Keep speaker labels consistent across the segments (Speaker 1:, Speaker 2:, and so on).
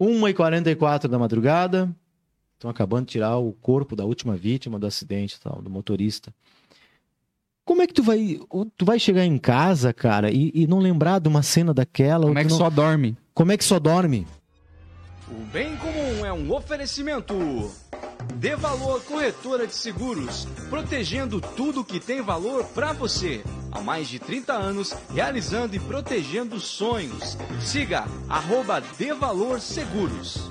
Speaker 1: 1h44 da madrugada. Estão acabando de tirar o corpo da última vítima do acidente, tal, do motorista. Como é que tu vai, tu vai chegar em casa, cara, e, e não lembrar de uma cena daquela?
Speaker 2: Como é que
Speaker 1: não...
Speaker 2: só dorme?
Speaker 1: Como é que só dorme?
Speaker 3: O bem comum é um oferecimento. Dê Valor Corretora de Seguros, protegendo tudo que tem valor para você. Há mais de 30 anos, realizando e protegendo sonhos. Siga arroba Valor Seguros.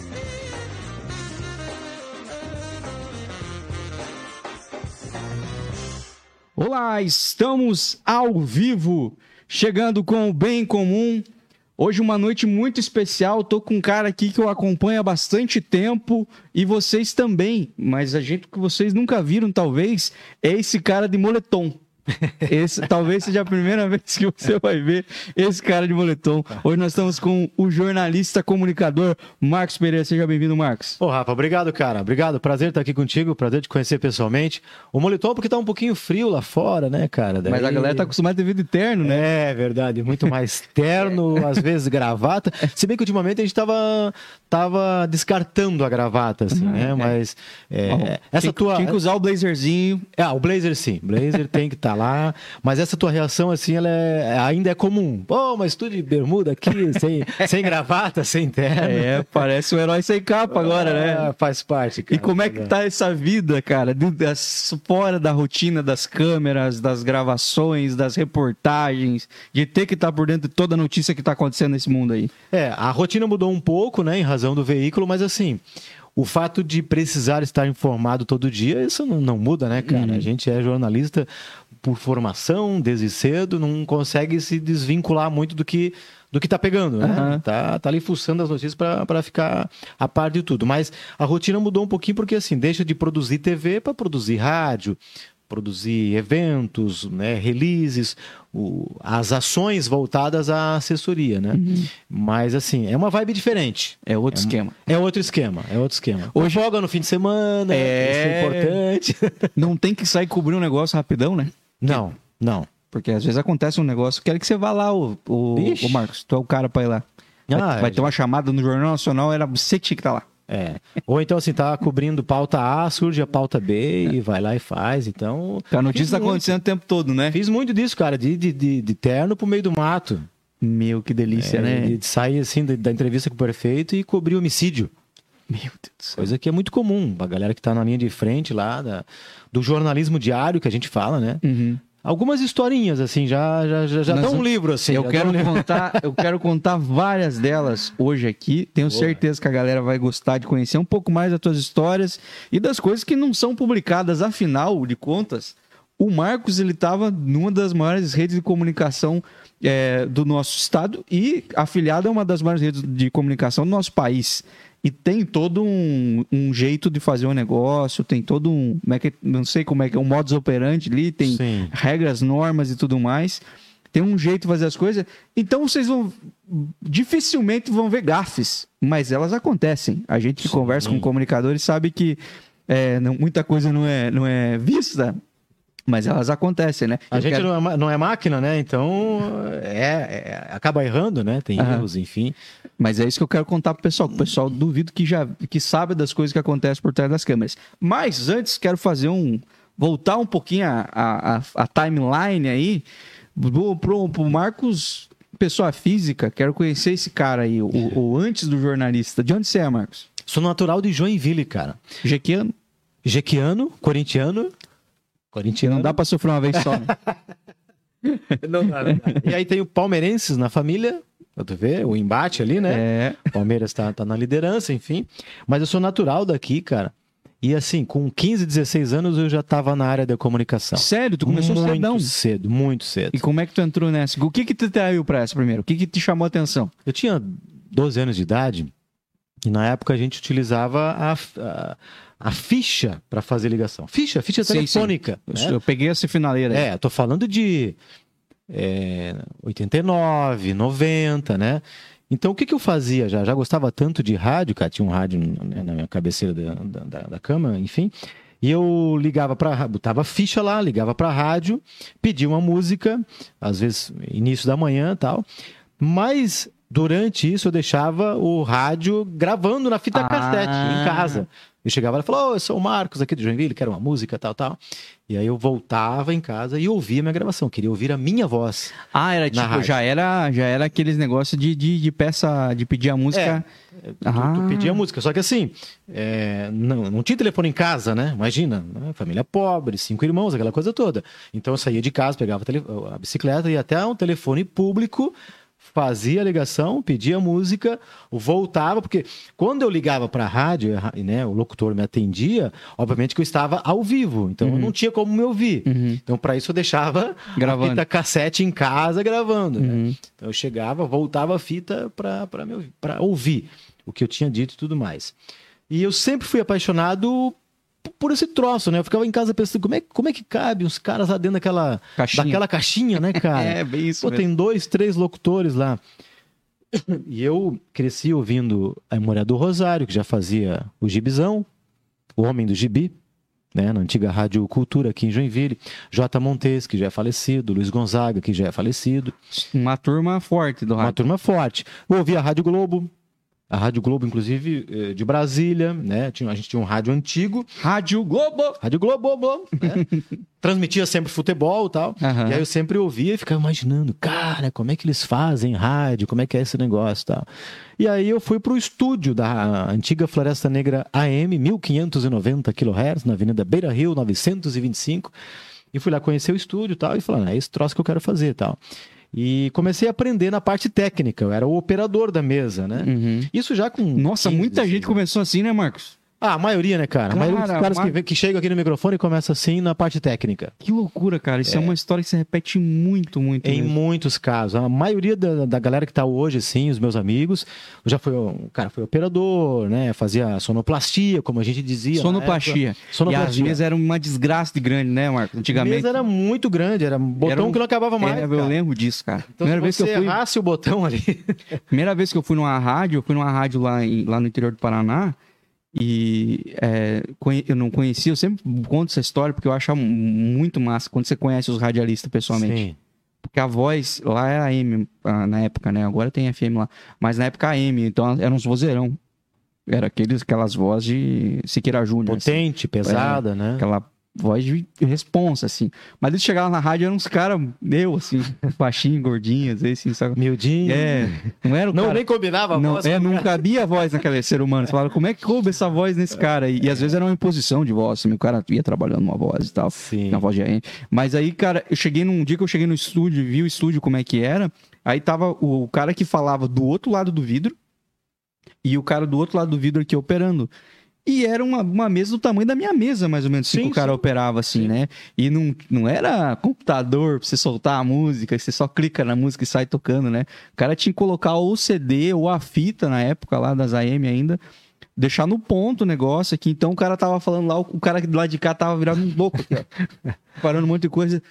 Speaker 2: Olá, estamos ao vivo, chegando com o Bem Comum. Hoje uma noite muito especial, tô com um cara aqui que eu acompanho há bastante tempo e vocês também, mas a gente que vocês nunca viram talvez é esse cara de moletom. Esse talvez seja a primeira vez que você vai ver esse cara de moletom. Hoje nós estamos com o jornalista comunicador Marcos Pereira. Seja bem-vindo, Marcos.
Speaker 1: Ô, Rafa, obrigado, cara. Obrigado. Prazer estar aqui contigo. Prazer te conhecer pessoalmente. O moletom, porque tá um pouquinho frio lá fora, né, cara?
Speaker 2: Daí... Mas a galera tá acostumada a ter vida terno,
Speaker 1: né? É verdade. Muito mais terno, às vezes gravata. Se bem que ultimamente a gente tava, tava descartando a gravata, assim, uhum, né? É. Mas
Speaker 2: é, essa tinha, tua. Tinha que usar o blazerzinho.
Speaker 1: Ah, o blazer sim. Blazer tem que estar tá lá. Mas essa tua reação, assim, ela é, ainda é comum. Pô, mas tu de bermuda aqui, sem, sem gravata, sem terno.
Speaker 2: É, parece um herói sem capa agora, né?
Speaker 1: Ah, faz parte,
Speaker 2: cara. E como é que tá essa vida, cara? Fora da rotina das câmeras, das gravações, das reportagens, de ter que estar tá por dentro de toda a notícia que tá acontecendo nesse mundo aí.
Speaker 1: É, a rotina mudou um pouco, né, em razão do veículo, mas assim, o fato de precisar estar informado todo dia, isso não, não muda, né, cara? Uhum. A gente é jornalista por formação, desde cedo, não consegue se desvincular muito do que do que tá pegando, né? Uhum. Tá, tá ali fuçando as notícias para ficar a par de tudo. Mas a rotina mudou um pouquinho porque, assim, deixa de produzir TV para produzir rádio, produzir eventos, né, releases, o, as ações voltadas à assessoria, né? Uhum. Mas assim, é uma vibe diferente.
Speaker 2: É outro é, esquema.
Speaker 1: É outro esquema, é outro esquema. Hoje joga no fim de semana, é, isso é importante.
Speaker 2: Não tem que sair cobrir um negócio rapidão, né?
Speaker 1: Não, não.
Speaker 2: Porque às vezes acontece um negócio, quero que você vá lá, o, o, o Marcos, tu é o cara pra ir lá. Vai, ah, vai ter uma chamada no Jornal Nacional, era você que tinha que estar tá lá.
Speaker 1: É. Ou então, assim, tá cobrindo pauta A, surge a pauta B e vai lá e faz. Então.
Speaker 2: A notícia tá acontecendo o tempo todo, né?
Speaker 1: Fiz muito disso, cara, de, de, de, de terno pro meio do mato.
Speaker 2: Meu, que delícia, é, né?
Speaker 1: De sair, assim, da, da entrevista com o prefeito e cobrir homicídio. Meu Deus do céu. Coisa que é muito comum. A galera que tá na linha de frente lá, da, do jornalismo diário que a gente fala, né? Uhum. Algumas historinhas, assim, já, já, já, já dão um livro, assim.
Speaker 2: Eu quero, um contar, eu quero contar várias delas hoje aqui. Tenho Boa. certeza que a galera vai gostar de conhecer um pouco mais das tuas histórias e das coisas que não são publicadas. Afinal de contas, o Marcos, ele estava numa das maiores redes de comunicação é, do nosso estado e afiliado a uma das maiores redes de comunicação do nosso país. E tem todo um, um, jeito de fazer um negócio, tem todo um. Como é que, não sei como é que é, um modus operandi ali, tem Sim. regras, normas e tudo mais. Tem um jeito de fazer as coisas. Então vocês vão. Dificilmente vão ver gafes, mas elas acontecem. A gente que Sim. conversa com comunicadores sabe que é, não, muita coisa não é, não é vista, mas elas acontecem, né?
Speaker 1: A Eu gente quero... não, é, não, é, máquina, né? Então é, é acaba errando, né? Tem uhum. erros, enfim.
Speaker 2: Mas é isso que eu quero contar pro pessoal. O pessoal duvido que já que sabe das coisas que acontecem por trás das câmeras. Mas antes quero fazer um voltar um pouquinho a, a, a, a timeline aí pro, pro, pro Marcos pessoa física. Quero conhecer esse cara aí, o, o antes do jornalista. De onde você é, Marcos?
Speaker 1: Sou natural de Joinville, cara.
Speaker 2: Jequiano?
Speaker 1: Jequiano, corintiano. Corintiano.
Speaker 2: Não dá pra sofrer uma vez só. Né?
Speaker 1: não dá, não dá. E aí tem o palmeirenses na família. Tu vê o embate ali, né?
Speaker 2: É.
Speaker 1: Palmeiras tá, tá na liderança, enfim. Mas eu sou natural daqui, cara. E assim, com 15, 16 anos eu já tava na área da comunicação.
Speaker 2: Sério? Tu começou
Speaker 1: muito
Speaker 2: cedão?
Speaker 1: cedo, muito cedo.
Speaker 2: E como é que tu entrou nessa? O que que te traiu pra essa primeiro? O que que te chamou a atenção?
Speaker 1: Eu tinha 12 anos de idade e na época a gente utilizava a, a, a ficha para fazer ligação. Ficha, ficha telefônica.
Speaker 2: Eu,
Speaker 1: né?
Speaker 2: eu peguei essa finaleira. aí.
Speaker 1: É, tô falando de é, 89, 90, né? Então o que, que eu fazia já? Já gostava tanto de rádio, cara, tinha um rádio né, na minha cabeceira da, da, da- cama, enfim. E eu ligava para, botava ficha lá, ligava para rádio, pedia uma música, às vezes início da manhã, e tal. Mas durante isso eu deixava o rádio gravando na fita
Speaker 2: Ah.
Speaker 1: cassete em casa. Eu chegava e falava, ô, eu sou o Marcos aqui do Joinville, quero uma música, tal, tal. E aí eu voltava em casa e ouvia a minha gravação, queria ouvir a minha voz.
Speaker 2: Ah, era tipo,
Speaker 1: rádio.
Speaker 2: já era, já era aqueles negócios de, de, de peça, de pedir a música.
Speaker 1: Tu,
Speaker 2: Ah.
Speaker 1: tu pedia música, só que assim, é, não, não tinha telefone em casa, né? Imagina, né? família pobre, cinco irmãos, aquela coisa toda. Então eu saía de casa, pegava a a bicicleta e até um telefone público, fazia a ligação, pedia música, voltava, porque quando eu ligava para a rádio, e, né, o locutor me atendia, obviamente que eu estava ao vivo, então eu não tinha como me ouvir.
Speaker 2: Uhum.
Speaker 1: Então para isso eu deixava
Speaker 2: Gravando.
Speaker 1: a fita cassete em casa gravando. né?
Speaker 2: Uhum.
Speaker 1: Então eu chegava, voltava a fita para ouvir, o que eu tinha dito e tudo mais. E eu sempre fui apaixonado por esse troço, né? Eu ficava em casa pensando, como é, como é que cabe uns caras lá dentro daquela
Speaker 2: Caixinha.
Speaker 1: daquela caixinha, né, cara?
Speaker 2: É, bem isso.
Speaker 1: Pô,
Speaker 2: mesmo.
Speaker 1: tem dois, três locutores lá. E eu cresci ouvindo a Memória do Rosário, que já fazia o Gibizão, o Homem do Gibi, né, na antiga Rádio Cultura aqui em Joinville. J. Montes, que já é falecido, Luiz Gonzaga, que já é falecido.
Speaker 2: Uma turma forte do
Speaker 1: Uma
Speaker 2: rádio.
Speaker 1: turma forte. Eu ouvia a Rádio Globo, a Rádio Globo, inclusive, eh, de Brasília, né? A gente tinha um rádio antigo,
Speaker 2: Rádio Globo!
Speaker 1: Rádio Globo, Globo, né? Transmitia sempre futebol e tal.
Speaker 2: Aham.
Speaker 1: E aí eu sempre ouvia e ficava imaginando, cara, como é que eles fazem rádio, como é que é esse negócio e tal. E aí eu fui pro estúdio da antiga Floresta Negra AM, 1590 kHz, na Avenida Beira Rio, 925. E fui lá conhecer o estúdio e tal, e falando, é esse troço que eu quero fazer e tal. E comecei a aprender na parte técnica, eu era o operador da mesa, né?
Speaker 2: Uhum.
Speaker 1: Isso já com.
Speaker 2: Nossa,
Speaker 1: 15,
Speaker 2: muita
Speaker 1: 16
Speaker 2: gente começou assim, né, Marcos?
Speaker 1: Ah, a maioria, né, cara? A maioria dos
Speaker 2: Cara,
Speaker 1: caras
Speaker 2: ma-
Speaker 1: que, vem- que chegam aqui no microfone começa assim na parte técnica.
Speaker 2: Que loucura, cara. Isso é, uma história que se repete muito, muito.
Speaker 1: Em
Speaker 2: mesmo.
Speaker 1: muitos casos. A maioria da, da galera que tá hoje, sim, os meus amigos, já foi, cara foi operador, né? Fazia sonoplastia, como a gente dizia.
Speaker 2: Sonoplastia.
Speaker 1: época.
Speaker 2: E às
Speaker 1: Sonoplastia.
Speaker 2: vezes era uma desgraça de grande, né, Marcos?
Speaker 1: A
Speaker 2: Antigamente.
Speaker 1: mesa era muito grande, era um botão
Speaker 2: Era um-
Speaker 1: que não acabava mais.
Speaker 2: É, eu
Speaker 1: cara.
Speaker 2: lembro disso, cara.
Speaker 1: Então,
Speaker 2: primeira,
Speaker 1: se
Speaker 2: vez que eu fui,
Speaker 1: errasse o botão ali.
Speaker 2: primeira vez que eu fui numa rádio, eu fui numa rádio lá, em- lá no interior do Paraná. E é, eu não conhecia, eu sempre conto essa história porque eu acho muito massa quando você conhece os radialistas pessoalmente.
Speaker 1: Sim.
Speaker 2: Porque a voz lá era AM ah, na época, né? Agora tem FM lá. Mas na época AM, então eram uns vozeirão. Era aqueles, aquelas vozes de Siqueira Júnior. assim.
Speaker 1: Potente, pesada, né?
Speaker 2: Aquela voz de responsa, assim. Mas eles chegavam na rádio, eram uns caras, eu, assim, baixinho, gordinho, às vezes, assim, sabe?
Speaker 1: Miudinho.
Speaker 2: É, não era o
Speaker 1: Não,
Speaker 2: cara...
Speaker 1: nem combinava a
Speaker 2: Não,
Speaker 1: voz.
Speaker 2: é, não
Speaker 1: cara.
Speaker 2: cabia a voz naquele ser humano. Você falava, como é que coube essa voz nesse cara? E, e às vezes era uma imposição de voz, assim, o cara ia trabalhando uma voz e tal.
Speaker 1: Sim.
Speaker 2: Na voz de AM. Mas aí, cara, eu cheguei num dia que eu cheguei no estúdio, vi o estúdio como é que era. Aí tava o, o cara que falava do outro lado do vidro e o cara do outro lado do vidro aqui operando. E era uma, uma mesa do tamanho da minha mesa, mais ou menos, assim,
Speaker 1: Sim,
Speaker 2: que o cara
Speaker 1: sim.
Speaker 2: operava assim, né? E não, não era computador pra você soltar a música, você só clica na música e sai tocando, né? O cara tinha que colocar ou o CD ou a fita na época lá das AM ainda, deixar no ponto o negócio aqui. Então o cara tava falando lá, o cara lá de cá tava virando um louco aqui, ó. Parando um monte de coisa.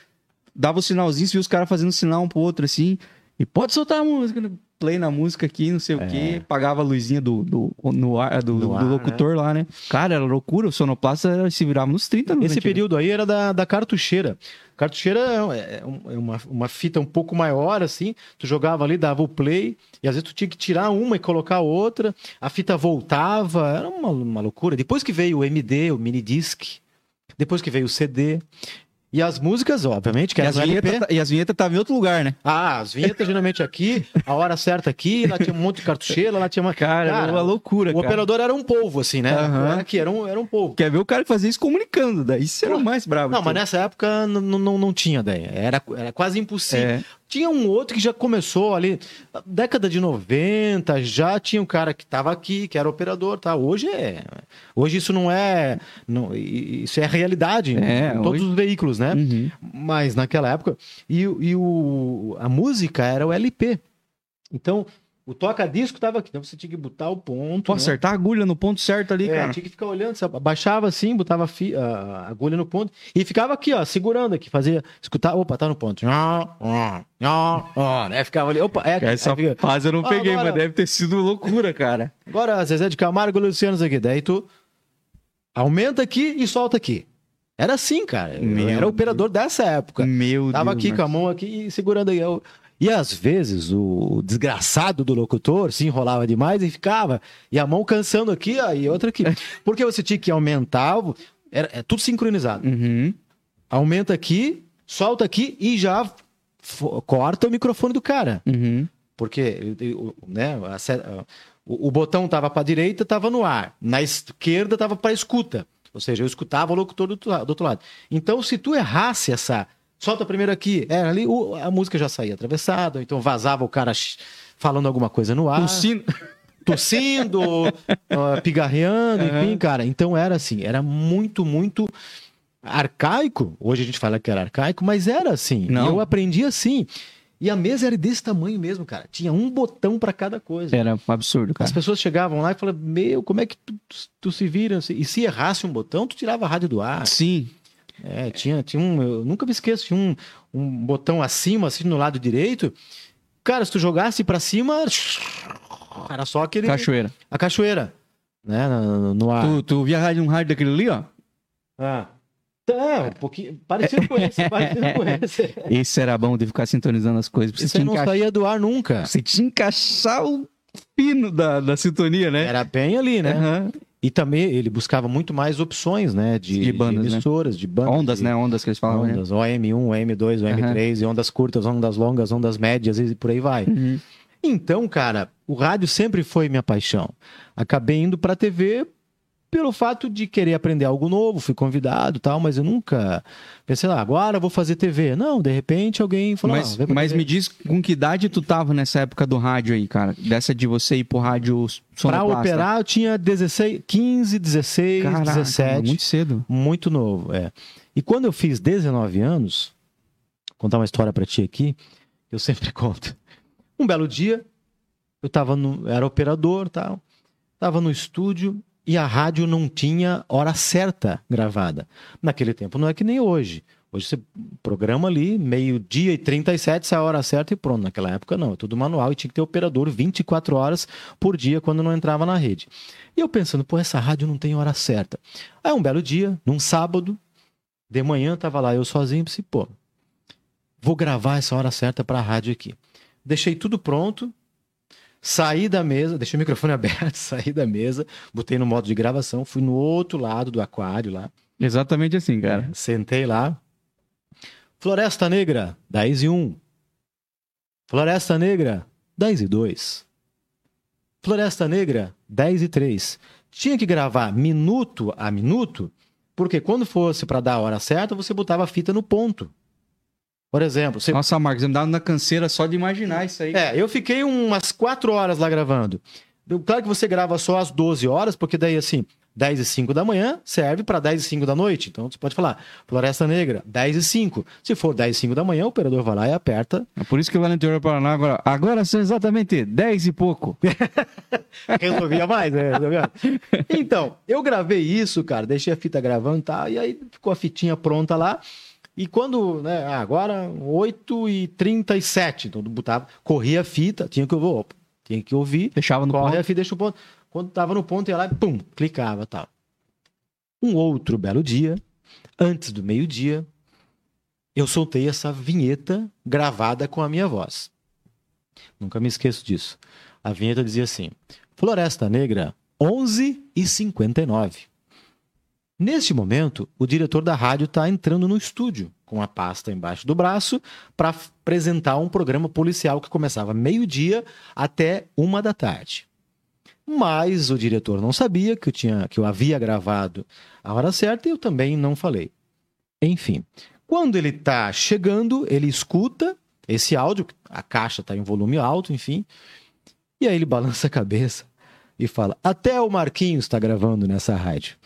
Speaker 2: Dava o sinalzinho, você via os caras fazendo sinal um pro outro assim. E pode soltar a música, né? Play na música aqui, não sei o quê. Pagava a luzinha do, do, no ar, do,
Speaker 1: ar,
Speaker 2: locutor lá, né? Cara, era loucura. O sonoplasta se virava nos 30 nos
Speaker 1: Esse
Speaker 2: antigos.
Speaker 1: período aí era da, da cartucheira. Cartucheira é, um- é uma, uma fita um pouco maior, assim. Tu jogava ali, dava o play, e às vezes tu tinha que tirar uma e colocar outra. A fita voltava, era uma, uma loucura. Depois que veio o MD, o mini disc, depois que veio o CD. E as músicas, obviamente, que
Speaker 2: E as, vinhetas, e as vinhetas estavam em outro lugar, né?
Speaker 1: Ah, as vinhetas geralmente aqui, a hora certa aqui, lá tinha um monte de cartucheira, lá tinha uma.
Speaker 2: Cara, era uma loucura,
Speaker 1: o
Speaker 2: cara.
Speaker 1: operador era um polvo, assim, né?
Speaker 2: Aham.
Speaker 1: Era aqui, era um, era um polvo.
Speaker 2: Quer ver o cara que fazia isso comunicando, daí isso era o mais bravo.
Speaker 1: Não, mas nessa época n- n- não, não tinha daí. Era, era quase impossível.
Speaker 2: É.
Speaker 1: Tinha um outro que já começou ali, década de 90, já tinha um cara que estava aqui, que era operador, tá? Hoje é. Hoje isso não é. Não, isso é realidade
Speaker 2: É,
Speaker 1: em todos
Speaker 2: hoje-
Speaker 1: os veículos, né?
Speaker 2: Uhum.
Speaker 1: Mas naquela época. E, e o, a música era o LP. Então, o toca-disco estava aqui. Então você tinha que botar o ponto.
Speaker 2: Pô,
Speaker 1: né?
Speaker 2: acertar a agulha no ponto certo ali,
Speaker 1: É,
Speaker 2: cara.
Speaker 1: tinha que ficar olhando, você abaixava assim, botava a, agulha no ponto e ficava aqui, ó, segurando aqui, fazia, escutar, opa, tá no ponto. Né? Ficava ali, opa, é aqui.
Speaker 2: Essa
Speaker 1: aí fica-
Speaker 2: fase eu não
Speaker 1: Ah,
Speaker 2: peguei,
Speaker 1: agora-
Speaker 2: mas deve ter sido loucura, cara.
Speaker 1: Agora, Zezé de Camargo e Luciano aqui, daí tu aumenta aqui e solta aqui. Era assim, cara. Eu
Speaker 2: Meu
Speaker 1: era operador dessa época.
Speaker 2: Meu
Speaker 1: Tava
Speaker 2: Deus.
Speaker 1: aqui com a mão aqui e segurando aí. Eu- E às vezes o desgraçado do locutor se enrolava demais e ficava. E a mão cansando aqui, ó, e outra aqui. Porque você tinha que aumentar. Era, é tudo sincronizado.
Speaker 2: Uhum.
Speaker 1: Aumenta aqui, solta aqui e já corta o microfone do cara.
Speaker 2: Uhum.
Speaker 1: Porque né, a o, o botão estava para direita, estava no ar. Na esquerda estava para escuta. Ou seja, eu escutava o locutor do, do outro lado. Então, se tu errasse essa. Solta primeiro aqui, era ali, o- a música já saía atravessada, ou então vazava o cara falando alguma coisa no ar,
Speaker 2: Tossindo.
Speaker 1: tossindo, ó, pigarreando, enfim, cara. Então era assim, era muito, muito arcaico. Hoje a gente fala que era arcaico, mas era assim.
Speaker 2: Não.
Speaker 1: Eu aprendi assim. E a mesa era desse tamanho mesmo, cara. Tinha um botão para cada coisa.
Speaker 2: Era um absurdo, cara.
Speaker 1: As pessoas chegavam lá e falavam, meu, como é que tu, tu se vira? E se errasse um botão, tu tirava a rádio do ar.
Speaker 2: Sim.
Speaker 1: É, tinha, tinha um, eu nunca me esqueço, tinha um, um botão acima, assim, no lado direito. Cara, se tu jogasse pra cima, era só aquele...
Speaker 2: Cachoeira.
Speaker 1: A cachoeira, né, no, no ar.
Speaker 2: Tu, tu via um rádio daquele ali, ó?
Speaker 1: Ah. Tá, um pouquinho, parecido com esse, parecido com esse.
Speaker 2: Esse era bom de ficar sintonizando as coisas. Você
Speaker 1: não saía do ar nunca.
Speaker 2: Você tinha que encaixar o pino da, da sintonia, né?
Speaker 1: Era bem ali, né?
Speaker 2: Aham.
Speaker 1: E também ele buscava muito mais opções, né? De,
Speaker 2: De bandas, né?
Speaker 1: emissoras, de bandas.
Speaker 2: Ondas,
Speaker 1: de-
Speaker 2: né? Ondas que eles falavam, né?
Speaker 1: Ondas, OM1, OM2, OM3, e ondas curtas, ondas longas, ondas médias e por aí vai.
Speaker 2: Uhum.
Speaker 1: Então, cara, o rádio sempre foi minha paixão. Acabei indo pra TV pelo fato de querer aprender algo novo, fui convidado tal, mas eu nunca pensei lá, agora eu vou fazer TV. Não, de repente alguém falou,
Speaker 2: Mas,
Speaker 1: "Não, vem pra
Speaker 2: mas
Speaker 1: TV."
Speaker 2: me diz com que idade tu tava nessa época do rádio aí, cara? Dessa de você ir pro rádio
Speaker 1: Pra operar eu tinha 16, 15, 16,
Speaker 2: Caraca,
Speaker 1: 17.
Speaker 2: muito cedo.
Speaker 1: Muito novo, é. E quando eu fiz 19 anos, vou contar uma história pra ti aqui, eu sempre conto. Um belo dia, eu tava no, era operador, tal, tava no estúdio e a rádio não tinha hora certa gravada. Naquele tempo não é que nem hoje. Hoje você programa ali, meio-dia e 37, sai a hora certa e pronto. Naquela época não, é tudo manual e tinha que ter operador 24 horas por dia quando não entrava na rede. E eu pensando, pô, essa rádio não tem hora certa. Aí um belo dia, num sábado, de manhã, tava lá eu sozinho, pensei, pô, vou gravar essa hora certa pra rádio aqui. Deixei tudo pronto, saí da mesa, deixei o microfone aberto, saí da mesa, botei no modo de gravação, fui no outro lado do aquário lá,
Speaker 2: Exatamente assim, cara.
Speaker 1: sentei lá. Floresta Negra, 10 e 1. Floresta Negra, 10 e 2. Floresta Negra, 10 e 3. Tinha que gravar minuto a minuto, porque quando fosse para dar a hora certa, você botava a fita no ponto. Por exemplo, você...
Speaker 2: Nossa, Marcos, me dá na canseira só de imaginar isso aí.
Speaker 1: É, eu fiquei umas 4 horas lá gravando. Claro que você grava só às 12 horas, porque daí assim, 10 e 5 da manhã serve para 10 e 5 da noite. Então você pode falar, Floresta Negra, 10 e 5. Se for 10 e 5 da manhã, o operador vai lá e aperta.
Speaker 2: É por isso que lá no interior do Paraná, agora, agora são exatamente 10 e pouco.
Speaker 1: Resolvia mais, né? Resolvia. Então, eu gravei isso, cara, deixei a fita gravando e tal, e aí ficou a fitinha pronta lá. E quando, né, ah, agora 8 e 37, então botava, corria a fita, tinha que, opa, tinha que ouvir,
Speaker 2: Fechava no
Speaker 1: corre
Speaker 2: ponto.
Speaker 1: a fita, deixa o ponto. Quando tava no ponto, ia lá e pum, clicava tal. Um outro belo dia, antes do meio-dia, eu soltei essa vinheta gravada com a minha voz. Nunca me esqueço disso. A vinheta dizia assim: Floresta Negra, 11 e 59. Neste momento, o diretor da rádio está entrando no estúdio com a pasta embaixo do braço para apresentar um programa policial que começava meio-dia até uma da tarde. Mas o diretor não sabia que eu, tinha, que eu havia gravado a hora certa e eu também não falei. Enfim, quando ele está chegando, ele escuta esse áudio, a caixa está em volume alto, enfim, e aí ele balança a cabeça e fala: Até o Marquinhos está gravando nessa rádio.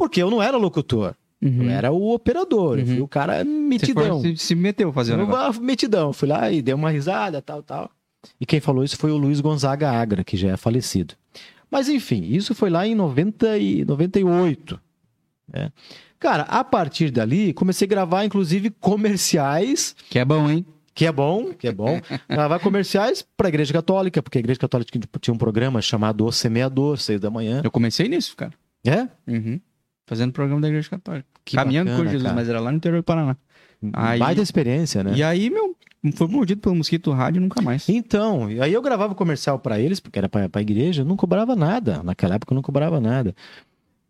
Speaker 1: Porque eu não era locutor.
Speaker 2: Uhum.
Speaker 1: Eu era o operador. Eu
Speaker 2: Uhum.
Speaker 1: fui o cara metidão.
Speaker 2: foi- se, se meteu fazendo
Speaker 1: Eu vá metidão. Fui lá e dei uma risada, tal, tal. E quem falou isso foi o Luiz Gonzaga Agra, que já é falecido. Mas enfim, isso foi lá em 90 e 98. né? Cara, a partir dali, comecei a gravar, inclusive, comerciais
Speaker 2: Que é bom, hein?
Speaker 1: que é bom, que é bom. Gravar comerciais para a Igreja Católica, porque a Igreja Católica tinha um programa chamado O Semeador, seis da manhã.
Speaker 2: Eu comecei nisso, cara.
Speaker 1: É?
Speaker 2: Uhum. Fazendo programa da Igreja Católica.
Speaker 1: Que
Speaker 2: Caminhando
Speaker 1: bacana,
Speaker 2: com Jesus,
Speaker 1: cara.
Speaker 2: mas era lá no interior do Paraná. Aí-
Speaker 1: Baita experiência, né?
Speaker 2: E aí, meu, foi mordido pelo mosquito rádio nunca mais.
Speaker 1: Então, aí eu gravava comercial para eles, porque era para a igreja, não cobrava nada. Naquela época eu não cobrava nada.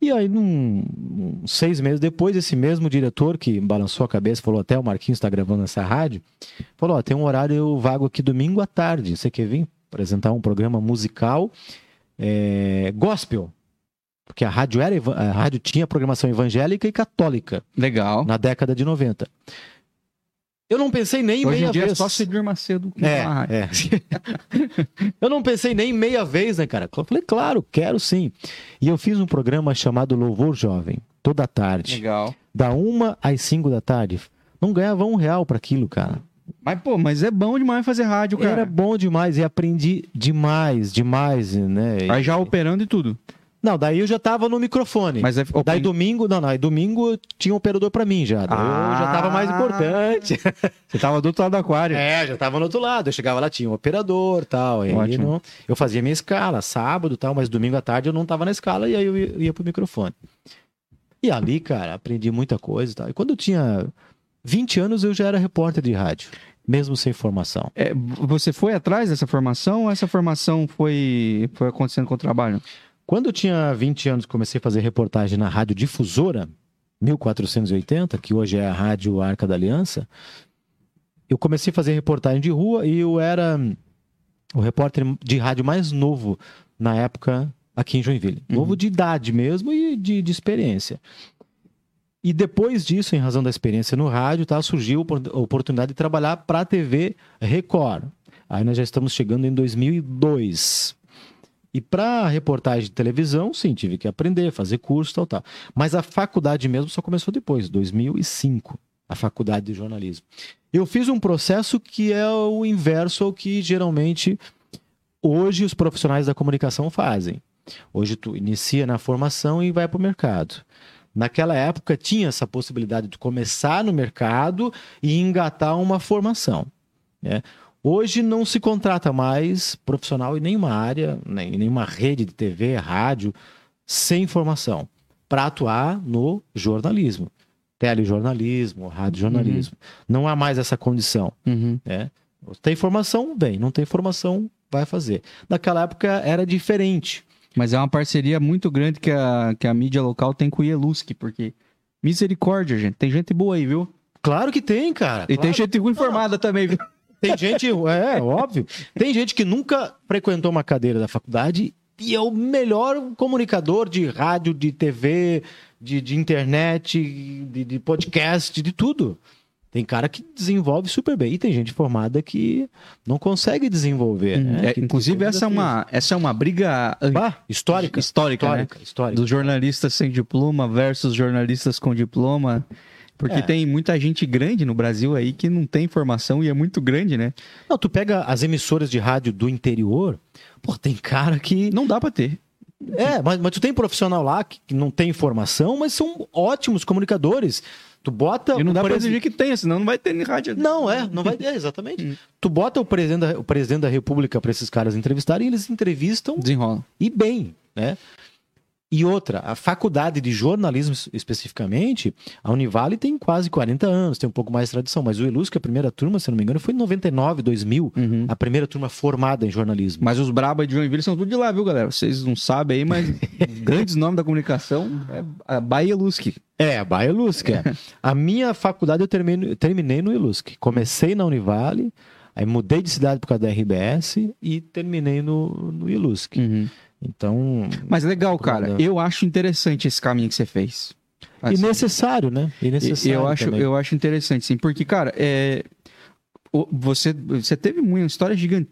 Speaker 1: E aí, num, num- seis meses depois, esse mesmo diretor que balançou a cabeça, falou: Até o Marquinhos está gravando essa rádio, falou: Ó, tem um horário vago aqui domingo à tarde. Você quer vir apresentar um programa musical é, gospel? Porque a rádio, era, a rádio tinha programação evangélica e católica
Speaker 2: Legal.
Speaker 1: na década de 90. Eu não pensei nem
Speaker 2: Hoje
Speaker 1: meia
Speaker 2: em dia
Speaker 1: vez.
Speaker 2: é só Cedir Macedo
Speaker 1: É, é. eu não pensei nem meia vez, né, cara? Eu falei, claro, quero sim. E eu fiz um programa chamado Louvor Jovem, toda tarde,
Speaker 2: Legal.
Speaker 1: da uma às cinco da tarde. Não ganhava um real para aquilo, cara.
Speaker 2: Mas, pô, mas é bom demais fazer rádio, cara.
Speaker 1: Era bom demais e aprendi demais, demais, né?
Speaker 2: Aí já operando e tudo.
Speaker 1: Não, daí eu já tava no microfone.
Speaker 2: Mas é...
Speaker 1: Daí domingo, não, não, aí domingo tinha um operador para mim já. Daí eu já tava mais
Speaker 2: Ah.
Speaker 1: importante.
Speaker 2: Você tava do outro lado do aquário.
Speaker 1: É, já tava no outro lado. Eu chegava lá, tinha um operador tal. E aí
Speaker 2: Ótimo.
Speaker 1: não- eu fazia minha escala, sábado tal, mas domingo à tarde eu não tava na escala e aí eu ia, ia pro microfone. E ali, cara, aprendi muita coisa e tal. E quando eu tinha 20 anos, eu já era repórter de rádio, mesmo sem formação.
Speaker 2: É, você foi atrás dessa formação ou essa formação foi, foi acontecendo com o trabalho?
Speaker 1: Quando eu tinha 20 anos, comecei a fazer reportagem na Rádio Difusora, 1480, que hoje é a Rádio Arca da Aliança. Eu comecei a fazer reportagem de rua e eu era o repórter de rádio mais novo na época aqui em Joinville.
Speaker 2: Uhum.
Speaker 1: Novo de idade mesmo e de, de experiência. E depois disso, em razão da experiência no rádio, tá, surgiu a oportunidade de trabalhar para a TV Record. Aí nós já estamos chegando em 2002. E para reportagem de televisão, sim, tive que aprender, fazer curso, tal, tal. Mas a faculdade mesmo só começou depois, 2005, a faculdade de jornalismo. Eu fiz um processo que é o inverso ao que geralmente hoje os profissionais da comunicação fazem. Hoje tu inicia na formação e vai para o mercado. Naquela época tinha essa possibilidade de começar no mercado e engatar uma formação. né? Hoje não se contrata mais profissional em nenhuma área, nem em nenhuma rede de TV, rádio, sem formação, para atuar no jornalismo. Telejornalismo, radiojornalismo. Não há mais essa condição. Né? Tem formação, bem. Não tem formação, vai fazer. Naquela época era diferente.
Speaker 2: Mas é uma parceria muito grande que a, que a mídia local tem com o Ieluski, porque misericórdia, gente. Tem gente boa aí, viu?
Speaker 1: Claro que tem, cara.
Speaker 2: E tem
Speaker 1: Claro.
Speaker 2: gente ruim informada também, viu?
Speaker 1: Tem gente, é, óbvio. Tem gente que nunca frequentou uma cadeira da faculdade e é o melhor comunicador de rádio, de TV, de, de internet, de, de podcast, de tudo. Tem cara que desenvolve super bem. E tem gente formada que não consegue desenvolver. né?
Speaker 2: É, inclusive, essa é, uma, essa é uma briga
Speaker 1: Bah, histórica.
Speaker 2: histórica, né?
Speaker 1: Histórica, histórica.
Speaker 2: Dos jornalistas sem diploma versus jornalistas com diploma. Porque
Speaker 1: É.
Speaker 2: tem muita gente grande no Brasil aí que não tem formação e é muito grande, né?
Speaker 1: Não, tu pega as emissoras de rádio do interior, pô, tem cara que.
Speaker 2: Não dá pra ter.
Speaker 1: É, mas, mas tu tem profissional lá que, não tem formação, mas são ótimos comunicadores. Tu bota.
Speaker 2: E não dá pra
Speaker 1: presi-
Speaker 2: exigir que tenha, senão não vai ter nem rádio.
Speaker 1: Não, é, não vai. É, exatamente. Tu bota o presidente da, o presidente da República para esses caras entrevistarem e eles entrevistam
Speaker 2: Desenrola.
Speaker 1: e bem, né? E outra, a faculdade de jornalismo es- especificamente, a Univale tem quase 40 anos, tem um pouco mais de tradição, mas o Elusc, a primeira turma, se não me engano, foi em 99, 2000,
Speaker 2: Uhum.
Speaker 1: a primeira turma formada em jornalismo.
Speaker 2: Mas os braba de Joinville são tudo de lá, viu, galera? Vocês não sabem aí, mas grandes nomes da comunicação é a Bahia Lusque.
Speaker 1: É, a Baia Elusc, é. A minha faculdade eu terminei, terminei no Elusc. Comecei na Univale, aí mudei de cidade por causa da RBS e terminei no, no Elusc. Então,
Speaker 2: Mas legal, cara. Eu acho interessante esse caminho que você fez.
Speaker 1: e
Speaker 2: Assim,
Speaker 1: necessário, né? E necessário
Speaker 2: eu acho,
Speaker 1: também.
Speaker 2: eu acho interessante, sim, porque, cara, é, você, você teve uma história gigante,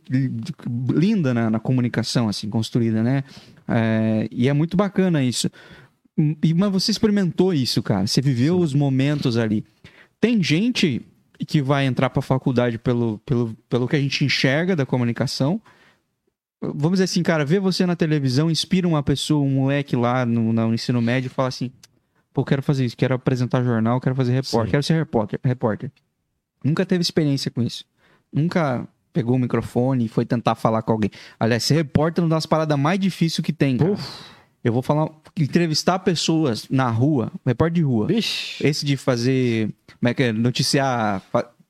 Speaker 2: linda na, na comunicação, assim, construída, né? É, e é muito bacana isso. E, mas você experimentou isso, cara. Você viveu os momentos ali. Tem gente que vai entrar para a faculdade pelo, pelo, pelo que a gente enxerga da comunicação. Vamos dizer assim, cara, ver você na televisão inspira uma pessoa, um moleque lá no, no ensino médio e fala assim: pô, quero fazer isso, quero apresentar jornal, quero fazer repórter,
Speaker 1: Sim.
Speaker 2: quero ser repórter, repórter. Nunca teve experiência com isso. Nunca pegou o microfone e foi tentar falar com alguém. Aliás, ser repórter é uma das paradas mais difíceis que tem. Eu vou falar, entrevistar pessoas na rua, repórter de rua.
Speaker 1: Vixe.
Speaker 2: Esse de fazer, como é que é, noticiar...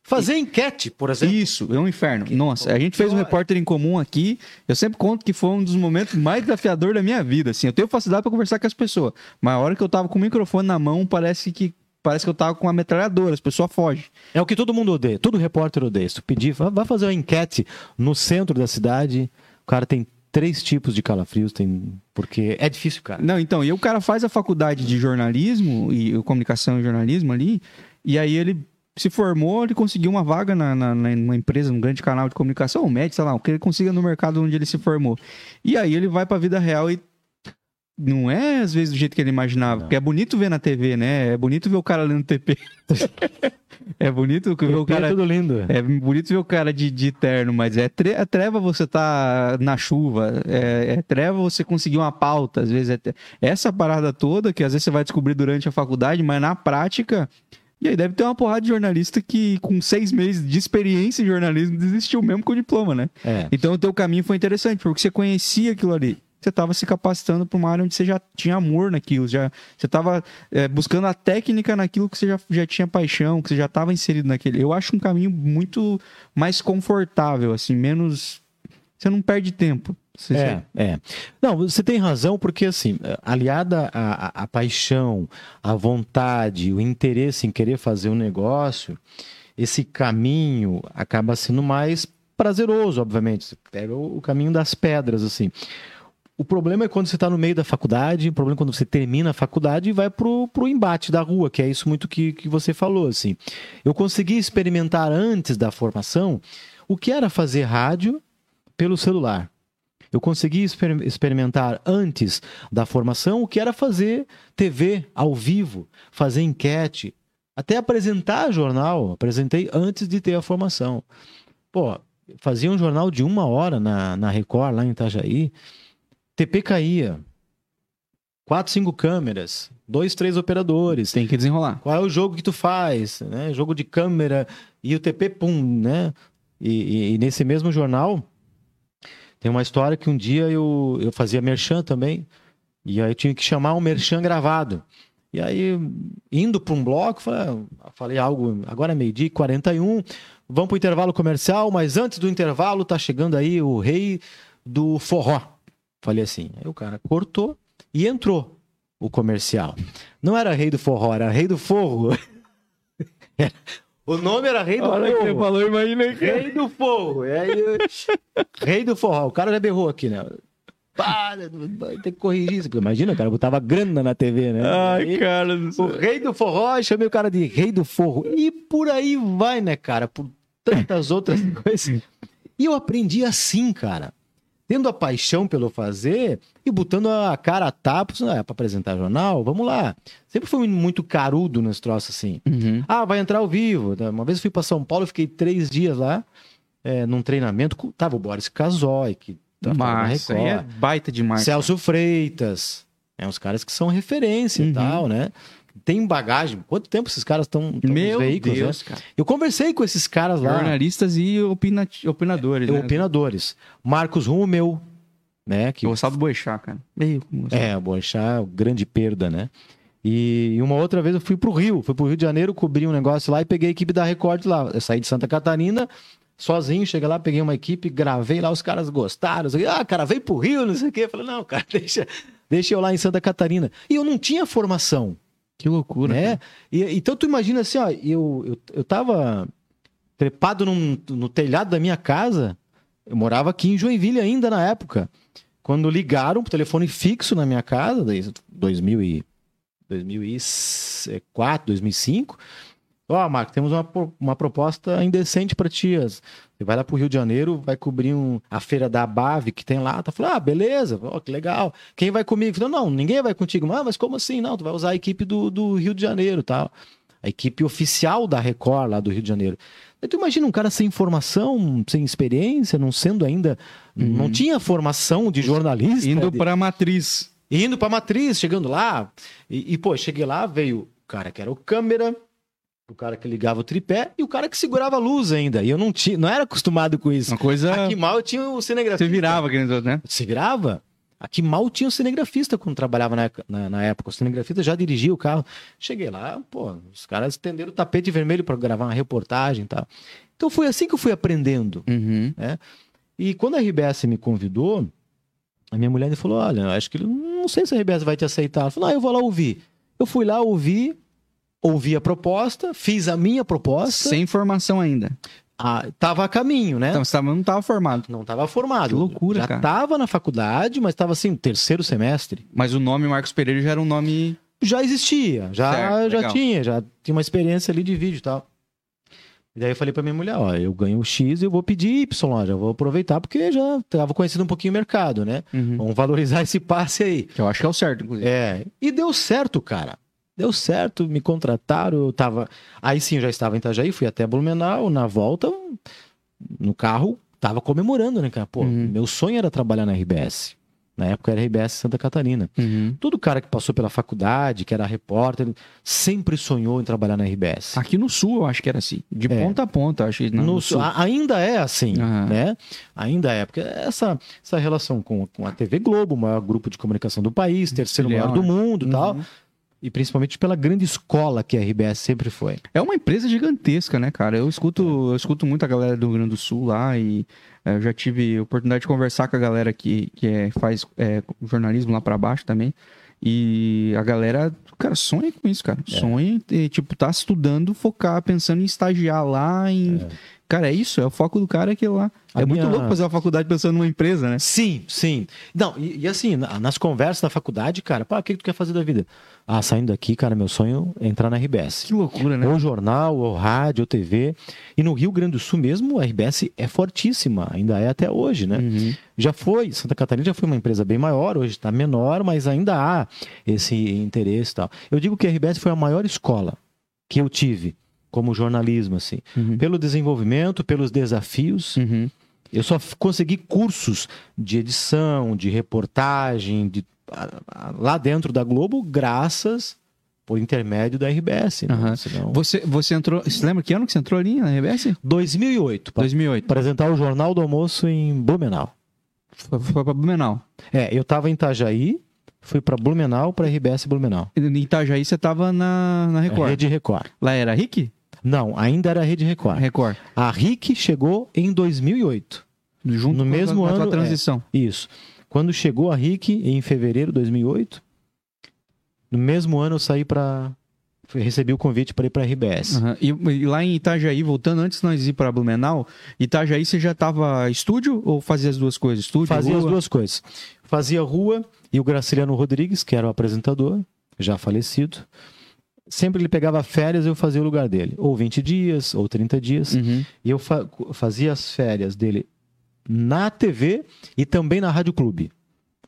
Speaker 2: fa-
Speaker 1: Fazer enquete, por exemplo.
Speaker 2: Isso, é um inferno. Nossa, a gente fez um repórter em comum aqui. Eu sempre conto que foi um dos momentos mais desafiadores da minha vida. Assim, eu tenho facilidade para conversar com as pessoas, mas a hora que eu tava com o microfone na mão, parece que parece que eu tava com uma metralhadora. As pessoas fogem.
Speaker 1: É o que todo mundo odeia. Todo repórter odeia. Se tu pedir, "Vá- vai fazer uma enquete no centro da cidade, o cara tem três tipos de calafrios, tem... porque é difícil, cara.
Speaker 2: Não, então, e o cara faz a faculdade de jornalismo e comunicação e jornalismo ali, e aí ele se formou, ele conseguiu uma vaga na, na, numa empresa, num grande canal de comunicação, ou médio, sei lá, o que ele consiga no mercado onde ele se formou. E aí ele vai pra vida real e não é às vezes do jeito que ele imaginava,
Speaker 1: Não.
Speaker 2: porque é bonito ver na TV, né? É bonito ver o cara lendo TP. é bonito ver o
Speaker 1: Porque
Speaker 2: cara
Speaker 1: é tudo lindo.
Speaker 2: é bonito ver o cara de, de terno, mas é, tre é treva você tá na chuva, é, é treva você conseguir uma pauta, às vezes é essa parada toda que às vezes você vai descobrir durante a faculdade, mas na prática. E aí deve ter uma porrada de jornalista que com seis meses de experiência em jornalismo desistiu mesmo com o diploma, né?
Speaker 1: É.
Speaker 2: Então o teu caminho foi interessante, porque você conhecia aquilo ali. Você estava se capacitando para uma área onde você já tinha amor naquilo, já, você estava buscando a técnica naquilo que você já, já tinha paixão, que você já estava inserido naquele. Eu acho um caminho muito mais confortável, assim, menos. Você não perde tempo. Você-
Speaker 1: É, é. Não, você tem razão, porque assim, aliada à, à- à paixão, à vontade, o interesse em querer fazer um negócio, esse caminho acaba sendo mais prazeroso, obviamente. Você pega o, o caminho das pedras, assim. O problema é quando você está no meio da faculdade, o problema é quando você termina a faculdade e vai pro, pro embate da rua, que é isso muito que, que você falou, assim. Eu consegui experimentar antes da formação o que era fazer rádio pelo celular. Eu consegui exper- experimentar antes da formação o que era fazer TV ao vivo, fazer enquete, até apresentar jornal. Apresentei antes de ter a formação. Pô, fazia um jornal de uma hora na, na Record, lá em Itajaí. TP caía. Quatro, cinco câmeras. Dois, três operadores.
Speaker 2: Tem que desenrolar.
Speaker 1: Qual é o jogo que tu faz? Né? Jogo de câmera e o TP, pum, né? E, e- e nesse mesmo jornal, tem uma história que um dia eu, eu fazia merchan também, e aí eu tinha que chamar um merchan gravado. E aí, indo para um bloco, falei, ah, falei algo, agora é meio-dia e 41, vamos para o intervalo comercial, mas antes do intervalo tá chegando aí o rei do forró. Falei assim, aí o cara cortou e entrou o comercial. Não era rei do forró, era rei do forro. o nome era rei do forro.
Speaker 2: falou, imagina
Speaker 1: Rei do forro. Aí, eu- rei do forró. O cara já berrou aqui, né? Para, tem que corrigir isso. Porque imagina, cara, botava grana na TV, né?
Speaker 2: Ai,
Speaker 1: Aí,
Speaker 2: cara
Speaker 1: o rei do forró, chamei o cara de rei do forro. E por aí vai, né, cara? Por tantas outras coisas. E eu aprendi assim, cara. Tendo a paixão pelo fazer e botando a cara a tapa. Ah, é pra apresentar jornal? Vamos lá. Sempre fui muito carudo nesse troço assim.
Speaker 2: Uhum.
Speaker 1: Ah, vai entrar ao vivo. Uma vez eu fui para São Paulo, fiquei três dias lá, é, num treinamento. com- Tava o Boris Casoy, que tá fora da
Speaker 2: Mas aí é baita demais.
Speaker 1: Celso Freitas. É uns caras que são referência
Speaker 2: Uhum.
Speaker 1: e tal, né? Tem bagagem. Quanto tempo esses caras estão nos
Speaker 2: Meu
Speaker 1: veículos,
Speaker 2: Deus,
Speaker 1: né?
Speaker 2: cara.
Speaker 1: Eu conversei com esses caras lá,
Speaker 2: Jornalistas e opina- opinadores. né?
Speaker 1: opinadores. Marcos Rummel, né? Que
Speaker 2: Eu gostava do Boechat, cara. Meio.
Speaker 1: é, o Boechat, grande perda, né? E, uma outra vez eu fui pro Rio, fui pro Rio de Janeiro, cobri um negócio lá e peguei a equipe da Record lá. Eu saí de Santa Catarina, sozinho, cheguei lá, peguei uma equipe, gravei lá, os caras gostaram. Eu, ah, cara, vem pro Rio, não sei o quê. Eu falei, não, cara, deixa, deixa eu lá em Santa Catarina. E eu não tinha formação,
Speaker 2: Que loucura.
Speaker 1: né? E, então tu imagina assim, ó, eu, eu, eu tava trepado num- no telhado da minha casa, eu morava aqui em Joinville ainda na época. Quando ligaram pro telefone fixo na minha casa, daí 2000 e 2004, 2005. Ó, Marco, temos uma, uma proposta indecente para ti. Você vai lá pro Rio de Janeiro, vai cobrir um- a feira da Abave que tem lá. Tá falando, ah, beleza, ó, que legal. Quem vai comigo? Falei, não, ninguém vai contigo. Ah, mas como assim? Não, tu vai usar a equipe do, do Rio de Janeiro tal. A equipe oficial da Record lá do Rio de Janeiro. Aí tu imagina um cara sem formação, sem experiência, não sendo ainda. Não tinha formação de jornalista.
Speaker 2: Indo
Speaker 1: de-
Speaker 2: pra matriz.
Speaker 1: Indo pra matriz, chegando lá. E, e, pô, cheguei lá, veio o cara que era o câmera, o cara que ligava o tripé e o cara que segurava a luz ainda. E eu não tinha, não era acostumado com isso.
Speaker 2: Uma coisa.
Speaker 1: Aqui mal eu tinha o cinegrafista.
Speaker 2: Você virava, aquele, né?
Speaker 1: Se virava. Aqui mal tinha o cinegrafista quando trabalhava na, época- na, na época. O cinegrafista já dirigia o carro. Cheguei lá, pô, os caras estenderam o tapete vermelho para gravar uma reportagem e tal. Então foi assim que eu fui aprendendo.
Speaker 2: Uhum.
Speaker 1: E quando a RBS me convidou, a minha mulher me falou: Olha, eu acho que não sei se a RBS vai te aceitar. Ela falou: Ah, eu vou lá ouvir. Eu fui lá ouvir, ouvi a proposta, fiz a minha proposta,
Speaker 2: Sem formação ainda.
Speaker 1: Ah, tava a caminho, né?
Speaker 2: Então, você não tava formado.
Speaker 1: não tava formado.
Speaker 2: Que loucura,
Speaker 1: já
Speaker 2: cara.
Speaker 1: tava na faculdade, mas tava assim, terceiro semestre.
Speaker 2: Mas o nome Marcos Pereira já era um nome.
Speaker 1: Já existia, já,
Speaker 2: Certo,
Speaker 1: já
Speaker 2: legal.
Speaker 1: tinha, já tinha uma experiência ali de vídeo e tal. E daí eu falei pra minha mulher, ó, eu ganho X e eu vou pedir Y, já vou aproveitar porque já tava conhecendo um pouquinho o mercado, né?
Speaker 2: Uhum.
Speaker 1: Vamos valorizar esse passe aí.
Speaker 2: Que eu acho que é o certo, inclusive.
Speaker 1: É, e deu certo, cara. Deu certo, me contrataram, eu tava... Aí sim, eu já estava em Itajaí, fui até Blumenau, na volta, no carro, tava comemorando, né, cara? Pô,
Speaker 2: Uhum.
Speaker 1: meu sonho era trabalhar na RBS. Na época era RBS Santa Catarina.
Speaker 2: Uhum.
Speaker 1: Todo cara que passou pela faculdade, que era repórter, sempre sonhou em trabalhar na RBS.
Speaker 2: Aqui no sul eu acho que era assim. De
Speaker 1: É.
Speaker 2: ponta a ponta, acho que não,
Speaker 1: No
Speaker 2: no
Speaker 1: sul- a- ainda é assim,
Speaker 2: Aham.
Speaker 1: né? Ainda é, porque essa, essa relação com, com a TV Globo, o maior grupo de comunicação do país, terceiro maior do
Speaker 2: né?
Speaker 1: mundo e tal,
Speaker 2: Uhum.
Speaker 1: E principalmente pela grande escola que a RBS sempre foi.
Speaker 2: É uma empresa gigantesca, né, cara? Eu escuto, eu escuto muito a galera do Rio Grande do Sul lá e é, eu já tive oportunidade de conversar com a galera que, que é, faz é, jornalismo lá pra baixo também. E a galera, cara, sonha com isso, cara.
Speaker 1: É.
Speaker 2: Sonha em, tipo, tá estudando, focar, pensando em estagiar lá, em... Cara, é isso, é o foco do cara aquilo lá.
Speaker 1: A
Speaker 2: é muito
Speaker 1: minha-
Speaker 2: louco fazer uma faculdade pensando numa empresa, né?
Speaker 1: Sim, sim. Não, e, e assim, na- nas conversas da faculdade, cara, pá, o que, que tu quer fazer da vida? Ah, saindo daqui, cara, meu sonho é entrar na RBS.
Speaker 2: Que loucura, né?
Speaker 1: Ou jornal, ou rádio, ou TV. E no Rio Grande do Sul mesmo, a RBS é fortíssima, ainda é até hoje, né?
Speaker 2: Uhum.
Speaker 1: Já foi, Santa Catarina já foi uma empresa bem maior, hoje está menor, mas ainda há esse interesse e tal. Eu digo que a RBS foi a maior escola que eu tive como jornalismo, assim.
Speaker 2: Uhum.
Speaker 1: Pelo desenvolvimento, pelos desafios.
Speaker 2: Uhum.
Speaker 1: Eu só consegui cursos de edição, de reportagem, de, lá dentro da Globo, graças por intermédio da RBS. né?
Speaker 2: Aham.
Speaker 1: Senão-
Speaker 2: Você, você entrou. Você lembra que ano que você entrou ali na RBS?
Speaker 1: 2008, para
Speaker 2: 2008.
Speaker 1: apresentar o Jornal do Almoço em Blumenau.
Speaker 2: Foi, foi pra Blumenau.
Speaker 1: É, eu estava em Itajaí, fui para Blumenau, para RBS Blumenau.
Speaker 2: Em Itajaí você tava na, na Record.
Speaker 1: Rede Record.
Speaker 2: Lá era RIC?
Speaker 1: Não, ainda era Rede Record.
Speaker 2: Record.
Speaker 1: A RIC chegou em 2008.
Speaker 2: Junto
Speaker 1: No
Speaker 2: com a-
Speaker 1: mesmo
Speaker 2: a
Speaker 1: ano, é.
Speaker 2: transição.
Speaker 1: Isso. Quando chegou a RIC, em fevereiro de 2008, no mesmo ano eu saí para. Recebi o convite para ir para RBS.
Speaker 2: Aham. E, e lá em Itajaí, voltando antes de nós ir para Blumenau, Itajaí você já tava estúdio ou fazia as duas coisas? Estúdio,
Speaker 1: Fazia as
Speaker 2: rua?
Speaker 1: duas coisas. Fazia rua e o Graciliano Rodrigues, que era o apresentador, já falecido. Sempre ele pegava férias, eu fazia o lugar dele. Ou 20 dias, ou 30 dias.
Speaker 2: Uhum.
Speaker 1: E eu fa- fazia as férias dele na TV e também na Rádio Clube.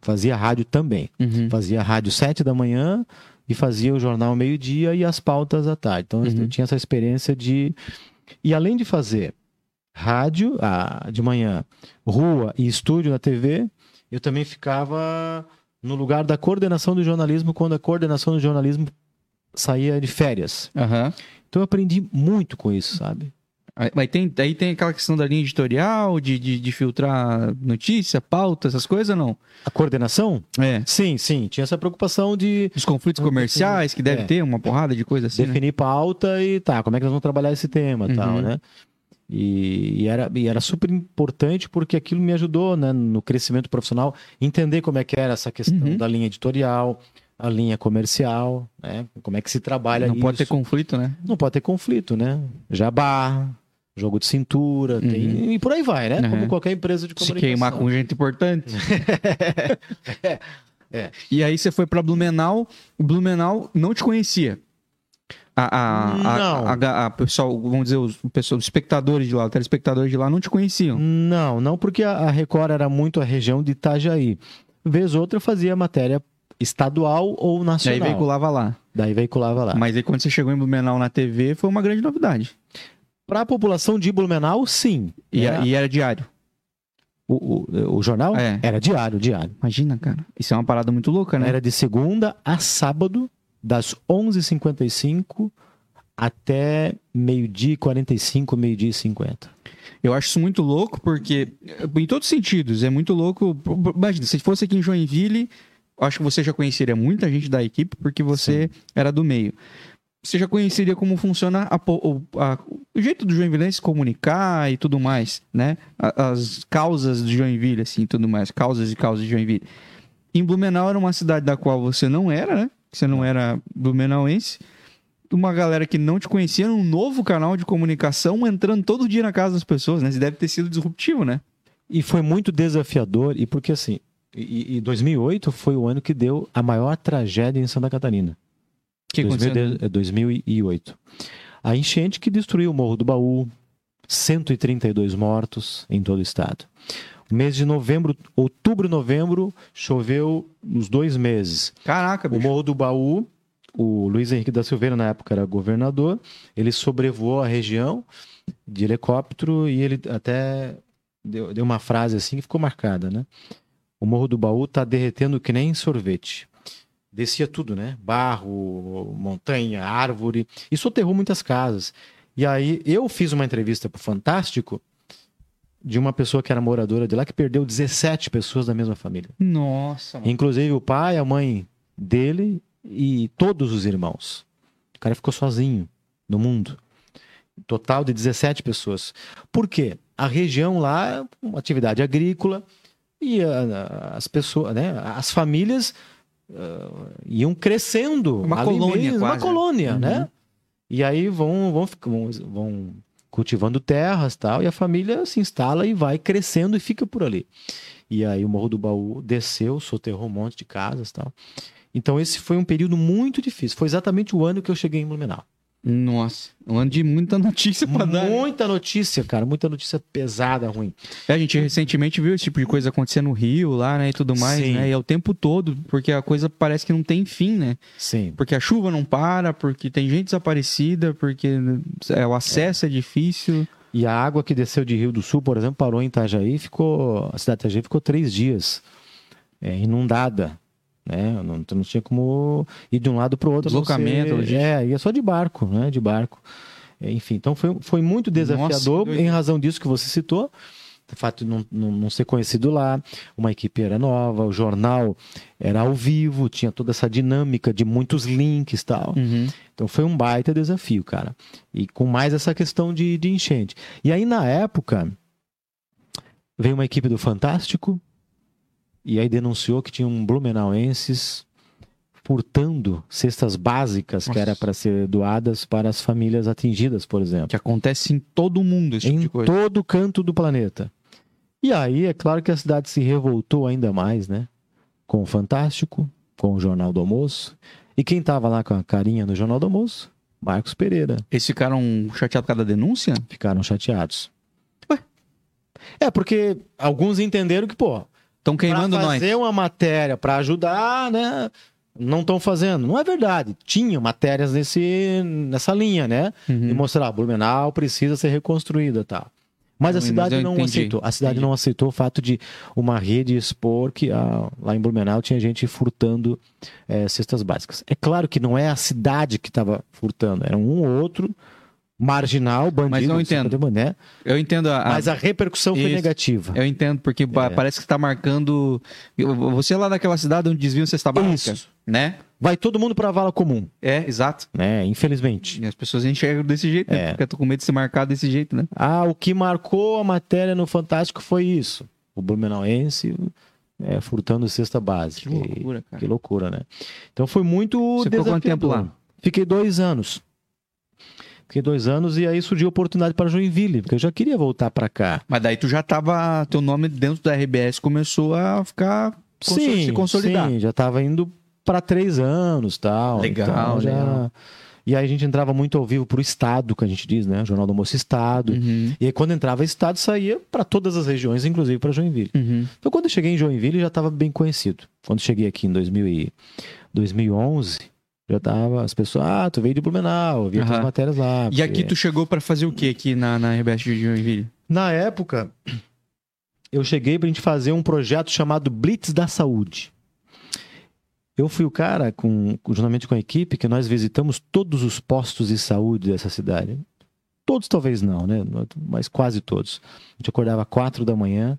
Speaker 1: Fazia rádio também.
Speaker 2: Uhum.
Speaker 1: Fazia rádio sete da manhã e fazia o jornal meio-dia e as pautas à tarde. Então eu
Speaker 2: Uhum.
Speaker 1: tinha essa experiência de. E além de fazer rádio ah, de manhã, rua e estúdio na TV, eu também ficava no lugar da coordenação do jornalismo quando a coordenação do jornalismo saía de férias.
Speaker 2: Aham.
Speaker 1: Então eu aprendi muito com isso, sabe?
Speaker 2: Mas tem, aí tem aquela questão da linha editorial, de, de, de filtrar notícia, pauta, essas coisas, não?
Speaker 1: A coordenação?
Speaker 2: É.
Speaker 1: Sim, sim. Tinha essa preocupação de
Speaker 2: Os conflitos comerciais, que deve
Speaker 1: É.
Speaker 2: ter uma porrada de coisa assim, né?
Speaker 1: definir pauta e tá, como é que nós vamos trabalhar esse tema e tal,
Speaker 2: Uhum.
Speaker 1: né? E, e era, e era super importante porque aquilo me ajudou né, no crescimento profissional, entender como é que era essa questão
Speaker 2: Uhum.
Speaker 1: da linha editorial, a linha comercial, né? Como é que se trabalha
Speaker 2: Não
Speaker 1: isso.
Speaker 2: pode ter conflito, né?
Speaker 1: Não pode ter conflito, né? Jabá, jogo de cintura, tem- e por aí vai, né?
Speaker 2: Uhum.
Speaker 1: Como qualquer empresa de
Speaker 2: Se
Speaker 1: comunicação.
Speaker 2: queimar com gente importante.
Speaker 1: É.
Speaker 2: E aí você foi pra Blumenau, o Blumenau não te conhecia. A, a,
Speaker 1: Não.
Speaker 2: a, a- a pessoal, vamos dizer, os, o pessoal, os espectadores de lá, os telespectadores de lá não te conheciam.
Speaker 1: Não, não porque a, Record era muito a região de Itajaí. Vez outra eu fazia matéria estadual ou nacional.
Speaker 2: veiculava lá.
Speaker 1: Daí veiculava lá.
Speaker 2: Mas aí quando você chegou em Blumenau na TV, foi uma grande novidade.
Speaker 1: Para a população de Blumenau, sim.
Speaker 2: E,
Speaker 1: Era-
Speaker 2: e era diário.
Speaker 1: o, o, o jornal
Speaker 2: É.
Speaker 1: era diário, diário.
Speaker 2: Imagina, cara. Isso é uma parada muito louca, né?
Speaker 1: Era de segunda a sábado, das 11h55 até meio-dia e 45, meio-dia e 50.
Speaker 2: Eu acho isso muito louco, porque, em todos os sentidos, é muito louco. Imagina, se fosse aqui em Joinville, acho que você já conheceria muita gente da equipe, porque você era do meio. Você já conheceria como funciona a a- o jeito do Joinville se comunicar e tudo mais, né? As causas de Joinville, assim, tudo mais. Causas e causas de Joinville. Em Blumenau era uma cidade da qual você não era, né? Você não era blumenauense. Uma galera que não te conhecia num novo canal de comunicação entrando todo dia na casa das pessoas, né? Isso deve ter sido disruptivo, né?
Speaker 1: E foi muito desafiador, e porque assim, e, e 2008 foi o ano que deu a maior tragédia em Santa Catarina.
Speaker 2: O que aconteceu?
Speaker 1: 2010 é 2008. A enchente que destruiu o Morro do Baú, 132 mortos em todo o estado. O mês de novembro, outubro e novembro, choveu uns dois meses.
Speaker 2: Caraca,
Speaker 1: O
Speaker 2: bicho.
Speaker 1: Morro do Baú, o Luiz Henrique da Silveira, na época, era governador, ele sobrevoou a região de helicóptero e ele até deu, deu uma frase assim que ficou marcada, né? O Morro do Baú tá derretendo que nem sorvete. Descia tudo, né? Barro, montanha, árvore. Isso soterrou muitas casas. E aí eu fiz uma entrevista pro Fantástico de uma pessoa que era moradora de lá que perdeu 17 pessoas da mesma família.
Speaker 2: Nossa, mano.
Speaker 1: Inclusive o pai, a mãe dele e todos os irmãos. O cara ficou sozinho no mundo. Total de 17 pessoas. Por quê? A região lá é uma atividade agrícola e as pessoas, né, as famílias ah, iam crescendo.
Speaker 2: Uma colônia
Speaker 1: mesmo, Uma colônia,
Speaker 2: Uhum.
Speaker 1: né? E aí vão, vão, vão, vão cultivando terras tal, e a família se instala e vai crescendo e fica por ali. E aí o Morro do Baú desceu, soterrou um monte de casas tal. Então esse foi um período muito difícil. Foi exatamente o ano que eu cheguei em Blumenau.
Speaker 2: Nossa. Um ano de muita notícia pra dar. né?
Speaker 1: Muita notícia, cara. Muita notícia pesada, ruim.
Speaker 2: É, a gente recentemente viu esse tipo de coisa acontecer no Rio, lá, né, e tudo mais,
Speaker 1: Sim.
Speaker 2: né? E é o tempo todo, porque a coisa parece que não tem fim, né?
Speaker 1: Sim.
Speaker 2: Porque a chuva não para, porque tem gente desaparecida, porque é, o acesso é, difícil.
Speaker 1: E a água que desceu de Rio do Sul, por exemplo, parou em Itajaí, ficou. A cidade de Itajaí ficou três dias é, inundada. Né? Não, não tinha como ir de um lado para o outro.
Speaker 2: Deslocamento, logística.
Speaker 1: É, ia só de barco, né? De barco. É, Enfim, então foi, foi muito desafiador
Speaker 2: que
Speaker 1: em razão disso que você citou. O fato de não, não, não ser conhecido lá, uma equipe era nova, o jornal era ao vivo, tinha toda essa dinâmica de muitos links e tal.
Speaker 2: Uhum.
Speaker 1: Então foi um baita desafio, cara. E com mais essa questão de, de enchente. E aí, na época, veio uma equipe do Fantástico e aí denunciou que tinham blumenauenses furtando cestas básicas que
Speaker 2: Nossa.
Speaker 1: era para ser doadas para as famílias atingidas, por exemplo.
Speaker 2: Que acontece em todo mundo esse tipo
Speaker 1: Em
Speaker 2: de coisa.
Speaker 1: todo canto do planeta. E aí, é claro que a cidade se revoltou ainda mais, né? Com o Fantástico, com o Jornal do Almoço. E quem tava lá com a carinha no Jornal do Almoço? Marcos Pereira.
Speaker 2: Eles ficaram chateados por causa da denúncia?
Speaker 1: Ficaram chateados. Ué? É, porque alguns entenderam que, pô,
Speaker 2: Estão queimando
Speaker 1: pra
Speaker 2: nós.
Speaker 1: fazer uma matéria para ajudar, né? Não estão fazendo. Não é verdade. Tinha matérias nesse, nessa linha, né?
Speaker 2: Uhum.
Speaker 1: E mostrar, ah, Blumenau precisa ser reconstruída, tá? Mas a
Speaker 2: Mas
Speaker 1: cidade
Speaker 2: eu
Speaker 1: não
Speaker 2: entendi,
Speaker 1: aceitou. A cidade
Speaker 2: entendi.
Speaker 1: não aceitou o fato de uma rede expor que ah, lá em Blumenau tinha gente furtando eh, cestas básicas. É claro que não é a cidade que estava furtando, era um ou outro marginal, bandido.
Speaker 2: Mas não entendo.
Speaker 1: pode- né?
Speaker 2: Eu entendo a. a-
Speaker 1: Mas a repercussão foi
Speaker 2: Isso.
Speaker 1: negativa.
Speaker 2: Eu entendo, porque
Speaker 1: É.
Speaker 2: parece que está marcando. Você é lá daquela cidade onde desviam cesta básica,
Speaker 1: Isso.
Speaker 2: né?
Speaker 1: Vai todo mundo pra vala comum,
Speaker 2: É, exato.
Speaker 1: né? Infelizmente.
Speaker 2: E as pessoas enxergam desse jeito, né?
Speaker 1: É.
Speaker 2: Porque eu tô com medo de ser marcado desse jeito, né?
Speaker 1: Ah, o que marcou a matéria no Fantástico foi isso. O Blumenauense é, furtando cesta básica.
Speaker 2: Que loucura, cara.
Speaker 1: Que loucura, né? Então foi muito
Speaker 2: Você ficou quanto tempo lá?
Speaker 1: Fiquei dois anos. Fiquei dois anos e aí surgiu a oportunidade para Joinville, porque eu já queria voltar para cá.
Speaker 2: Mas daí tu já tava. Teu nome dentro da RBS começou a ficar.
Speaker 1: Sim,
Speaker 2: se consolidar.
Speaker 1: sim, já estava indo para três anos tal.
Speaker 2: Legal,
Speaker 1: então já...
Speaker 2: legal.
Speaker 1: E aí a gente entrava muito ao vivo pro Estado, que a gente diz, né? Jornal do Almoço Estado.
Speaker 2: Uhum,
Speaker 1: E aí quando entrava Estado, saía para todas as regiões, inclusive para Joinville.
Speaker 2: uhum.
Speaker 1: Então, quando eu cheguei em Joinville, já estava bem conhecido. Quando cheguei aqui em 2000 e 2011, já tava as pessoas, ah, tu veio de Blumenau, vi as matérias lá.
Speaker 2: E aqui tu chegou pra fazer o que aqui na, na RBS de Joinville?
Speaker 1: Na época, eu cheguei pra gente fazer um projeto chamado Blitz da Saúde. Eu fui o cara, com, juntamente com a equipe, que nós visitamos todos os postos de saúde dessa cidade. Todos talvez não, né? Mas quase todos. A gente acordava quatro da manhã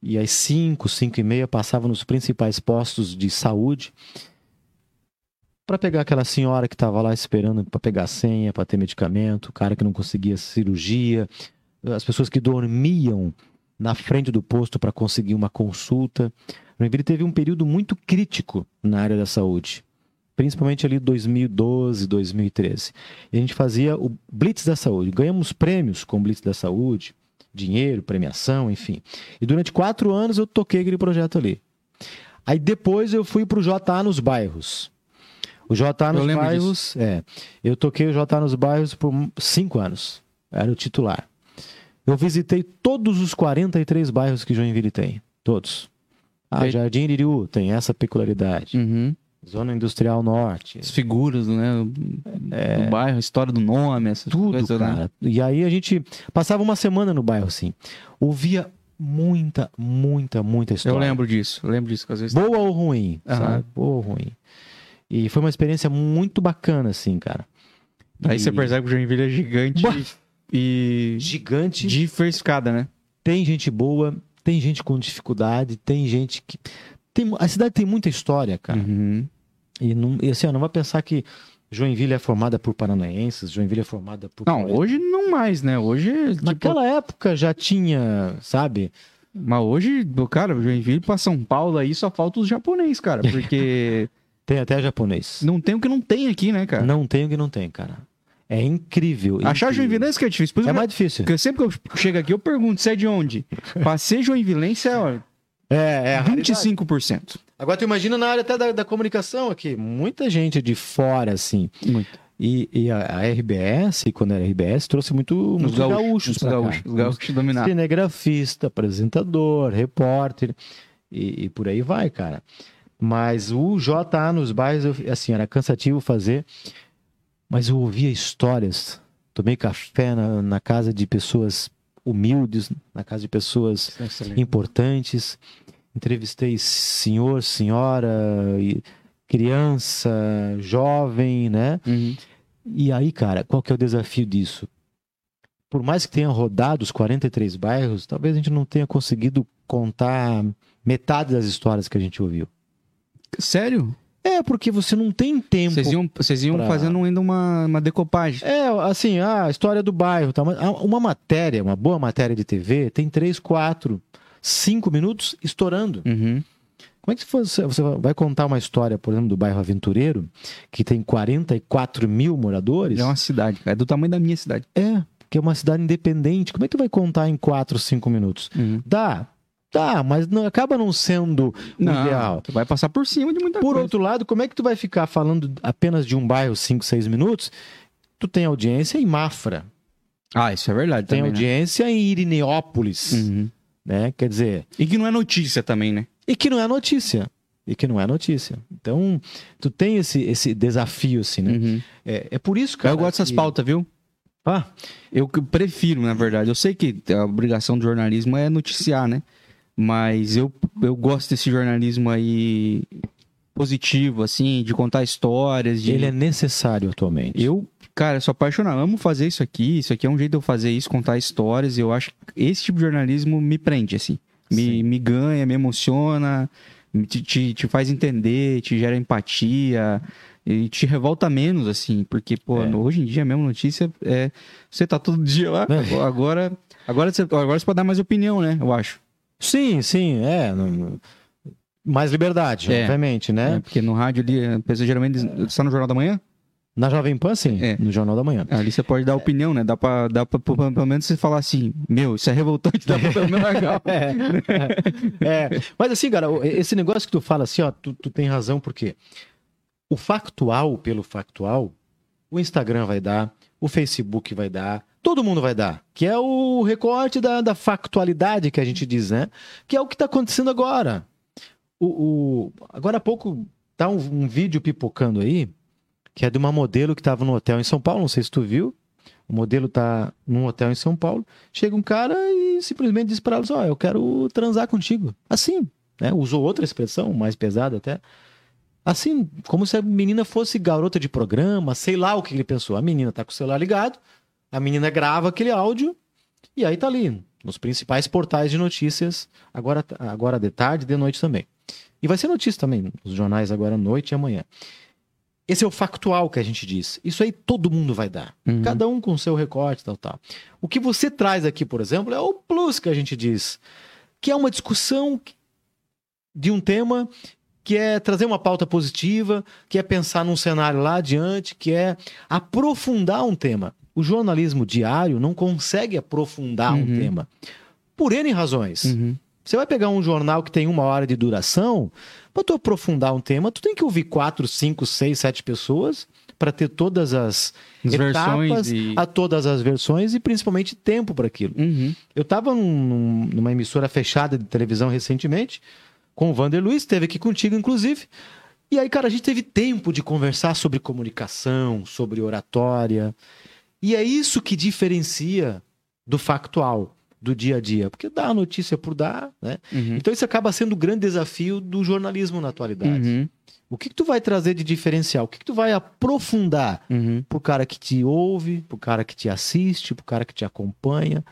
Speaker 1: e às cinco, cinco e meia passava nos principais postos de saúde para pegar aquela senhora que estava lá esperando para pegar senha, para ter medicamento, o cara que não conseguia cirurgia, as pessoas que dormiam na frente do posto para conseguir uma consulta. Joinville teve um período muito crítico na área da saúde, principalmente ali 2012, 2013. E a gente fazia o Blitz da Saúde. Ganhamos prêmios com o Blitz da Saúde, dinheiro, premiação, enfim. E durante quatro anos eu toquei aquele projeto ali. Aí depois eu fui para o JA nos bairros. O JA nos
Speaker 2: lembro
Speaker 1: bairros, é. Eu toquei o JA nos bairros por cinco anos. Era o titular. Eu visitei todos os 43 bairros que Joinville tem. Todos. Ah,
Speaker 2: Feito.
Speaker 1: Jardim Iriú tem essa peculiaridade.
Speaker 2: Uhum.
Speaker 1: Zona Industrial Norte.
Speaker 2: As figuras, né? Do bairro, a história do nome, essas
Speaker 1: É. Tudo,
Speaker 2: coisas, né?
Speaker 1: cara. E aí a gente passava uma semana no bairro, assim. Ouvia muita, muita, muita história.
Speaker 2: Eu lembro disso, eu lembro disso, às vezes.
Speaker 1: Boa ou ruim,
Speaker 2: Aham.
Speaker 1: sabe? Boa ou ruim. E foi uma experiência muito bacana, assim, cara.
Speaker 2: Aí
Speaker 1: E
Speaker 2: você percebe que o Joinville é gigante
Speaker 1: Bah.
Speaker 2: e
Speaker 1: Gigante.
Speaker 2: diversificada, né?
Speaker 1: Tem gente boa, tem gente com dificuldade, tem gente que... Tem... A cidade tem muita história, cara.
Speaker 2: Uhum.
Speaker 1: E, não, e assim, ó, não vai pensar que Joinville é formada por paranaenses, Joinville é formada por...
Speaker 2: Não, hoje não mais, né? Hoje, tipo,
Speaker 1: Naquela época já tinha, sabe?
Speaker 2: mas hoje, cara, o Joinville pra São Paulo aí só falta os japoneses, cara, porque
Speaker 1: Tem até japonês.
Speaker 2: não tem o que não tem aqui, né, cara?
Speaker 1: Não tem o que não tem, cara. É incrível.
Speaker 2: Achar joinvilense que é difícil.
Speaker 1: É mais difícil.
Speaker 2: Porque sempre que eu chego aqui, eu pergunto, você é de onde? Pra ser joinvilense é ó,
Speaker 1: É, é. a raridade.
Speaker 2: 25%.
Speaker 1: Agora tu imagina na área até da, da comunicação aqui. Muita gente de fora, assim.
Speaker 2: Muito.
Speaker 1: E, e a, a RBS, quando era RBS, trouxe muito,
Speaker 2: Os gaúchos. Os gaúchos. Os gaúchos dominaram.
Speaker 1: Cinegrafista, apresentador, repórter e, e por aí vai, cara. Mas o JA nos bairros, eu- assim, era cansativo fazer, mas eu ouvia histórias. Tomei café na, na casa de pessoas humildes, na casa de pessoas importantes. Entrevistei senhor, senhora, criança, jovem, né?
Speaker 2: Uhum.
Speaker 1: E aí, cara, qual que é o desafio disso? Por mais que tenha rodado os 43 bairros, talvez a gente não tenha conseguido contar metade das histórias que a gente ouviu.
Speaker 2: Sério?
Speaker 1: É, porque você não tem tempo.
Speaker 2: Vocês iam, vocês iam
Speaker 1: pra-
Speaker 2: fazendo ainda uma, uma decopagem.
Speaker 1: É, assim, a história do bairro. Tá? Uma matéria, uma boa matéria de TV, tem 3, 4, 5 minutos estourando.
Speaker 2: Uhum.
Speaker 1: Como é que você, você vai contar uma história, por exemplo, do bairro Aventureiro, que tem 44 mil moradores?
Speaker 2: É uma cidade, cara. É do tamanho da minha cidade.
Speaker 1: É, que é uma cidade independente. Como é que tu vai contar em 4, 5 minutos?
Speaker 2: Uhum.
Speaker 1: Dá, dá, mas não, acaba não sendo o ideal.
Speaker 2: Tu vai passar por cima de muita
Speaker 1: Por
Speaker 2: coisa.
Speaker 1: outro lado, como é que tu vai ficar falando apenas de um bairro 5, 6 minutos? Tu tem audiência em Mafra,
Speaker 2: Ah, isso é verdade
Speaker 1: tem
Speaker 2: também, né?
Speaker 1: audiência em Irineópolis,
Speaker 2: Uhum.
Speaker 1: né? Quer dizer,
Speaker 2: E que não é notícia também, né?
Speaker 1: e que não é notícia. E que não é notícia. Então, tu tem esse, esse desafio, assim, né?
Speaker 2: Uhum.
Speaker 1: É, é por isso, cara.
Speaker 2: eu gosto dessas
Speaker 1: que-
Speaker 2: pautas, viu?
Speaker 1: Ah,
Speaker 2: Eu prefiro, na verdade. Eu sei que a obrigação do jornalismo é noticiar, né? Mas eu, eu gosto desse jornalismo aí positivo, assim, de contar histórias. De...
Speaker 1: ele é necessário atualmente.
Speaker 2: Eu, Cara, sou apaixonado. Amo fazer isso aqui. Isso aqui é um jeito de eu fazer isso, contar histórias. E eu acho que esse tipo de jornalismo me prende, assim. Me, me ganha, me emociona, te, te, te faz entender, te gera empatia e te revolta menos, assim, porque, pô,
Speaker 1: É.
Speaker 2: hoje em dia mesmo notícia é. Você tá todo dia lá,
Speaker 1: É.
Speaker 2: agora. Agora você, agora você pode dar mais opinião, né? Eu acho.
Speaker 1: Sim, sim, é. não- Mais liberdade,
Speaker 2: É.
Speaker 1: obviamente, né?
Speaker 2: É, porque no rádio ali, a pessoa geralmente está no Jornal da Manhã.
Speaker 1: Na Jovem Pan, sim,
Speaker 2: É.
Speaker 1: no Jornal da Manhã.
Speaker 2: Ali você pode dar opinião, né? Dá pra, dá pra pelo pelo menos você falar assim: Meu, isso é revoltante, dá pra pelo menos largar.
Speaker 1: É, mas assim, cara, esse negócio que tu fala assim, ó, tu, tu tem razão, porque o factual pelo factual, o Instagram vai dar, o Facebook vai dar, todo mundo vai dar, que é o recorte da, da factualidade que a gente diz, né? Que é o que tá acontecendo agora. O, o- agora há pouco tá um, um vídeo pipocando aí, que é de uma modelo que tava no hotel em São Paulo, não sei se tu viu. O modelo tá num hotel em São Paulo. Chega um cara e simplesmente diz para elas: Ó, eu quero transar contigo. Assim, né? Usou outra expressão, mais pesada até. Assim, como se a menina fosse garota de programa, sei lá o que ele pensou. A menina tá com o celular ligado, a menina grava aquele áudio e aí tá ali, nos principais portais de notícias, agora, agora de tarde e de noite também. E vai ser notícia também, nos jornais agora à noite e amanhã. Esse é o factual que a gente diz. Isso aí todo mundo vai dar.
Speaker 2: Uhum.
Speaker 1: Cada um com seu recorte, tal, tal. O que você traz aqui, por exemplo, é o plus que a gente diz, que é uma discussão de um tema que é trazer uma pauta positiva, que é pensar num cenário lá adiante, que é aprofundar um tema. O jornalismo diário não consegue aprofundar um
Speaker 2: Uhum.
Speaker 1: tema. Por N razões.
Speaker 2: Uhum.
Speaker 1: Você vai pegar um jornal que tem uma hora de duração, para tu aprofundar um tema, tu tem que ouvir quatro, cinco, seis, sete pessoas para ter todas as
Speaker 2: As
Speaker 1: etapas,
Speaker 2: versões e.
Speaker 1: a todas as versões e principalmente tempo para aquilo.
Speaker 2: Uhum.
Speaker 1: Eu estava numa emissora fechada de televisão recentemente, com o Vander Luiz, esteve aqui contigo, inclusive. E aí, cara, a gente teve tempo de conversar sobre comunicação, sobre oratória. E é isso que diferencia do factual, do dia a dia. Porque dá a notícia por dar, né?
Speaker 2: Uhum.
Speaker 1: Então isso acaba sendo o grande desafio do jornalismo na atualidade.
Speaker 2: Uhum.
Speaker 1: O que, que tu vai trazer de diferencial? O que, que tu vai aprofundar
Speaker 2: Uhum.
Speaker 1: pro cara que te ouve, pro cara que te assiste, pro cara que te acompanha.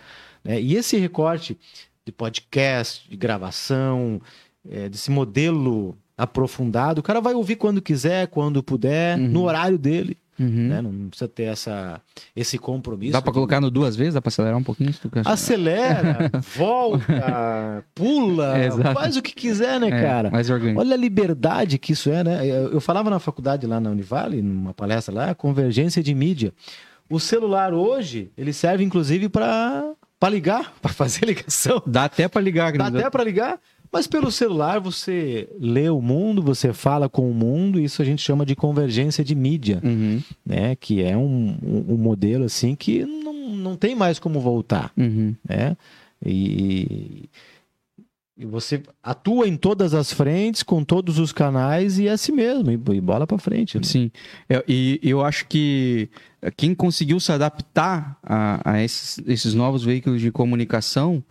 Speaker 1: né? E esse recorte de podcast, de gravação, é, desse modelo aprofundado, o cara vai ouvir quando quiser, quando puder,
Speaker 2: Uhum.
Speaker 1: no horário dele.
Speaker 2: Uhum.
Speaker 1: né? Não precisa ter essa, esse compromisso.
Speaker 2: Dá
Speaker 1: de-
Speaker 2: colocar no duas vezes? Dá pra acelerar um pouquinho? se tu quer?
Speaker 1: Acelera, volta, pula,
Speaker 2: É,
Speaker 1: faz o que quiser, né,
Speaker 2: É,
Speaker 1: cara?
Speaker 2: Mais orgânico.
Speaker 1: Olha a liberdade que isso é, né? Eu, eu falava na faculdade lá na Univale, numa palestra lá, convergência de mídia. O celular hoje, ele serve inclusive para ligar, para fazer ligação.
Speaker 2: Dá até pra ligar.
Speaker 1: Dá até para ligar, mas pelo celular você lê o mundo, você fala com o mundo, isso a gente chama de convergência de mídia,
Speaker 2: Uhum.
Speaker 1: né? Que é um, um, um modelo assim que não, não tem mais como voltar
Speaker 2: Uhum.
Speaker 1: né? E, e você atua em todas as frentes, com todos os canais e é assim mesmo, e, e bola pra frente. né?
Speaker 2: Sim. Eu- e eu acho que quem conseguiu se adaptar a, a esses, esses novos veículos de comunicação,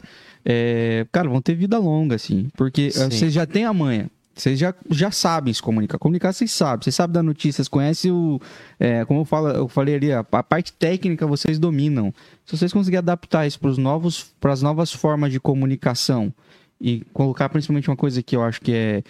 Speaker 2: é, cara, vão ter vida longa, assim. Porque
Speaker 1: Sim.
Speaker 2: eh, vocês já têm a manha. Vocês já, já sabem se comunicar. Comunicar, vocês sabem. Vocês sabem da notícia, vocês conhecem o. é, como eu, falo, eu falei ali, a, a parte técnica vocês dominam. Se vocês conseguirem adaptar isso para as novas formas de comunicação e colocar principalmente uma coisa que eu acho que é,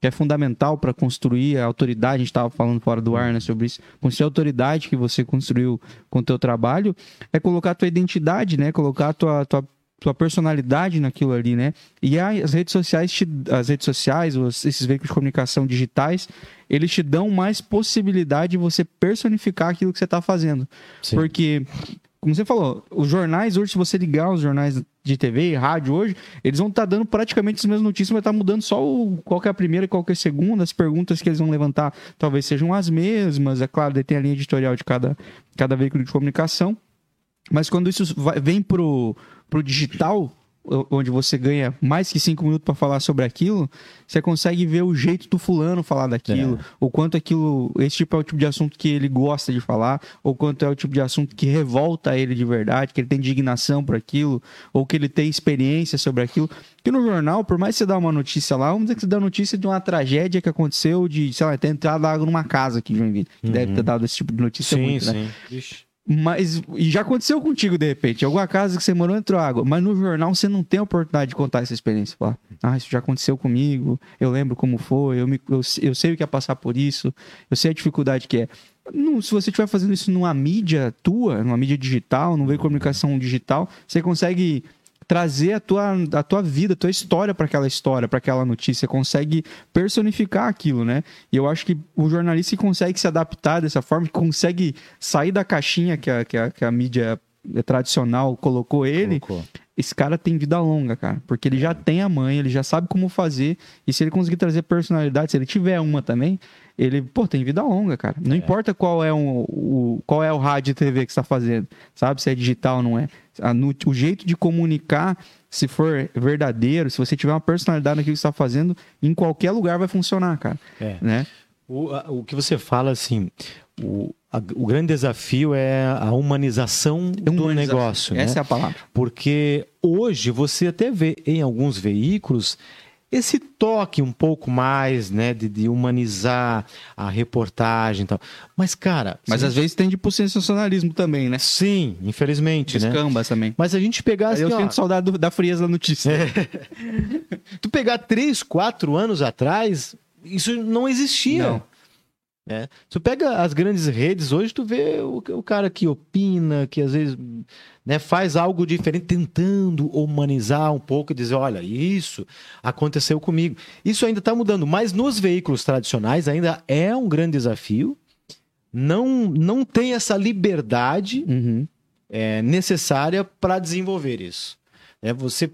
Speaker 2: que é fundamental para construir a autoridade, a gente estava falando fora do ar né, sobre isso, construir a autoridade que você construiu com o teu trabalho, é colocar a tua identidade, né? Colocar a tua, tua, tua personalidade naquilo ali, né? E as redes sociais, te- as redes sociais, os- esses veículos de comunicação digitais, eles te dão mais possibilidade de você personificar aquilo que você está fazendo.
Speaker 1: Sim.
Speaker 2: Porque, como você falou, os jornais hoje, se você ligar os jornais de TV e rádio hoje, eles vão estar dando praticamente as mesmas notícias, vai estar mudando só o, qual é a primeira e qual é a segunda, as perguntas que eles vão levantar talvez sejam as mesmas, é claro, daí tem a linha editorial de cada, cada veículo de comunicação, mas quando isso vai- vem pro, pro digital, onde você ganha mais que cinco minutos para falar sobre aquilo, você consegue ver o jeito do fulano falar daquilo, é. o quanto aquilo, esse tipo é o tipo de assunto que ele gosta de falar, ou quanto é o tipo de assunto que revolta ele de verdade, que ele tem indignação por aquilo, ou que ele tem experiência sobre aquilo. Que no jornal, por mais que você dá uma notícia lá, vamos dizer que você dá notícia de uma tragédia que aconteceu de, sei lá, ter entrado água numa casa aqui em Joinville, que uhum. deve ter dado esse tipo de notícia
Speaker 1: sim,
Speaker 2: muito,
Speaker 1: né? sim. né?
Speaker 2: Mas e já aconteceu contigo de repente, alguma casa que você morou entrou água, mas no jornal você não tem a oportunidade de contar essa experiência. Falar, ah, isso já aconteceu comigo, eu lembro como foi, eu, me, eu, eu sei o que é passar por isso, eu sei a dificuldade que é. Não, se você estiver fazendo isso numa mídia tua, numa mídia digital, num veio comunicação digital, você consegue trazer a tua, a tua vida, a tua história para aquela história, para aquela notícia, consegue personificar aquilo, né? E eu acho que o jornalista que consegue se adaptar dessa forma, que consegue sair da caixinha que a, que a, que a mídia tradicional colocou ele, colocou. Esse cara tem vida longa, cara. Porque ele já tem a mãe, ele já sabe como fazer. E se ele conseguir trazer personalidade, se ele tiver uma também, ele, pô, tem vida longa, cara. Não é. importa qual é o, o, qual é o rádio e TV que está fazendo, sabe? Se é digital ou não é. A, no, o jeito de comunicar, se for verdadeiro, se você tiver uma personalidade naquilo que está fazendo, em qualquer lugar vai funcionar, cara. É. Né?
Speaker 1: O, o que você fala, assim, o, a, o grande desafio é a humanização do negócio.
Speaker 2: Essa
Speaker 1: né?
Speaker 2: é a palavra.
Speaker 1: Porque hoje você até vê em alguns veículos esse toque um pouco mais, né, de, de humanizar a reportagem e tal. Mas, cara.
Speaker 2: Mas às vezes tem de sensacionalismo também, né?
Speaker 1: Sim, infelizmente.
Speaker 2: Escambas né? também.
Speaker 1: Mas a gente pegar.
Speaker 2: Assim, eu ó, sinto saudade do, da frieza da notícia. É.
Speaker 1: tu pegar três, quatro anos atrás, isso não existia. Não. É. Tu pega as grandes redes hoje, tu vê o, o cara que opina, que às vezes né, faz algo diferente, tentando humanizar um pouco e dizer: olha, isso aconteceu comigo. Isso ainda está mudando, mas nos veículos tradicionais ainda é um grande desafio. Não, não tem essa liberdade uhum. é, necessária para desenvolver isso. É, você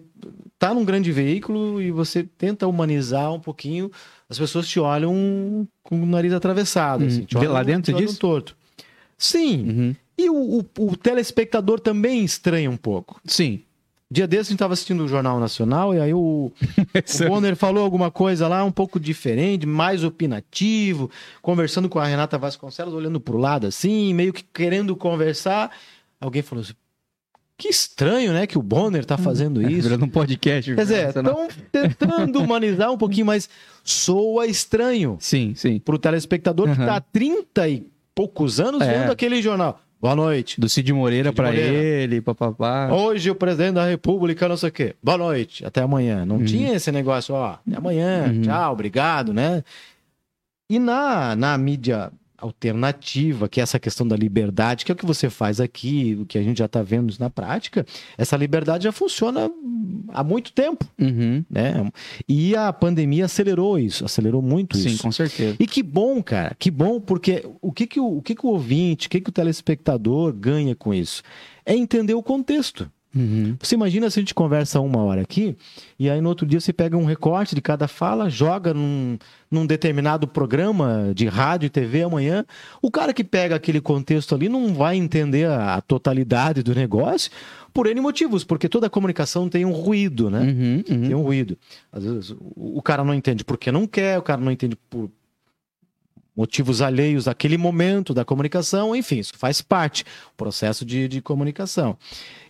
Speaker 1: tá num grande veículo e você tenta humanizar um pouquinho, as pessoas te olham com o nariz atravessado. Uhum. Assim, te
Speaker 2: olham, lá dentro disso?
Speaker 1: torto. Sim. Uhum. E o, o, o, telespectador também estranha um pouco.
Speaker 2: Sim.
Speaker 1: Dia desses a gente estava assistindo o Jornal Nacional e aí o, o Bonner falou alguma coisa lá um pouco diferente, mais opinativo, conversando com a Renata Vasconcelos, olhando para o lado assim, meio que querendo conversar. Alguém falou assim, que estranho, né, que o Bonner tá fazendo é, isso.
Speaker 2: Virando um podcast.
Speaker 1: Quer dizer, estão tentando humanizar um pouquinho, mas soa estranho.
Speaker 2: Sim, sim.
Speaker 1: Pro telespectador uhum. que tá há 30 e poucos anos é. vendo aquele jornal. Boa noite.
Speaker 2: Do Cid Moreira para ele, papapá.
Speaker 1: Hoje o presidente da República, não sei o quê. Boa noite, até amanhã. Não uhum. tinha esse negócio, ó, até amanhã, uhum. tchau, obrigado, né? E na, na mídia alternativa, que é essa questão da liberdade, que é o que você faz aqui, o que a gente já está vendo na prática, essa liberdade já funciona há muito tempo.
Speaker 2: Uhum.
Speaker 1: Né? E a pandemia acelerou isso, acelerou muito
Speaker 2: Sim,
Speaker 1: isso.
Speaker 2: Sim, com certeza.
Speaker 1: E que bom, cara, que bom, porque o que, que, o, o, que, que o ouvinte, o que, que o telespectador ganha com isso? É entender o contexto.
Speaker 2: Uhum.
Speaker 1: Você imagina se a gente conversa uma hora aqui e aí no outro dia você pega um recorte de cada fala, joga num, num determinado programa de rádio e TV amanhã. O cara que pega aquele contexto ali não vai entender a, a totalidade do negócio por N motivos, porque toda comunicação tem um ruído, né?
Speaker 2: Uhum, uhum.
Speaker 1: Tem um ruído. Às vezes o, o cara não entende porque não quer, o cara não entende por, motivos alheios àquele momento da comunicação, enfim, isso faz parte do processo de, de comunicação.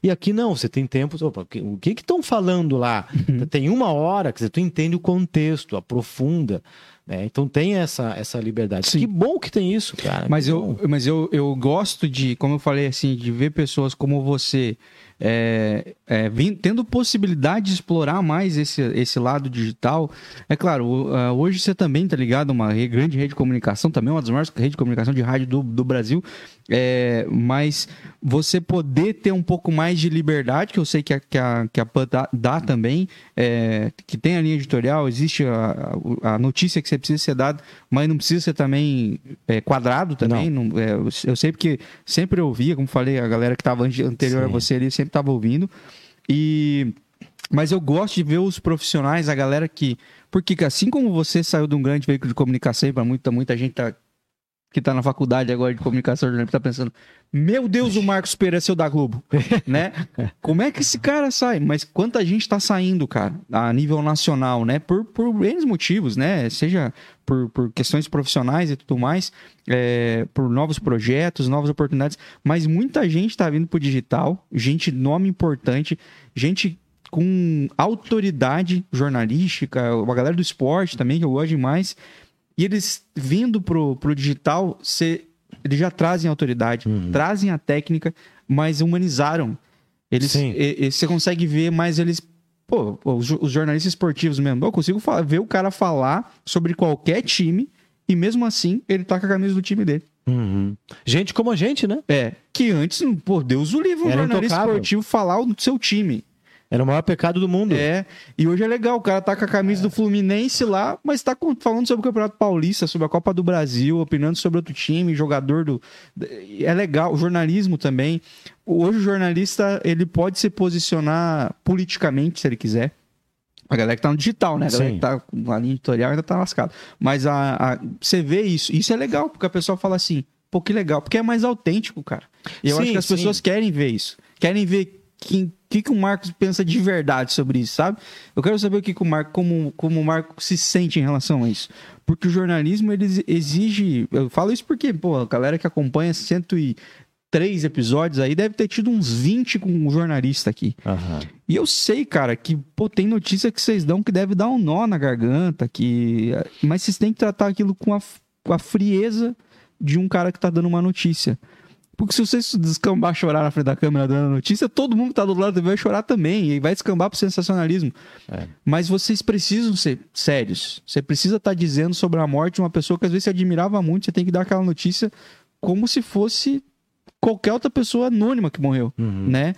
Speaker 1: E aqui não, você tem tempo, opa, o que estão falando lá? Uhum. Tem uma hora, quer dizer, tu entende o contexto, aprofunda, né? Então tem essa, essa liberdade.
Speaker 2: Sim.
Speaker 1: Que bom que tem isso, cara.
Speaker 2: Mas,
Speaker 1: eu,
Speaker 2: mas eu, eu gosto de, como eu falei assim, de ver pessoas como você é, é, vim, tendo possibilidade de explorar mais esse, esse lado digital. É claro, uh, hoje você também está ligado a uma grande rede de comunicação, também uma das maiores redes de comunicação de rádio do, do Brasil, é, mas você poder ter um pouco mais de liberdade, que eu sei que a, que a, que a PAN dá, dá também, é, que tem a linha editorial, existe a, a, notícia que você precisa ser dada, mas não precisa ser também é, quadrado também. Não. Não, é, eu sei porque sempre ouvia, como falei, a galera que estava anterior Sim. a você ali sempre sempre estava ouvindo. E mas eu gosto de ver os profissionais, a galera que. Porque assim como você saiu de um grande veículo de comunicação, para muita, muita gente tá que tá na faculdade agora de comunicação jornalística tá pensando, meu Deus, o Marcos Pereira é da Globo, né? Como é que esse cara sai? Mas quanta gente tá saindo, cara, a nível nacional, né? Por, por N motivos, né? Seja por, por questões profissionais e tudo mais, é, por novos projetos, novas oportunidades, mas muita gente tá vindo pro digital, gente nome importante, gente com autoridade jornalística, a galera do esporte também, que eu gosto demais, e eles vindo pro, pro digital, cê, eles já trazem autoridade, uhum. trazem a técnica, mas humanizaram. Eles, você consegue ver, mas eles pô, os, os, jornalistas esportivos mesmo, eu consigo falar, ver o cara falar sobre qualquer time e mesmo assim ele tá com a camisa do time dele.
Speaker 1: Uhum. Gente como a gente, né?
Speaker 2: É. Que antes, por Deus o livre, um Era jornalista intocável. esportivo falar do seu time.
Speaker 1: Era o maior pecado do mundo.
Speaker 2: É. E hoje é legal, o cara tá com a camisa é. do Fluminense lá, mas tá falando sobre o Campeonato Paulista, sobre a Copa do Brasil, opinando sobre outro time, jogador do. É legal. O jornalismo também. Hoje o jornalista, ele pode se posicionar politicamente, se ele quiser. A galera que tá no digital, né? A galera Sim. que tá na linha editorial ainda tá lascado. Mas a, a, você vê isso. Isso é legal, porque a pessoa fala assim, pô, que legal. Porque é mais autêntico, cara. E eu sim, acho que as sim. pessoas querem ver isso. Querem ver que que, que o Marcos pensa de verdade sobre isso, sabe? Eu quero saber o que, que o Marco, como, como o Marco se sente em relação a isso. Porque o jornalismo, ele exige. Eu falo isso porque, pô, a galera que acompanha 103 episódios aí deve ter tido uns 20 com um jornalista aqui. Uhum. E eu sei, cara, que, pô, tem notícia que vocês dão que deve dar um nó na garganta, que. Mas vocês têm que tratar aquilo com a, com a frieza de um cara que tá dando uma notícia. Porque se você descambar chorar na frente da câmera dando a notícia, todo mundo que tá do lado vai chorar também. E vai descambar pro sensacionalismo. É. Mas vocês precisam ser sérios. Você precisa estar tá dizendo sobre a morte de uma pessoa que às vezes você admirava muito. Você tem que dar aquela notícia como se fosse qualquer outra pessoa anônima que morreu, uhum. né?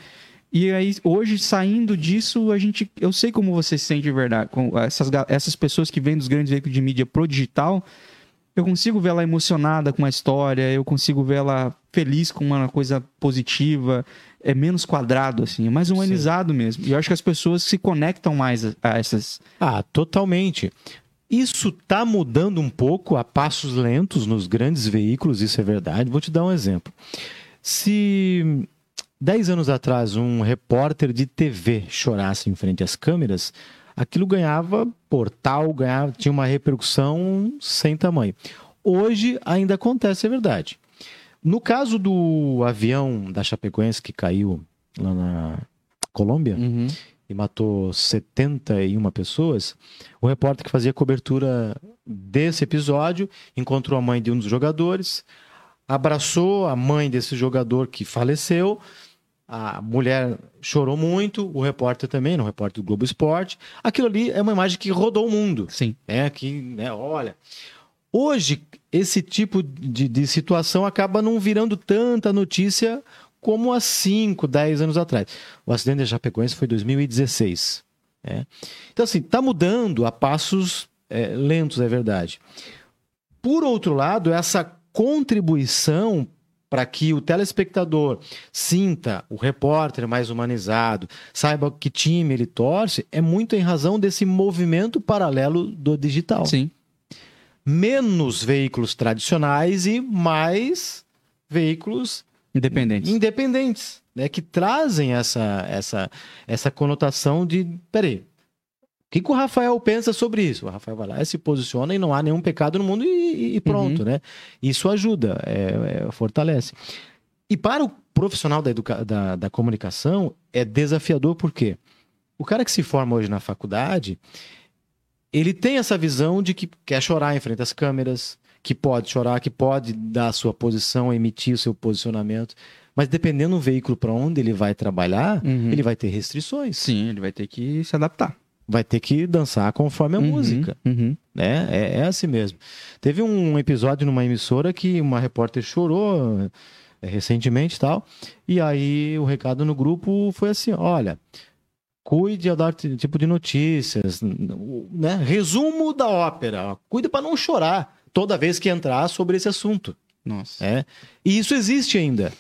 Speaker 2: E aí, hoje, saindo disso, a gente. Eu sei como você se sente de verdade. Com essas, essas pessoas que vêm dos grandes veículos de mídia pro digital eu consigo ver ela emocionada com a história, eu consigo ver ela feliz com uma coisa positiva, é menos quadrado, assim, é mais humanizado Sim. mesmo. E eu acho que as pessoas se conectam mais a, a essas.
Speaker 1: Ah, totalmente. Isso tá mudando um pouco a passos lentos nos grandes veículos, isso é verdade. Vou te dar um exemplo. Se dez anos atrás um repórter de TV chorasse em frente às câmeras, aquilo ganhava portal, ganhava, tinha uma repercussão sem tamanho. Hoje ainda acontece, é verdade. No caso do avião da Chapecoense que caiu lá na Colômbia uhum. e matou 71 pessoas, o repórter que fazia cobertura desse episódio encontrou a mãe de um dos jogadores, abraçou a mãe desse jogador que faleceu a mulher chorou muito, o repórter também, no repórter do Globo Esporte. Aquilo ali é uma imagem que rodou o mundo.
Speaker 2: Sim.
Speaker 1: É que, né, olha. Hoje, esse tipo de, de situação acaba não virando tanta notícia como há 5, 10 anos atrás. O acidente da Chapecoense foi em 2016. É. Então, assim, está mudando a passos é, lentos, é verdade. Por outro lado, essa contribuição para que o telespectador sinta o repórter mais humanizado, saiba que time ele torce, é muito em razão desse movimento paralelo do digital.
Speaker 2: Sim.
Speaker 1: Menos veículos tradicionais e mais veículos
Speaker 2: independentes.
Speaker 1: Independentes, né, que trazem essa essa essa conotação de, peraí, que, que, o Rafael pensa sobre isso? O Rafael vai lá, se posiciona e não há nenhum pecado no mundo e, e pronto, uhum. né? Isso ajuda, é, é, fortalece. E para o profissional da, educa... da, da comunicação, é desafiador porque o cara que se forma hoje na faculdade, ele tem essa visão de que quer chorar em frente às câmeras, que pode chorar, que pode dar a sua posição, emitir o seu posicionamento. Mas dependendo do veículo para onde ele vai trabalhar, uhum. ele vai ter restrições.
Speaker 2: Sim, ele vai ter que se adaptar
Speaker 1: vai ter que dançar conforme a uhum, música. Uhum. Né? É, é, assim mesmo. Teve um episódio numa emissora que uma repórter chorou é, recentemente e tal. E aí o recado no grupo foi assim: olha. Cuide ao dar tipo de notícias, né? Resumo da ópera. Cuide para não chorar toda vez que entrar sobre esse assunto.
Speaker 2: Nossa.
Speaker 1: É. E isso existe ainda.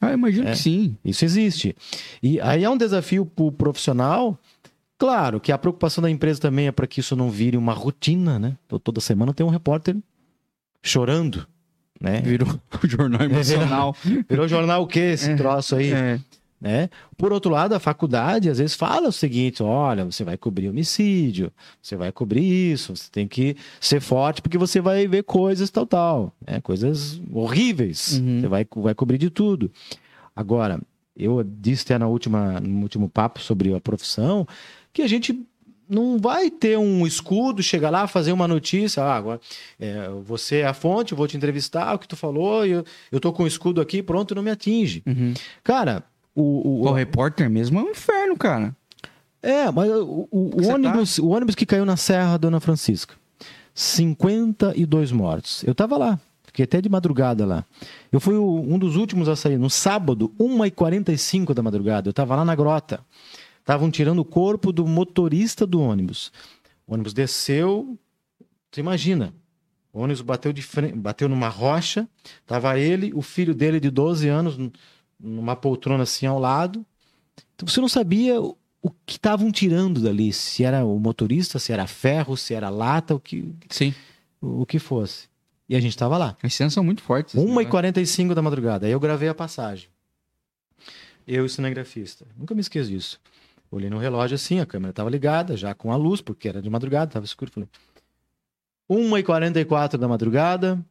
Speaker 2: Ah, imagino é, que sim.
Speaker 1: Isso existe. E aí é um desafio para o profissional Claro que a preocupação da empresa também é para que isso não vire uma rotina, né? Então, toda semana tem um repórter chorando, né?
Speaker 2: Virou o jornal emocional.
Speaker 1: Virou jornal o quê esse
Speaker 2: É.
Speaker 1: troço aí?
Speaker 2: É.
Speaker 1: né? Por outro lado, a faculdade às vezes fala o seguinte: olha, você vai cobrir homicídio, você vai cobrir isso, você tem que ser forte porque você vai ver coisas tal, tal, né? coisas horríveis.
Speaker 2: Uhum.
Speaker 1: Você vai, vai cobrir de tudo. Agora, eu disse até na última, no último papo sobre a profissão que a gente não vai ter um escudo, chegar lá, fazer uma notícia, ah, agora é, você é a fonte, eu vou te entrevistar, o que tu falou, eu, eu tô com o escudo aqui, pronto, não me atinge.
Speaker 2: Uhum.
Speaker 1: Cara, o, o,
Speaker 2: O repórter mesmo é um inferno, cara.
Speaker 1: é, mas o, o-
Speaker 2: tá?
Speaker 1: ônibus, o ônibus que caiu na Serra Dona Francisca, 52 mortos. Eu tava lá, fiquei até de madrugada lá. Eu fui um dos últimos a sair, no sábado, 1h45 da madrugada. Eu tava lá na grota. Estavam tirando o corpo do motorista do ônibus. O ônibus desceu, você imagina. O ônibus bateu de frente, bateu numa rocha, tava ele, o filho dele de 12 anos, numa poltrona assim ao lado. Então você não sabia o o que estavam tirando dali, se era o motorista, se era ferro, se era lata, o que,
Speaker 2: Sim.
Speaker 1: o que fosse. E a gente estava lá.
Speaker 2: As cenas são muito fortes. assim, né?
Speaker 1: 1h45 da madrugada. Aí eu gravei a passagem. Eu e o cinegrafista. Nunca me esqueço disso. Olhei no relógio assim, a câmera estava ligada, já com a luz, porque era de madrugada, estava escuro. Falei, 1h44 da madrugada,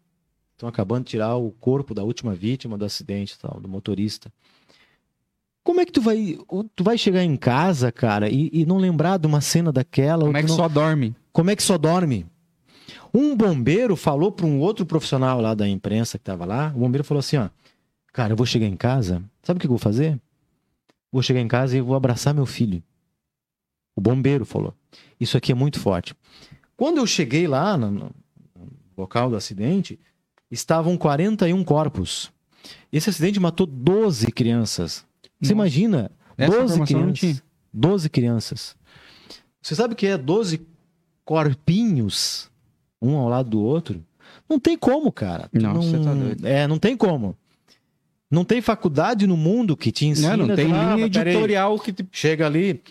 Speaker 1: estão acabando de tirar o corpo da última vítima do acidente, tal, do motorista. Como é que tu vai, tu vai chegar em casa, cara, e, e não lembrar de uma cena daquela?
Speaker 2: Como é que
Speaker 1: não-
Speaker 2: só dorme?
Speaker 1: como é que só dorme? Um bombeiro falou para um outro profissional lá da imprensa que estava lá. O bombeiro falou assim: ó, cara, eu vou chegar em casa. Sabe o que eu vou fazer? Vou chegar em casa e vou abraçar meu filho. O bombeiro falou. Isso aqui é muito forte. Quando eu cheguei lá no, no local do acidente, estavam 41 corpos. Esse acidente matou 12 crianças. Você
Speaker 2: Nossa.
Speaker 1: imagina?
Speaker 2: Essa
Speaker 1: 12
Speaker 2: informação eu não
Speaker 1: crianças.
Speaker 2: tinha.
Speaker 1: 12 crianças. Você sabe o que é 12 corpinhos, um ao lado do outro? Não tem como, cara. Tu
Speaker 2: Não, você tá doido.
Speaker 1: É, não tem como. Não tem faculdade no mundo que te ensina.
Speaker 2: Não, não tem
Speaker 1: ah,
Speaker 2: linha editorial que te...
Speaker 1: Chega ali.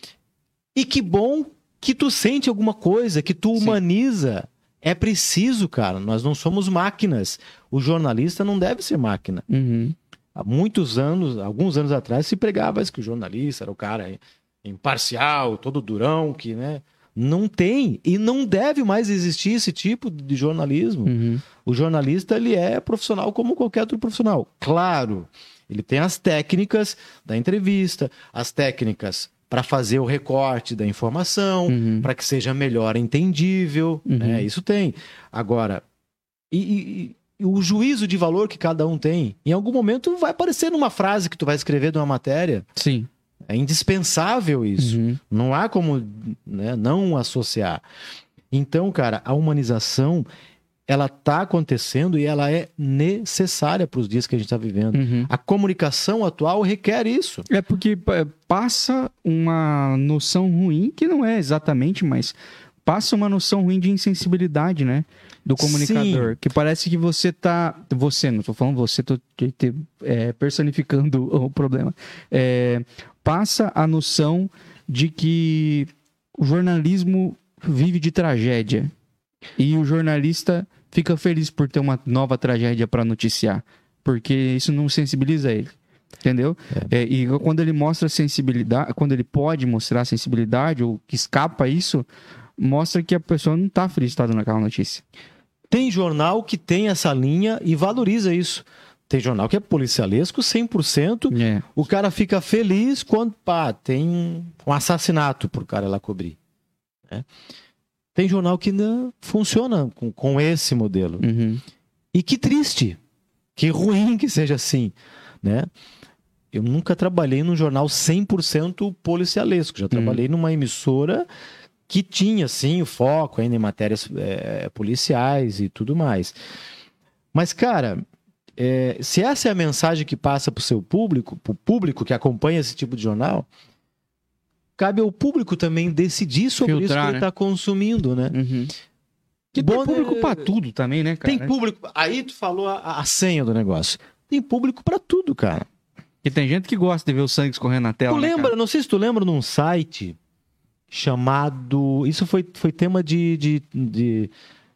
Speaker 1: E que bom que tu sente alguma coisa, que tu
Speaker 2: Sim.
Speaker 1: humaniza. É preciso, cara. Nós não somos máquinas. O jornalista não deve ser máquina
Speaker 2: Uhum.
Speaker 1: há muitos anos, alguns anos atrás, se pregava isso, que o jornalista era o cara imparcial, todo durão, que, né? Não tem e não deve mais existir esse tipo de jornalismo.
Speaker 2: Uhum.
Speaker 1: O jornalista, ele é profissional como qualquer outro profissional. Claro, ele tem as técnicas da entrevista, as técnicas para fazer o recorte da informação,
Speaker 2: Uhum.
Speaker 1: para que seja melhor entendível,
Speaker 2: Uhum.
Speaker 1: né? Isso tem. Agora, e, e- e o juízo de valor que cada um tem, em algum momento vai aparecer numa frase que tu vai escrever de uma matéria.
Speaker 2: Sim.
Speaker 1: É indispensável isso.
Speaker 2: Uhum.
Speaker 1: Não há como né, não associar. Então, cara, a humanização ela está acontecendo e ela é necessária para os dias que a gente está vivendo.
Speaker 2: Uhum.
Speaker 1: A comunicação atual requer isso.
Speaker 2: É porque passa uma noção ruim, que não é exatamente, mas passa uma noção ruim de insensibilidade, né? Do comunicador.
Speaker 1: Sim.
Speaker 2: Que parece que você tá. Você, não tô falando você, tô é, personificando o problema. É, passa a noção de que o jornalismo vive de tragédia. E o jornalista fica feliz por ter uma nova tragédia para noticiar. Porque isso não sensibiliza ele. Entendeu? É, e quando ele mostra sensibilidade, quando ele pode mostrar sensibilidade ou que escapa isso, mostra que a pessoa não tá feliz de estar dando aquela notícia.
Speaker 1: Tem jornal que tem essa linha e valoriza isso. Tem jornal que é policialesco 100%.
Speaker 2: É.
Speaker 1: O cara fica feliz quando pá, tem um assassinato pro cara lá cobrir. né? Tem jornal que não funciona com, com esse modelo.
Speaker 2: Uhum.
Speaker 1: E que triste, que ruim que seja assim, né? Eu nunca trabalhei num jornal 100% policialesco. Já trabalhei numa emissora que tinha, sim, o foco ainda em matérias é, policiais e tudo mais. Mas, cara, é, se essa é a mensagem que passa para o seu público, para o público que acompanha esse tipo de jornal, cabe ao público também decidir sobre isso
Speaker 2: Filtrar,
Speaker 1: que ele
Speaker 2: né?
Speaker 1: está consumindo, né?
Speaker 2: Uhum. Que
Speaker 1: Bom,
Speaker 2: tem público
Speaker 1: né?
Speaker 2: pra tudo também, né, cara?
Speaker 1: Tem público. Aí tu falou a, a senha do negócio. Tem público pra tudo, cara.
Speaker 2: E tem gente que gosta de ver o sangue escorrendo na tela.
Speaker 1: Tu
Speaker 2: né,
Speaker 1: lembra,
Speaker 2: cara?
Speaker 1: não sei se tu lembra num site chamado. Isso foi, foi tema de, de, de,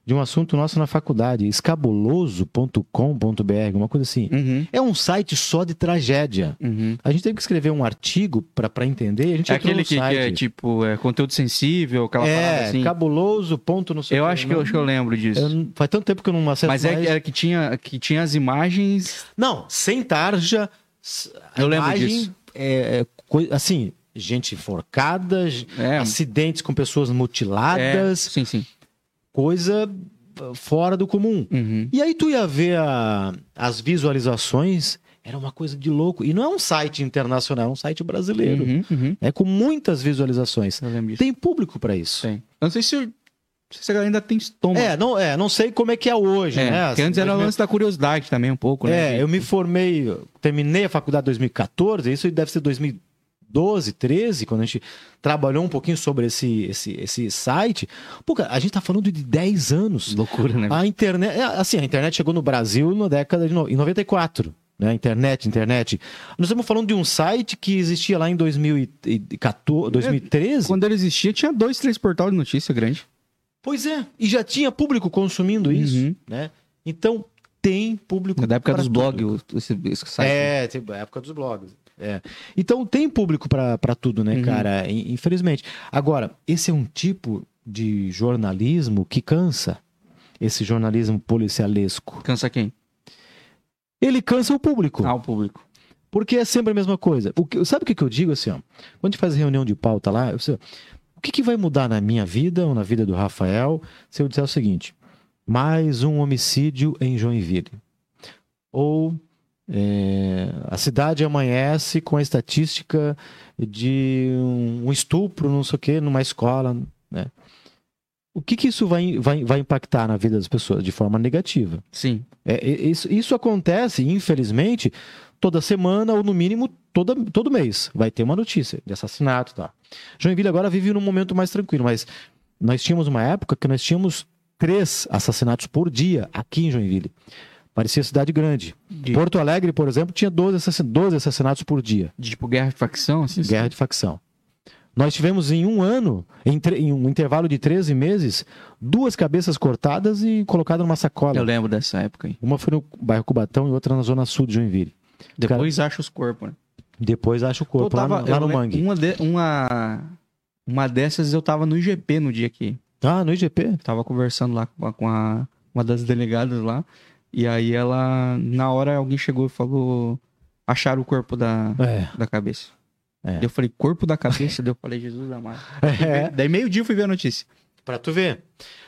Speaker 1: de um assunto nosso na faculdade, escabuloso.com.br, uma coisa assim.
Speaker 2: Uhum,
Speaker 1: É um site só de tragédia.
Speaker 2: uhum.
Speaker 1: A gente teve que escrever um artigo para entender. A gente
Speaker 2: É aquele que, que é tipo é, conteúdo sensível, aquela parada
Speaker 1: é,
Speaker 2: assim.
Speaker 1: cabuloso, ponto, não sei
Speaker 2: Eu acho que eu, acho que eu lembro disso.
Speaker 1: eu faz tanto tempo que eu não acesso
Speaker 2: Mas é,
Speaker 1: mais.
Speaker 2: que- é que tinha, que tinha as imagens.
Speaker 1: Não, sem tarja.
Speaker 2: Eu lembro
Speaker 1: imagem
Speaker 2: disso.
Speaker 1: É, é assim, gente enforcada,
Speaker 2: É,
Speaker 1: acidentes com pessoas
Speaker 2: é,
Speaker 1: mutiladas,
Speaker 2: sim, sim.
Speaker 1: coisa uh, fora do comum.
Speaker 2: Uhum.
Speaker 1: E aí tu ia ver a- as visualizações, era uma coisa de louco. E não é um site internacional, é um site brasileiro.
Speaker 2: Uhum, uhum.
Speaker 1: É com muitas visualizações. Tem público para isso.
Speaker 2: Tem. Eu não sei se, eu- não sei se a galera ainda tem estômago.
Speaker 1: É, não, é, não sei como é que é hoje,
Speaker 2: É,
Speaker 1: né?
Speaker 2: porque antes era o lance da curiosidade também, um pouco, né?
Speaker 1: É, eu me formei, terminei a faculdade em 2014, isso deve ser 2012, 13, quando a gente trabalhou um pouquinho sobre esse, esse, esse site. Pô, cara, a gente tá falando de 10 anos.
Speaker 2: Loucura, né?
Speaker 1: A internet, é, assim, a internet chegou no Brasil na década de no, em 94. Né, internet, internet. Nós estamos falando de um site que existia lá em 2014, 2013.
Speaker 2: Quando ele existia, tinha dois, três portais de notícia grande.
Speaker 1: Pois é, e já tinha público consumindo isso,
Speaker 2: Uhum.
Speaker 1: né? Então tem público
Speaker 2: Da época dos blogs, esse, esse site.
Speaker 1: É, a época dos blogs. É. Então tem público pra pra tudo, né,
Speaker 2: Uhum.
Speaker 1: cara? In- Infelizmente. Agora, esse é um tipo de jornalismo que cansa. Esse jornalismo policialesco.
Speaker 2: Cansa quem?
Speaker 1: Ele cansa o público.
Speaker 2: Ah, o público.
Speaker 1: Porque é sempre a mesma coisa. O que, sabe o que, que eu digo assim, ó? Quando a gente faz reunião de pauta lá, eu sei, o que, que vai mudar na minha vida ou na vida do Rafael se eu disser o seguinte: mais um homicídio em Joinville? Ou é, a cidade amanhece com a estatística de um, um estupro, não sei o quê, numa escola, né? O que, que isso vai, vai, vai impactar na vida das pessoas de forma negativa?
Speaker 2: Sim.
Speaker 1: É, e- isso, isso acontece, infelizmente, toda semana ou no mínimo toda, todo mês. Vai ter uma notícia de assassinato. Tá? Joinville agora vive num momento mais tranquilo, mas nós tínhamos uma época que nós tínhamos três assassinatos por dia aqui em Joinville. Parecia cidade grande.
Speaker 2: De,
Speaker 1: Porto Alegre, por exemplo, tinha 12, assassin- 12 assassinatos por dia.
Speaker 2: de, tipo guerra de facção, assim?
Speaker 1: Guerra de facção. Nós tivemos em um ano, em, em um intervalo de 13 meses, duas cabeças cortadas e colocadas numa sacola.
Speaker 2: Eu lembro dessa época aí.
Speaker 1: Uma foi no bairro Cubatão e outra na zona sul de Joinville.
Speaker 2: Depois acha os corpos, né?
Speaker 1: Depois acha o corpo
Speaker 2: Eu tava-
Speaker 1: lá, no, lá
Speaker 2: eu
Speaker 1: no mangue.
Speaker 2: Uma, de- uma, uma dessas eu tava no IGP no dia que
Speaker 1: Ah, no IGP?
Speaker 2: tava conversando lá com a, com a- uma das delegadas lá. E aí ela, na hora, alguém chegou e falou: acharam o corpo da,
Speaker 1: É.
Speaker 2: da cabeça.
Speaker 1: É.
Speaker 2: Eu falei, corpo da cabeça? Daí eu falei, Jesus amado.
Speaker 1: É,
Speaker 2: Daí meio-dia eu fui ver a notícia.
Speaker 1: pra tu ver.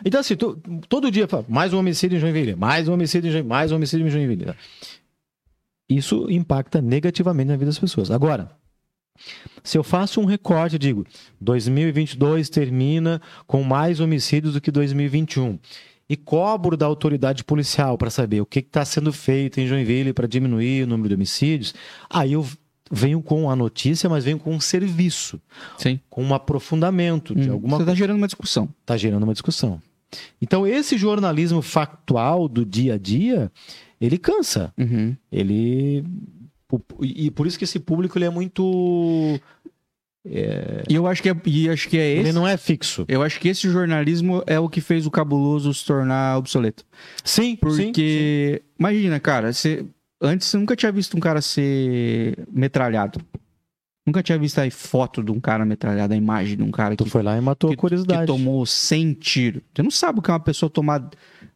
Speaker 1: Então, assim, tu- todo dia fala, mais um homicídio em Joinville, mais um homicídio em Joinville, mais um homicídio em Joinville. Isso impacta negativamente na vida das pessoas. Agora, se eu faço um recorte, digo, 2022 termina com mais homicídios do que 2021 e cobro da autoridade policial para saber o que está sendo feito em Joinville para diminuir o número de homicídios, aí eu venho com a notícia, mas venho com um serviço,
Speaker 2: Sim.
Speaker 1: com um aprofundamento de
Speaker 2: Hum,
Speaker 1: alguma
Speaker 2: Você tá gerando uma discussão.
Speaker 1: está gerando uma discussão. Então, esse jornalismo factual do dia a dia, ele cansa.
Speaker 2: Uhum.
Speaker 1: Ele. E por isso que esse público ele é muito.
Speaker 2: E eu acho que é, e acho que é esse.
Speaker 1: Ele não é fixo.
Speaker 2: Eu acho que esse jornalismo é o que fez o cabuloso se tornar obsoleto.
Speaker 1: Sim, sim,
Speaker 2: Porque, imagina, cara, você, antes você nunca tinha visto um cara ser metralhado. Nunca tinha visto aí foto de um cara metralhado, a imagem de um cara
Speaker 1: Tu
Speaker 2: que,
Speaker 1: foi lá e matou
Speaker 2: que,
Speaker 1: a curiosidade.
Speaker 2: que tomou 100 tiros. Você não sabe o que é uma pessoa tomar.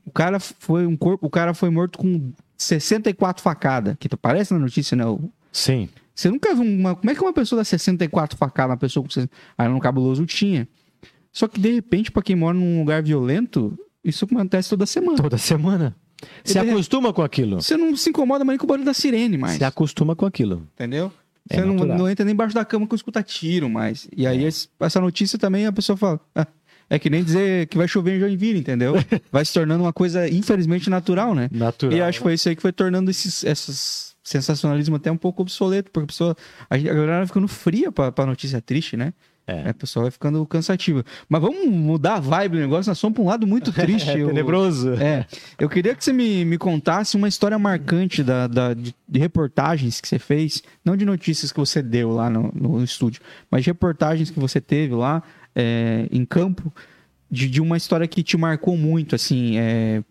Speaker 2: O cara foi um corpo, o cara foi morto com 64 facadas, que aparece na notícia, né?
Speaker 1: Sim.
Speaker 2: Você nunca viu uma. Como é que uma pessoa dá 64 facadas, uma pessoa com. 60 Aí no cabuloso tinha. Só que de repente, pra quem mora num lugar violento, isso acontece toda semana.
Speaker 1: Toda semana. Se
Speaker 2: Ele-
Speaker 1: acostuma com aquilo.
Speaker 2: Você não se incomoda mais nem com o barulho da sirene mais.
Speaker 1: Se acostuma com aquilo.
Speaker 2: Entendeu?
Speaker 1: É
Speaker 2: Você não, não entra nem embaixo da cama com escuta tiro mais. E
Speaker 1: É.
Speaker 2: aí esse- essa notícia também a pessoa fala. "Ah, é que nem dizer que vai chover em Joinville, entendeu? Vai se tornando uma coisa, infelizmente, natural, né?
Speaker 1: Natural.
Speaker 2: E acho que foi isso aí que foi tornando esses, esses sensacionalismo até um pouco obsoleto, porque a pessoa. A, galera vai ficando fria pra, pra notícia triste, né?
Speaker 1: É.
Speaker 2: A pessoa vai ficando cansativa. Mas vamos mudar a vibe do negócio, nós fomos pra um lado muito triste.
Speaker 1: É
Speaker 2: eu-
Speaker 1: tenebroso.
Speaker 2: é, eu queria que você me, me contasse uma história marcante da, da- de, de reportagens que você fez, não de notícias que você deu lá no, no estúdio, mas de reportagens que você teve lá é, em campo, de, de uma história que te marcou muito, assim, é,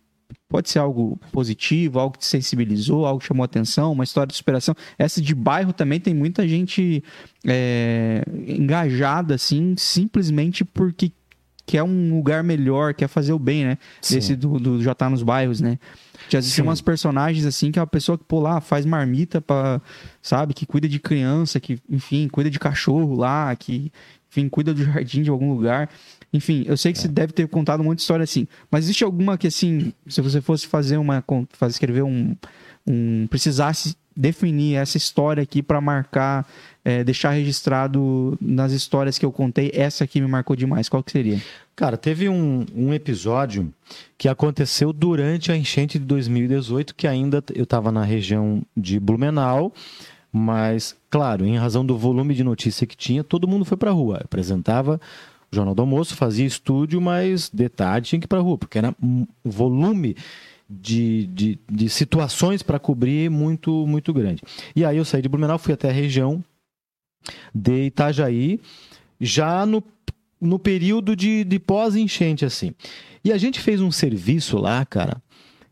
Speaker 2: pode ser algo positivo, algo que te sensibilizou, algo que chamou atenção, uma história de superação. Essa de bairro também tem muita gente é, engajada, assim, simplesmente porque quer um lugar melhor, quer fazer o bem, né?
Speaker 1: Sim.
Speaker 2: Desse do, do Já Tá Nos Bairros, né? Já existem umas personagens, assim, que é uma pessoa que, pô, lá, faz marmita pra, sabe? Que cuida de criança, que, enfim, cuida de cachorro lá, que, enfim, cuida do jardim de algum lugar. Enfim, eu sei que você deve ter contado de história assim, mas existe alguma que, assim, se você fosse fazer uma, fazer, escrever um, um, precisasse definir essa história aqui pra marcar, é, deixar registrado nas histórias que eu contei, essa aqui me marcou demais, qual que seria?
Speaker 1: Cara, teve um, um episódio que aconteceu durante a enchente de 2018, que ainda eu estava na região de Blumenau, mas, claro, em razão do volume de notícia que tinha, todo mundo foi para a rua. Eu apresentava o Jornal do Almoço, fazia estúdio, mas de tarde tinha que ir para rua, porque era um volume de, de, de situações para cobrir muito, muito grande. E aí eu saí de Blumenau, fui até a região de Itajaí, já no no período de, de pós-enchente, assim. E a gente fez um serviço lá, cara,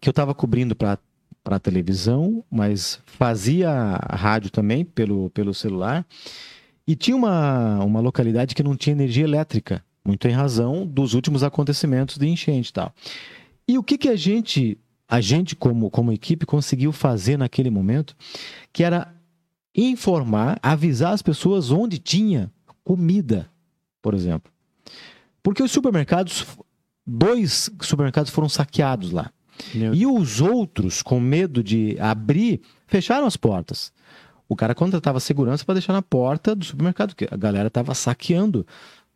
Speaker 1: que eu tava cobrindo para para televisão, mas fazia rádio também pelo, pelo celular. E tinha uma, uma localidade que não tinha energia elétrica, muito em razão dos últimos acontecimentos de enchente e tal. E o que, que a gente, a gente como, como equipe, conseguiu fazer naquele momento, que era informar, avisar as pessoas onde tinha comida, por exemplo. Porque os supermercados, dois supermercados foram saqueados lá. E os outros, com medo de abrir, fecharam as portas. O cara contratava segurança para deixar na porta do supermercado, porque a galera estava saqueando.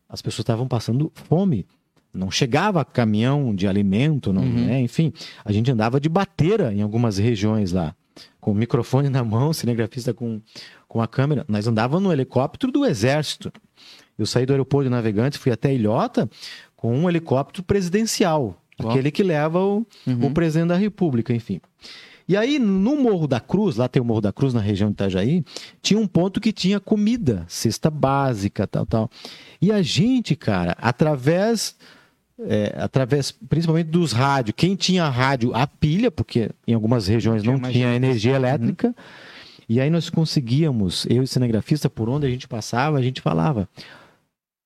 Speaker 1: As pessoas estavam passando fome. Não chegava caminhão de alimento, não,
Speaker 2: Uhum.
Speaker 1: né? enfim. A gente andava de bateira em algumas regiões lá, com o microfone na mão, cinegrafista com, com a câmera. Nós andávamos no helicóptero do exército. Eu saí do aeroporto de Navegantes, fui até Ilhota com um helicóptero presidencial,
Speaker 2: Uau.
Speaker 1: aquele que leva o,
Speaker 2: Uhum.
Speaker 1: o presidente da República, enfim. E aí, no Morro da Cruz, lá tem o Morro da Cruz, na região de Itajaí, tinha um ponto que tinha comida, cesta básica, tal, tal. E a gente, cara, através, é, através principalmente dos rádios, quem tinha rádio a pilha, porque em algumas regiões
Speaker 2: Tinha
Speaker 1: não tinha
Speaker 2: gente.
Speaker 1: energia elétrica, e aí nós conseguíamos, eu e o cinegrafista, por onde a gente passava, a gente falava,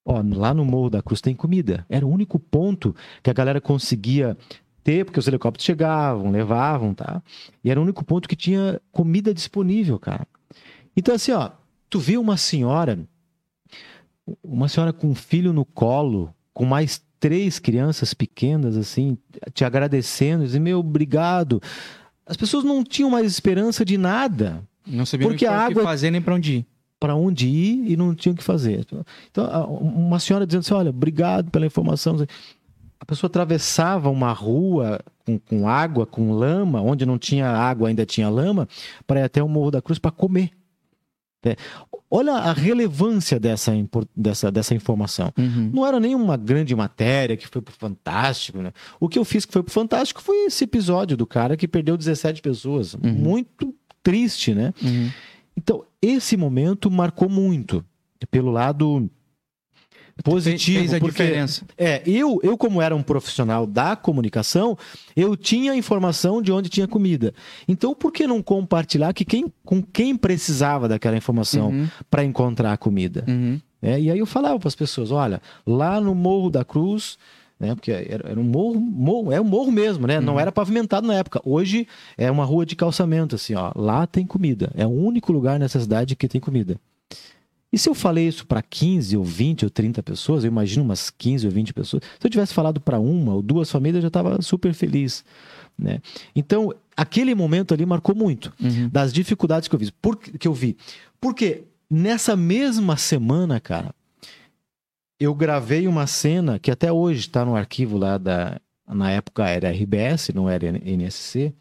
Speaker 1: ó, lá no Morro da Cruz tem comida. Era o único ponto que a galera conseguia ter, porque os helicópteros chegavam, levavam, tá? E era o único ponto que tinha comida disponível, cara. Então, assim, ó, tu vê uma senhora, uma senhora com um filho no colo, com mais três crianças pequenas, assim, te agradecendo, dizendo, meu, obrigado. As pessoas não tinham mais esperança de nada
Speaker 2: Não sabiam
Speaker 1: Porque
Speaker 2: o que
Speaker 1: a
Speaker 2: o que
Speaker 1: água-
Speaker 2: fazer nem pra onde ir.
Speaker 1: para onde ir e não tinham o que fazer. Então, uma senhora dizendo assim: olha, obrigado pela informação. A pessoa atravessava uma rua com, com água, com lama, onde não tinha água, ainda tinha lama, para ir até o Morro da Cruz para comer. É. Olha a relevância dessa, dessa, dessa informação.
Speaker 2: Uhum.
Speaker 1: Não era nenhuma grande matéria que foi pro Fantástico, né? O que eu fiz que foi pro Fantástico foi esse episódio do cara que perdeu 17 pessoas. Muito triste, né?
Speaker 2: Uhum.
Speaker 1: Então, esse momento marcou muito pelo lado positivo.
Speaker 2: Fez a
Speaker 1: porque,
Speaker 2: diferença.
Speaker 1: É, eu, eu, como era um profissional da comunicação, eu tinha informação de onde tinha comida. Então, por que não compartilhar que quem, com quem precisava daquela informação
Speaker 2: Uhum.
Speaker 1: para encontrar a comida?
Speaker 2: Uhum.
Speaker 1: É, e aí eu falava para as pessoas, olha, lá no Morro da Cruz, né, porque era, era um morro, morro, é um morro mesmo, né? Não era pavimentado na época. Hoje é uma rua de calçamento, assim, ó. Lá tem comida. É o único lugar nessa cidade que tem comida. E se eu falei isso para 15 ou 20 ou 30 pessoas, eu imagino umas 15 ou 20 pessoas. Se eu tivesse falado para uma ou duas famílias, eu já estava super feliz, né? Então, aquele momento ali marcou muito
Speaker 2: Uhum.
Speaker 1: das dificuldades que eu vi. Por, que eu vi. Porque nessa mesma semana, cara, eu gravei uma cena que até hoje está no arquivo lá da. Na época era RBS, não era NSC.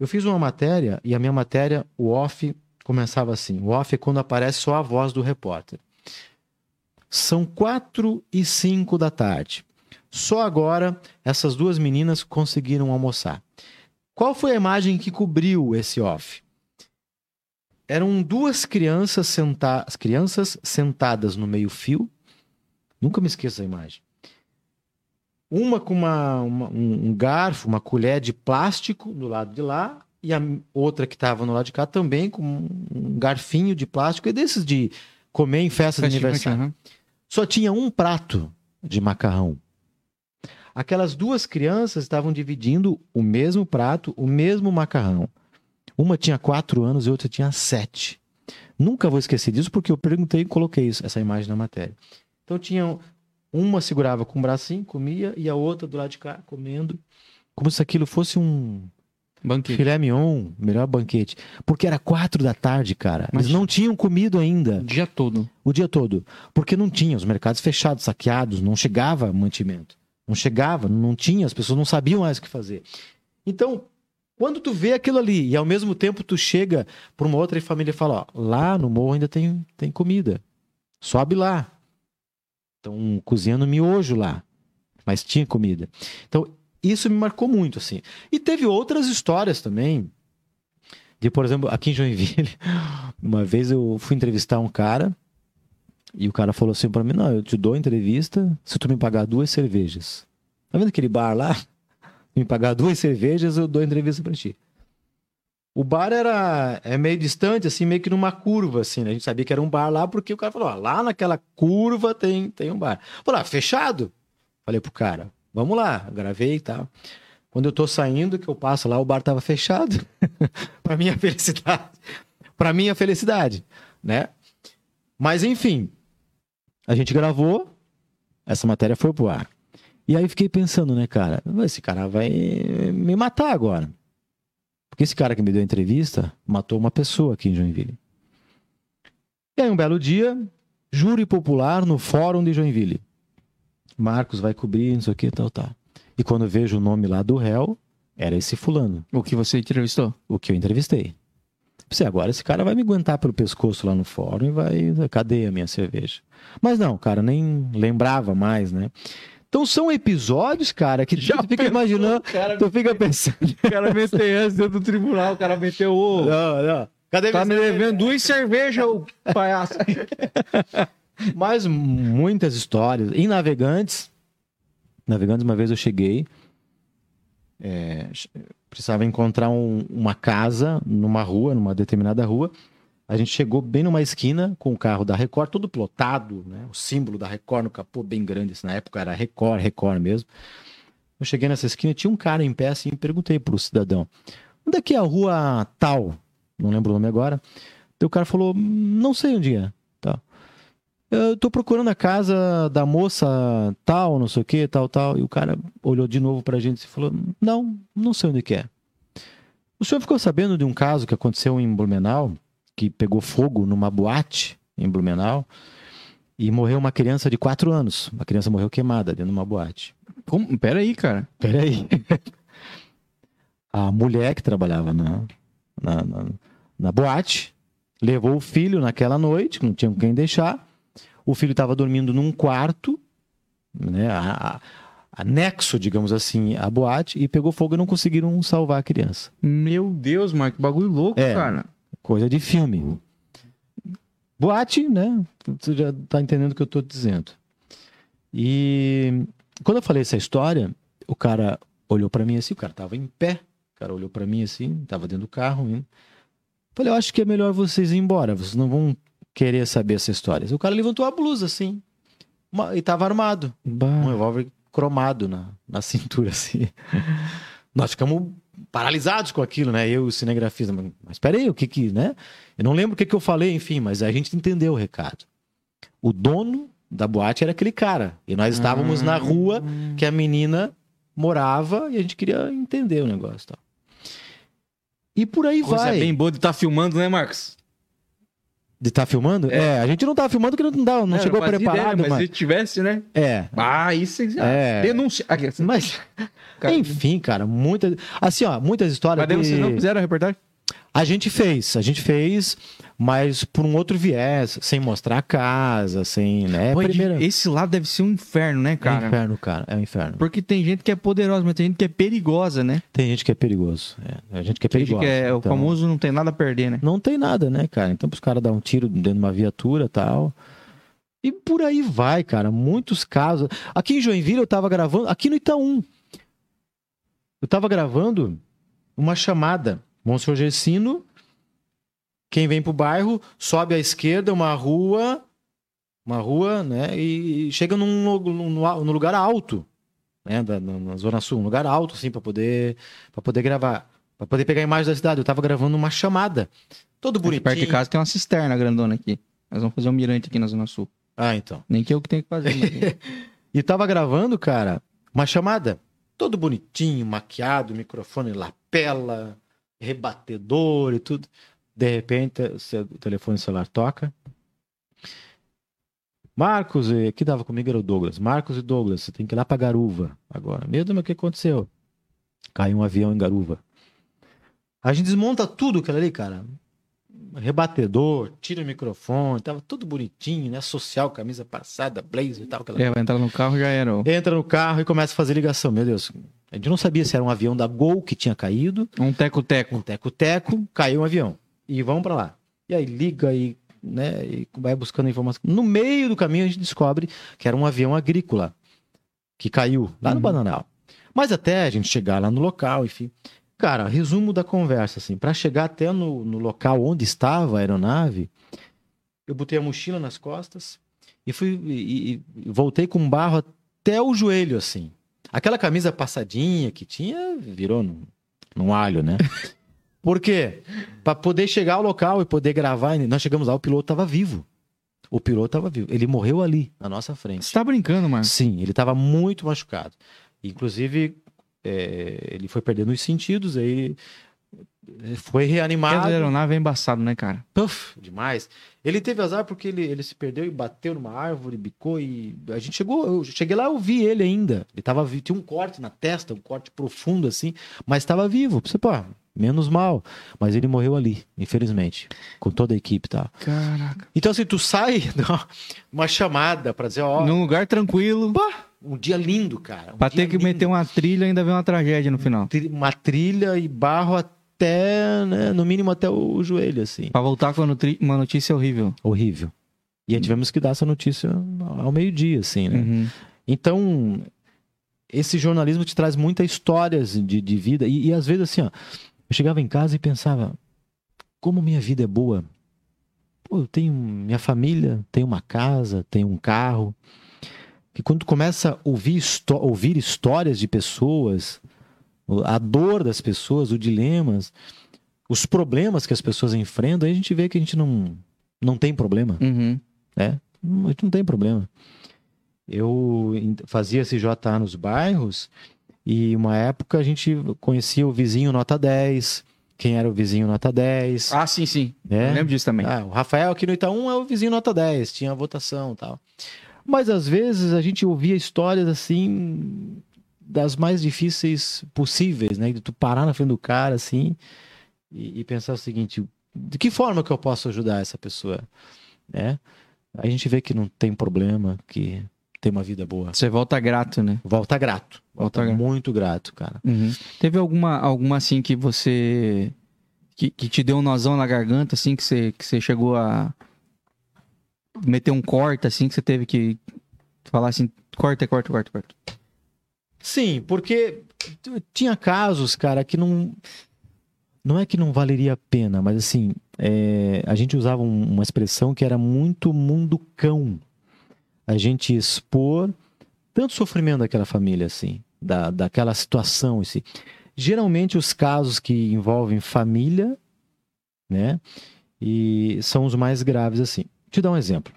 Speaker 1: Eu fiz uma matéria e a minha matéria, o off, começava assim. O off é quando aparece só a voz do repórter. São quatro e cinco da tarde. Só agora essas duas meninas conseguiram almoçar. Qual foi a imagem que cobriu esse off? Eram duas crianças, senta... crianças sentadas no meio-fio. Nunca me esqueço da imagem. uma com uma, uma- um, um garfo, uma colher de plástico do lado de lá, e a outra que estava no lado de cá também com um garfinho de plástico, e desses de comer em festa de aniversário. Só tinha um prato de macarrão. Aquelas duas crianças estavam dividindo o mesmo prato, o mesmo macarrão. Uma tinha quatro anos e outra tinha sete. Nunca vou esquecer disso porque eu perguntei e coloquei isso, essa imagem na matéria. Então tinha uma segurava com o bracinho, comia, e a outra do lado de cá comendo, como se aquilo fosse um
Speaker 2: Banquete.
Speaker 1: filé mignon, melhor banquete. Porque era quatro da tarde, cara.
Speaker 2: Mas-
Speaker 1: Eles não tinham comido ainda
Speaker 2: O dia todo.
Speaker 1: o dia todo. Porque não tinha, os mercados fechados, saqueados, não chegava mantimento. Não chegava, não tinha, as pessoas não sabiam mais o que fazer. Então, quando tu vê aquilo ali e ao mesmo tempo tu chega para uma outra família e fala, ó, lá no morro ainda tem, tem comida. Sobe lá. Estão cozinhando miojo lá. Mas tinha comida. Então, isso me marcou muito, assim. E teve outras histórias também. De, por exemplo, aqui em Joinville, uma vez eu fui entrevistar um cara e o cara falou assim pra mim: Não, eu te dou entrevista se tu me pagar duas cervejas. Tá vendo aquele bar lá? Me pagar duas cervejas, eu dou entrevista pra ti. O bar era é meio distante, assim, meio que numa curva, assim. né? A gente sabia que era um bar lá, porque o cara falou: ó, lá naquela curva tem, tem um bar. Falei, ah, fechado. Falei pro cara, vamos lá, gravei e tal. Quando eu tô saindo, que eu passo lá, o bar tava fechado. pra minha felicidade. Pra minha felicidade, né? Mas enfim, a gente gravou, essa matéria foi pro ar. E aí fiquei pensando, né, cara? Esse cara vai me matar agora. Porque esse cara que me deu a entrevista matou uma pessoa aqui em Joinville. E aí, um belo dia, júri popular no fórum de Joinville. Marcos vai cobrir, não sei o que, tal, tal. E quando eu vejo o nome lá do réu, era esse fulano,
Speaker 2: O que você entrevistou?
Speaker 1: o que eu entrevistei. Pensei, agora esse cara vai me aguentar pelo pescoço lá no fórum e vai. Cadê a minha cerveja? Mas não, cara, nem lembrava mais, né? Então são episódios, cara, que
Speaker 2: Já
Speaker 1: tu fica
Speaker 2: pensou,
Speaker 1: imaginando,
Speaker 2: cara?
Speaker 1: tu fica pensando.
Speaker 2: O cara meteu essa dentro do tribunal, o cara meteu o.
Speaker 1: Não, não. Cadê
Speaker 2: Tá me devendo duas cervejas, ô palhaço.
Speaker 1: Mas muitas histórias. Em Navegantes, Navegantes, uma vez eu cheguei, é, precisava encontrar um- uma casa numa rua, numa determinada rua. A gente chegou bem numa esquina com o carro da Record, todo plotado, né? O símbolo da Record no capô bem grande. Isso na época era Record, Record mesmo. Eu cheguei nessa esquina, tinha um cara em pé assim, e perguntei pro cidadão: onde é que é a rua tal? Não lembro o nome agora. Daí o cara falou: não sei onde é. Eu tô procurando a casa da moça tal, não sei o que, tal, tal. E o cara olhou de novo pra gente e falou: Não, não sei onde que é. O senhor ficou sabendo de um caso que aconteceu em Blumenau, que pegou fogo numa boate em Blumenau e morreu uma criança de 4 anos. Uma criança morreu queimada dentro de uma boate.
Speaker 2: Como? Pera aí, cara.
Speaker 1: Peraí. A mulher que trabalhava na, na, na, na boate levou o filho naquela noite, não tinha com quem deixar. O filho estava dormindo num quarto, né, a, a- anexo, digamos assim, à boate, e pegou fogo e não conseguiram salvar a criança.
Speaker 2: Meu Deus, Marco, que bagulho louco,
Speaker 1: É.
Speaker 2: cara.
Speaker 1: Coisa de filme. Boate, né? Você já tá entendendo o que eu tô dizendo. E quando eu falei essa história, o cara olhou pra mim assim, o cara tava em pé. O cara olhou pra mim assim, tava dentro do carro. Indo. Falei, eu acho que é melhor vocês ir embora, vocês não vão querer saber essa história. O cara levantou a blusa assim, uma- e tava armado um revólver cromado na, na cintura, assim. Nós ficamos paralisados com aquilo, né? Eu e o cinegrafista. Mas, mas peraí, o que que, né? Eu não lembro o que que eu falei, enfim, mas a gente entendeu o recado. O dono da boate era aquele cara. E nós estávamos na rua que a menina morava e a gente queria entender o negócio e tal. E por aí
Speaker 2: Coisa
Speaker 1: vai.
Speaker 2: bem boa de estar filmando, né, Marcos?
Speaker 1: De estar filmando? É. a gente não tava filmando porque não, dá, não
Speaker 2: É,
Speaker 1: chegou preparado,
Speaker 2: ideia, mas
Speaker 1: mas...
Speaker 2: se tivesse, né?
Speaker 1: É,
Speaker 2: Ah, isso
Speaker 1: É.
Speaker 2: Denúncia. Aqui, assim,
Speaker 1: mas...
Speaker 2: cara,
Speaker 1: Enfim, cara, muitas. Assim, ó, muitas histórias.
Speaker 2: Mas
Speaker 1: de-
Speaker 2: vocês não fizeram a reportagem?
Speaker 1: A gente fez, a gente fez, mas por um outro viés, sem mostrar a casa, sem, né?
Speaker 2: Pô,
Speaker 1: primeira...
Speaker 2: Esse lado deve ser um inferno, né,
Speaker 1: É um
Speaker 2: cara?
Speaker 1: inferno, cara, é um inferno.
Speaker 2: Porque tem gente que é poderosa, mas tem gente que é perigosa, né?
Speaker 1: Tem gente que é perigoso, é, a gente que é perigosa.
Speaker 2: que é o
Speaker 1: então,
Speaker 2: famoso não tem nada a perder, né?
Speaker 1: Não tem nada, né, cara? Então, os caras dar um tiro dentro de uma viatura e tal. E por aí vai, cara. Muitos casos. Aqui em Joinville eu tava gravando, aqui no Itaú. Eu tava gravando uma chamada. Monsenhor Gersino, quem vem pro bairro, sobe à esquerda uma rua, uma rua, né? E chega num, num, num lugar alto, né? Da, na Zona Sul, um lugar alto, assim, para poder, pra poder gravar. Pra poder pegar a imagem da cidade. Eu tava gravando uma chamada. Todo bonitinho.
Speaker 2: Perto de casa tem uma cisterna grandona aqui. Nós vamos fazer um mirante aqui na Zona Sul.
Speaker 1: Ah, então.
Speaker 2: Nem que eu que tenho que fazer. mas-
Speaker 1: E tava gravando, cara, uma chamada. Todo bonitinho, maquiado, microfone lapela, rebatedor e tudo. De repente, o telefone celular toca. Marcos, e aqui tava comigo era o Douglas. Marcos e Douglas, você tem que ir lá pra Garuva agora. Mas o que aconteceu? Caiu um avião em Garuva. A gente desmonta tudo aquilo ali, cara. Rebatedor, tira o microfone, tava tudo bonitinho, né? Social, camisa passada, blazer e tal. Aquela
Speaker 2: é, vai entrar no carro já era.
Speaker 1: entra no carro e começa a fazer ligação. Meu Deus, a gente não sabia se era um avião da Gol que tinha caído,
Speaker 2: Um teco-teco.
Speaker 1: um teco-teco, caiu um avião. E vamos pra lá. E aí liga e, né, e vai buscando informação. No meio do caminho a gente descobre que era um avião agrícola que caiu lá no
Speaker 2: Uhum.
Speaker 1: Bananal. Mas até a gente chegar lá no local, enfim. Cara, resumo da conversa, assim, para chegar até no, no local onde estava a aeronave, eu botei a mochila nas costas e fui e- e voltei com barro até o joelho, assim. Aquela camisa passadinha que tinha virou num, num alho, né? Por quê? Para poder chegar ao local e poder gravar, nós chegamos lá, o piloto estava vivo. O piloto estava vivo. Ele morreu ali, na nossa frente.
Speaker 2: Você tá brincando, Marcos?
Speaker 1: Sim, ele estava muito machucado. Inclusive, é, ele foi perdendo os sentidos, aí foi
Speaker 2: Porque a
Speaker 1: reanimado.
Speaker 2: aeronave é embaçado, né, cara?
Speaker 1: Puf, demais. Ele teve azar porque ele, ele se perdeu e bateu numa árvore, bicou e a gente chegou, eu cheguei lá, eu vi ele ainda. Ele tava vi- tinha um corte na testa, um corte profundo assim, mas estava vivo. Você, pô, menos mal, mas ele morreu ali, infelizmente, com toda a equipe, tá?
Speaker 2: Caraca.
Speaker 1: Então assim, tu sai uma- chamada pra dizer, ó,
Speaker 2: Num lugar tranquilo,
Speaker 1: pá, um dia lindo, cara. Um
Speaker 2: pra ter que
Speaker 1: lindo.
Speaker 2: meter uma trilha ainda ver uma tragédia no final.
Speaker 1: Uma trilha e barro até, né, no mínimo até o joelho, assim.
Speaker 2: Pra voltar com uma notícia horrível.
Speaker 1: Horrível. E aí tivemos que dar essa notícia ao meio-dia, assim, né?
Speaker 2: Uhum.
Speaker 1: Então, esse jornalismo te traz muitas histórias de, de vida. E, e às vezes, assim, ó, eu chegava em casa e pensava, como minha vida é boa. Pô, eu tenho minha família, tenho uma casa, tenho um carro. Que quando tu começa a ouvir, ouvir histórias de pessoas, a dor das pessoas, os dilemas, os problemas que as pessoas enfrentam, aí a gente vê que a gente não, não tem problema
Speaker 2: Uhum.
Speaker 1: né? A gente não tem problema. Eu fazia CJA nos bairros e uma época a gente conhecia o vizinho nota 10, quem era o vizinho nota 10,
Speaker 2: Ah, sim, sim.
Speaker 1: né?
Speaker 2: Eu lembro disso também.
Speaker 1: Ah, o Rafael aqui no Itaú é o vizinho nota 10, tinha votação e tal. Mas às vezes a gente ouvia histórias assim das mais difíceis possíveis, né? De tu parar na frente do cara assim e, e pensar o seguinte: de que forma que eu posso ajudar essa pessoa, né? A gente vê que não tem problema, que tem uma vida boa.
Speaker 2: Você volta grato, né?
Speaker 1: Volta grato,
Speaker 2: Volta
Speaker 1: volta muito grato, cara.
Speaker 2: Uhum. Teve alguma, alguma assim que você. Que, que te deu um nozão na garganta, assim, que você, que você chegou a. meter um corte, assim, que você teve que falar assim: corta, corta, corta, corta.
Speaker 1: Sim, porque tinha casos, cara, que não. Não é que não valeria a pena, mas assim, é, a gente usava um- uma expressão que era muito mundo cão. A gente expor tanto sofrimento daquela família, assim, da, daquela situação, assim. Geralmente os casos que envolvem família, né, e são os mais graves, assim. Te dar um exemplo.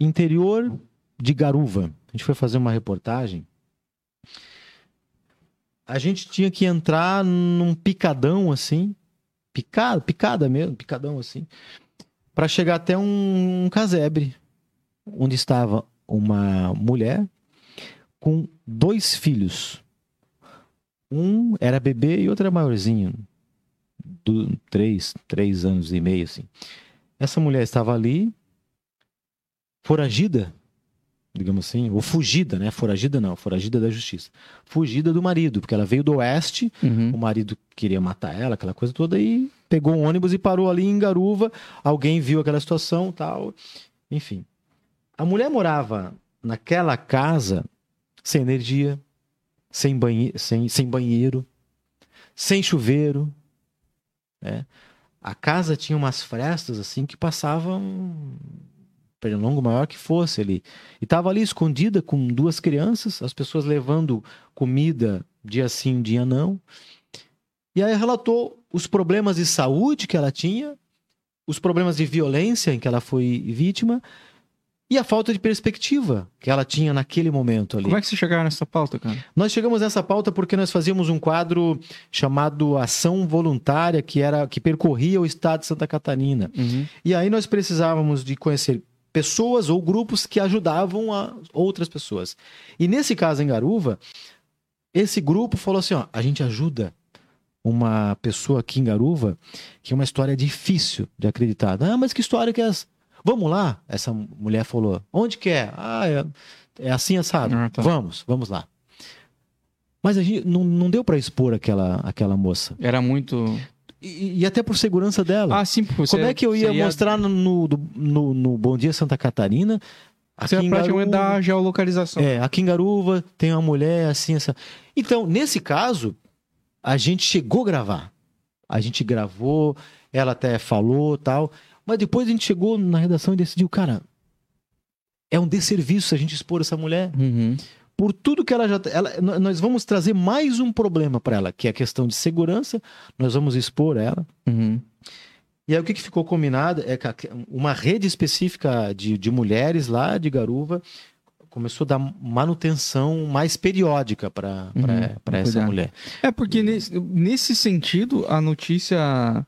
Speaker 1: Interior de Garuva. A gente foi fazer uma reportagem a gente tinha que entrar num picadão assim, picada, picada mesmo, picadão assim, para chegar até um, um casebre, onde estava uma mulher com dois filhos. Um era bebê e outro era maiorzinho, do, três, três anos e meio assim. Essa mulher estava ali, foragida, digamos assim, ou fugida, né? Foragida não, foragida da justiça. Fugida do marido, porque ela veio do oeste,
Speaker 2: Uhum.
Speaker 1: o marido queria matar ela, aquela coisa toda, e pegou um ônibus e parou ali em Garuva. Alguém viu aquela situação tal. Enfim. A mulher morava naquela casa sem energia, sem, banhe sem, sem banheiro, sem chuveiro. Né? A casa tinha umas frestas assim que passavam pernilongo maior que fosse ali. E estava ali escondida com duas crianças, as pessoas levando comida dia sim, dia não. E aí relatou os problemas de saúde que ela tinha, os problemas de violência em que ela foi vítima e a falta de perspectiva que ela tinha naquele momento ali.
Speaker 2: Como é que você chegaram nessa pauta, cara?
Speaker 1: Nós chegamos nessa pauta porque nós fazíamos um quadro chamado Ação Voluntária, que era que percorria o estado de Santa Catarina.
Speaker 2: Uhum.
Speaker 1: E aí nós precisávamos de conhecer pessoas ou grupos que ajudavam a outras pessoas. E nesse caso em Garuva, esse grupo falou assim, ó, a gente ajuda uma pessoa aqui em Garuva que é uma história difícil de acreditar. Ah, mas que história que é essa? Vamos lá? Essa mulher falou. Onde que é? Ah, é, é assim assado.
Speaker 2: Ah, tá.
Speaker 1: Vamos, vamos lá. Mas a gente não, não deu para expor aquela, aquela moça.
Speaker 2: Era muito.
Speaker 1: E, e até por segurança dela.
Speaker 2: Ah, sim, porque você.
Speaker 1: Como é que eu ia
Speaker 2: você ia-
Speaker 1: mostrar no, no, no, Bom Dia Santa Catarina?
Speaker 2: Você
Speaker 1: aqui
Speaker 2: ia
Speaker 1: em
Speaker 2: praticamente
Speaker 1: Garuva-
Speaker 2: dar a geolocalização.
Speaker 1: É, aqui em Garuva tem uma mulher assim, essa. Então, nesse caso, a gente chegou a gravar. A gente gravou, ela até falou tal. Mas depois a gente chegou na redação e decidiu, cara, é um desserviço se a gente expor essa mulher.
Speaker 2: Uhum.
Speaker 1: Por tudo que ela já. Ela, nós vamos trazer mais um problema para ela, que é a questão de segurança. Nós vamos expor ela.
Speaker 2: Uhum.
Speaker 1: E aí o que, que ficou combinado é que uma rede específica de, de mulheres lá de Garuva começou a dar manutenção mais periódica para
Speaker 2: Uhum,
Speaker 1: essa mulher.
Speaker 2: É porque nesse, nesse sentido, a notícia.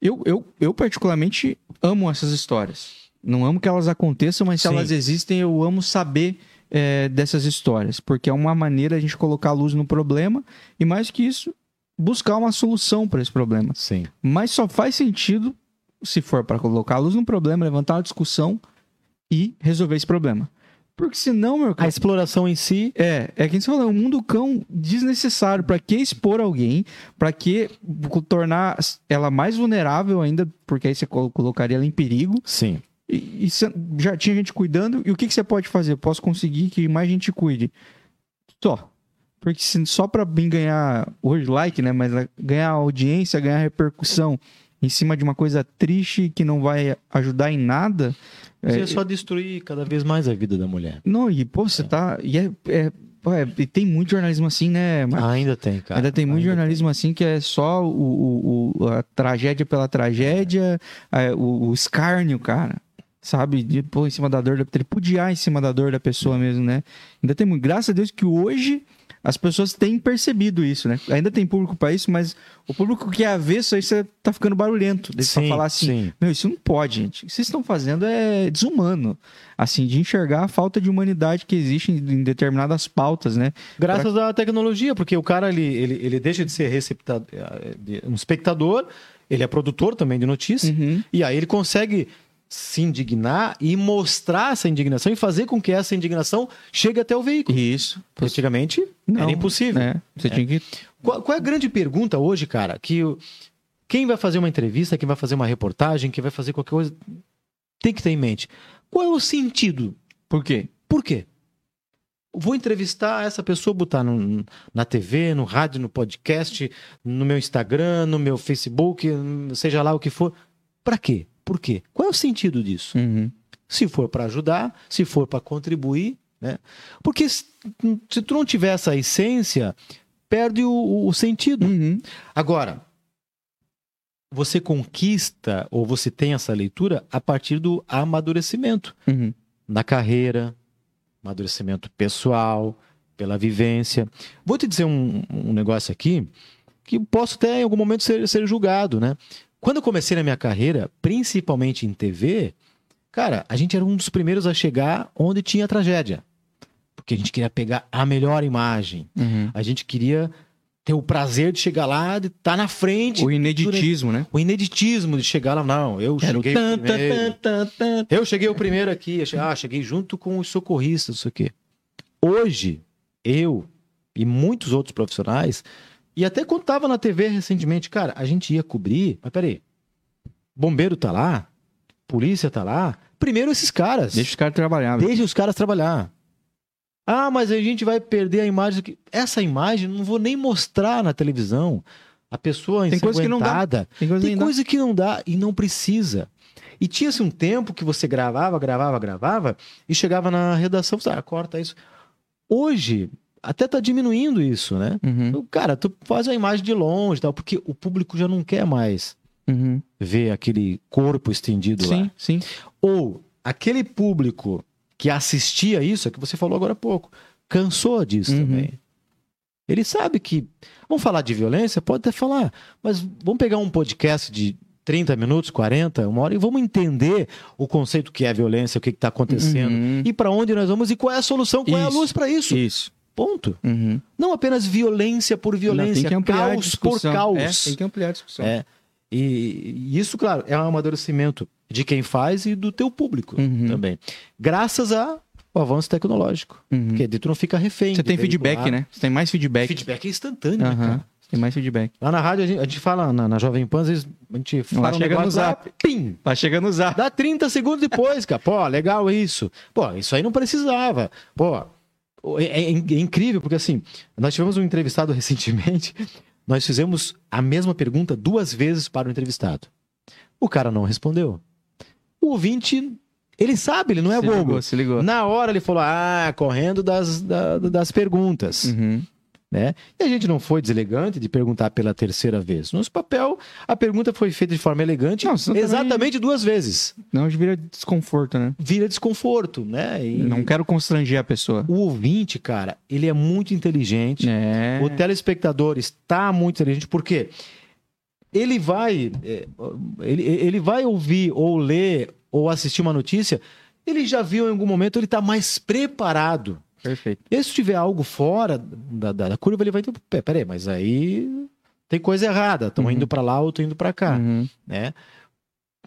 Speaker 2: Eu, eu, eu, particularmente, amo essas histórias. Não amo que elas aconteçam, mas se
Speaker 1: Sim.
Speaker 2: elas existem, eu amo saber é, dessas histórias. Porque é uma maneira a gente colocar a luz no problema e, mais que isso, buscar uma solução para esse problema.
Speaker 1: Sim.
Speaker 2: Mas só faz sentido se for para colocar a luz no problema, levantar uma discussão e resolver esse problema. Porque senão, meu
Speaker 1: A
Speaker 2: cara.
Speaker 1: exploração em si.
Speaker 2: É, é que a gente falou, é um mundo cão desnecessário. Pra que expor alguém? Pra que tornar ela mais vulnerável ainda? Porque aí você colo- colocaria ela em perigo.
Speaker 1: Sim.
Speaker 2: E, e já tinha gente cuidando. E o que, que você pode fazer? Posso conseguir que mais gente cuide. Só. Porque só pra mim ganhar hoje like, né? Mas é ganhar audiência, ganhar repercussão em cima de uma coisa triste que não vai ajudar em nada.
Speaker 1: Você
Speaker 2: é,
Speaker 1: é só destruir cada vez mais a vida da mulher.
Speaker 2: não, e pô, você tá. E é, é- é- e tem muito jornalismo assim, né? Marcos?
Speaker 1: ainda tem, cara.
Speaker 2: Ainda tem muito
Speaker 1: Ainda
Speaker 2: jornalismo assim que é só o, o- o- a tragédia pela tragédia, é, o, o escárnio, cara. Sabe? De pôr em cima da dor da tripudiar em cima da dor da pessoa mesmo, né? Ainda tem muito. Graças a Deus que hoje as pessoas têm percebido isso, né? Ainda tem público pra isso, mas o público que é avesso aí você tá ficando barulhento. Deixa pra
Speaker 1: Sim,
Speaker 2: falar assim.
Speaker 1: sim.
Speaker 2: Meu, isso não pode, gente. O que vocês estão fazendo é desumano. Assim, de enxergar a falta de humanidade que existe em determinadas pautas, né?
Speaker 1: Graças à tecnologia, porque o cara ele, ele, ele deixa de ser receptador, um espectador, ele é produtor também de notícia,
Speaker 2: Uhum.
Speaker 1: e aí ele consegue se indignar e mostrar essa indignação e fazer com que essa indignação chegue até o veículo.
Speaker 2: Isso.
Speaker 1: Antigamente
Speaker 2: Não,
Speaker 1: era impossível.
Speaker 2: É, você tinha que.
Speaker 1: Qual, qual é a grande pergunta hoje, cara? Que quem vai fazer uma entrevista, quem vai fazer uma reportagem, quem vai fazer qualquer coisa, tem que ter em mente. Qual é o sentido?
Speaker 2: Por quê?
Speaker 1: Por quê? Vou entrevistar essa pessoa, botar no- na TV, no rádio, no podcast, no meu Instagram, no meu Facebook, seja lá o que for. Pra quê? Por quê? Qual é o sentido disso?
Speaker 2: Uhum.
Speaker 1: Se for para ajudar, se for para contribuir, né? Porque se, se tu não tiver essa essência, perde o, o sentido.
Speaker 2: Uhum.
Speaker 1: Agora, você conquista ou você tem essa leitura a partir do amadurecimento
Speaker 2: Uhum.
Speaker 1: na carreira, amadurecimento pessoal, pela vivência. Vou te dizer um, um negócio aqui que posso até em algum momento ser, ser julgado, né? Quando eu comecei na minha carreira, principalmente em TV, cara, a gente era um dos primeiros a chegar onde tinha tragédia. Porque a gente queria pegar a melhor imagem.
Speaker 2: Uhum.
Speaker 1: A gente queria ter o prazer de chegar lá, de estar na frente.
Speaker 2: O ineditismo, né?
Speaker 1: O ineditismo de chegar lá, não, eu
Speaker 2: Era
Speaker 1: cheguei
Speaker 2: tan,
Speaker 1: primeiro.
Speaker 2: tan, tan.
Speaker 1: Eu cheguei o primeiro aqui, eu che- ah, cheguei junto com os socorristas, não sei o quê. Hoje, eu e muitos outros profissionais, e até quando tava na TV recentemente, cara, a gente ia cobrir, mas peraí, bombeiro tá lá, polícia tá lá, primeiro esses caras.
Speaker 2: Deixa os caras trabalhar.
Speaker 1: Deixa os caras trabalhar. Ah, mas a gente vai perder a imagem. que- Essa imagem não vou nem mostrar na televisão. A pessoa
Speaker 2: Tem coisa que não dá. Tem coisa
Speaker 1: Tem coisa que não dá e não precisa. E tinha-se um tempo que você gravava, gravava, gravava e chegava na redação, você, ah, corta isso. Hoje, até tá diminuindo isso, né?
Speaker 2: Uhum,
Speaker 1: Então, Cara, tu faz a imagem de longe e tal, porque o público já não quer mais
Speaker 2: uhum.
Speaker 1: ver aquele corpo estendido lá.
Speaker 2: Sim, sim.
Speaker 1: Ou aquele público que assistia isso, é que você falou agora há pouco, cansou disso
Speaker 2: Uhum.
Speaker 1: também. Ele sabe que. Vamos falar de violência? Pode até falar, mas vamos pegar um podcast de 30 minutos, 40, uma hora, e vamos entender o conceito que é violência, o que está acontecendo,
Speaker 2: Uhum.
Speaker 1: e para onde nós vamos e qual é a solução, qual é a
Speaker 2: Isso.
Speaker 1: luz para isso.
Speaker 2: Isso.
Speaker 1: Ponto.
Speaker 2: Uhum.
Speaker 1: Não apenas violência por
Speaker 2: Não,
Speaker 1: violência,
Speaker 2: a
Speaker 1: caos por caos.
Speaker 2: É, tem que ampliar a discussão.
Speaker 1: É. E, isso, claro, é um amadurecimento de quem faz e do teu público
Speaker 2: Uhum.
Speaker 1: também. Graças ao avanço tecnológico.
Speaker 2: Uhum.
Speaker 1: Porque tu não fica refém.
Speaker 2: Você tem
Speaker 1: veicular.
Speaker 2: feedback, né? Você tem mais feedback.
Speaker 1: Feedback é instantâneo,
Speaker 2: Aham.
Speaker 1: cara?
Speaker 2: Você tem mais feedback.
Speaker 1: Lá na rádio a gente, a gente fala, na, na Jovem Pan, às vezes a gente fala um
Speaker 2: chega no
Speaker 1: negócio lá,
Speaker 2: zap.
Speaker 1: pim,
Speaker 2: Tá chegando a usar.
Speaker 1: Dá 30 segundos depois, cara. Pô, legal isso. Pô, isso aí não precisava. Pô, é, é- é incrível, porque assim, nós tivemos um entrevistado recentemente, nós fizemos a mesma pergunta duas vezes para o entrevistado. O cara não respondeu. O ouvinte, ele sabe, ele não é
Speaker 2: se
Speaker 1: bobo.
Speaker 2: ligou, se ligou.
Speaker 1: Na hora ele falou, ah, correndo das, da- das perguntas
Speaker 2: Uhum.
Speaker 1: Né? E a gente não foi deselegante de perguntar pela terceira vez. Nosso papel, a pergunta foi feita de forma elegante
Speaker 2: Não, senão também-
Speaker 1: exatamente duas vezes.
Speaker 2: Não, vira desconforto, né?
Speaker 1: Vira desconforto, né? E
Speaker 2: Não quero constranger a pessoa.
Speaker 1: o ouvinte, cara, ele é muito inteligente.
Speaker 2: É.
Speaker 1: O telespectador está muito inteligente, porque ele vai, é, ele, ele vai ouvir ou ler ou assistir uma notícia, ele já viu em algum momento, ele está mais preparado.
Speaker 2: Perfeito.
Speaker 1: E se tiver algo fora da, da- da curva, ele vai ter. "Pé, Peraí, mas aí tem coisa errada. Estão
Speaker 2: Uhum.
Speaker 1: indo para lá ou estão indo para cá,
Speaker 2: Uhum.
Speaker 1: né?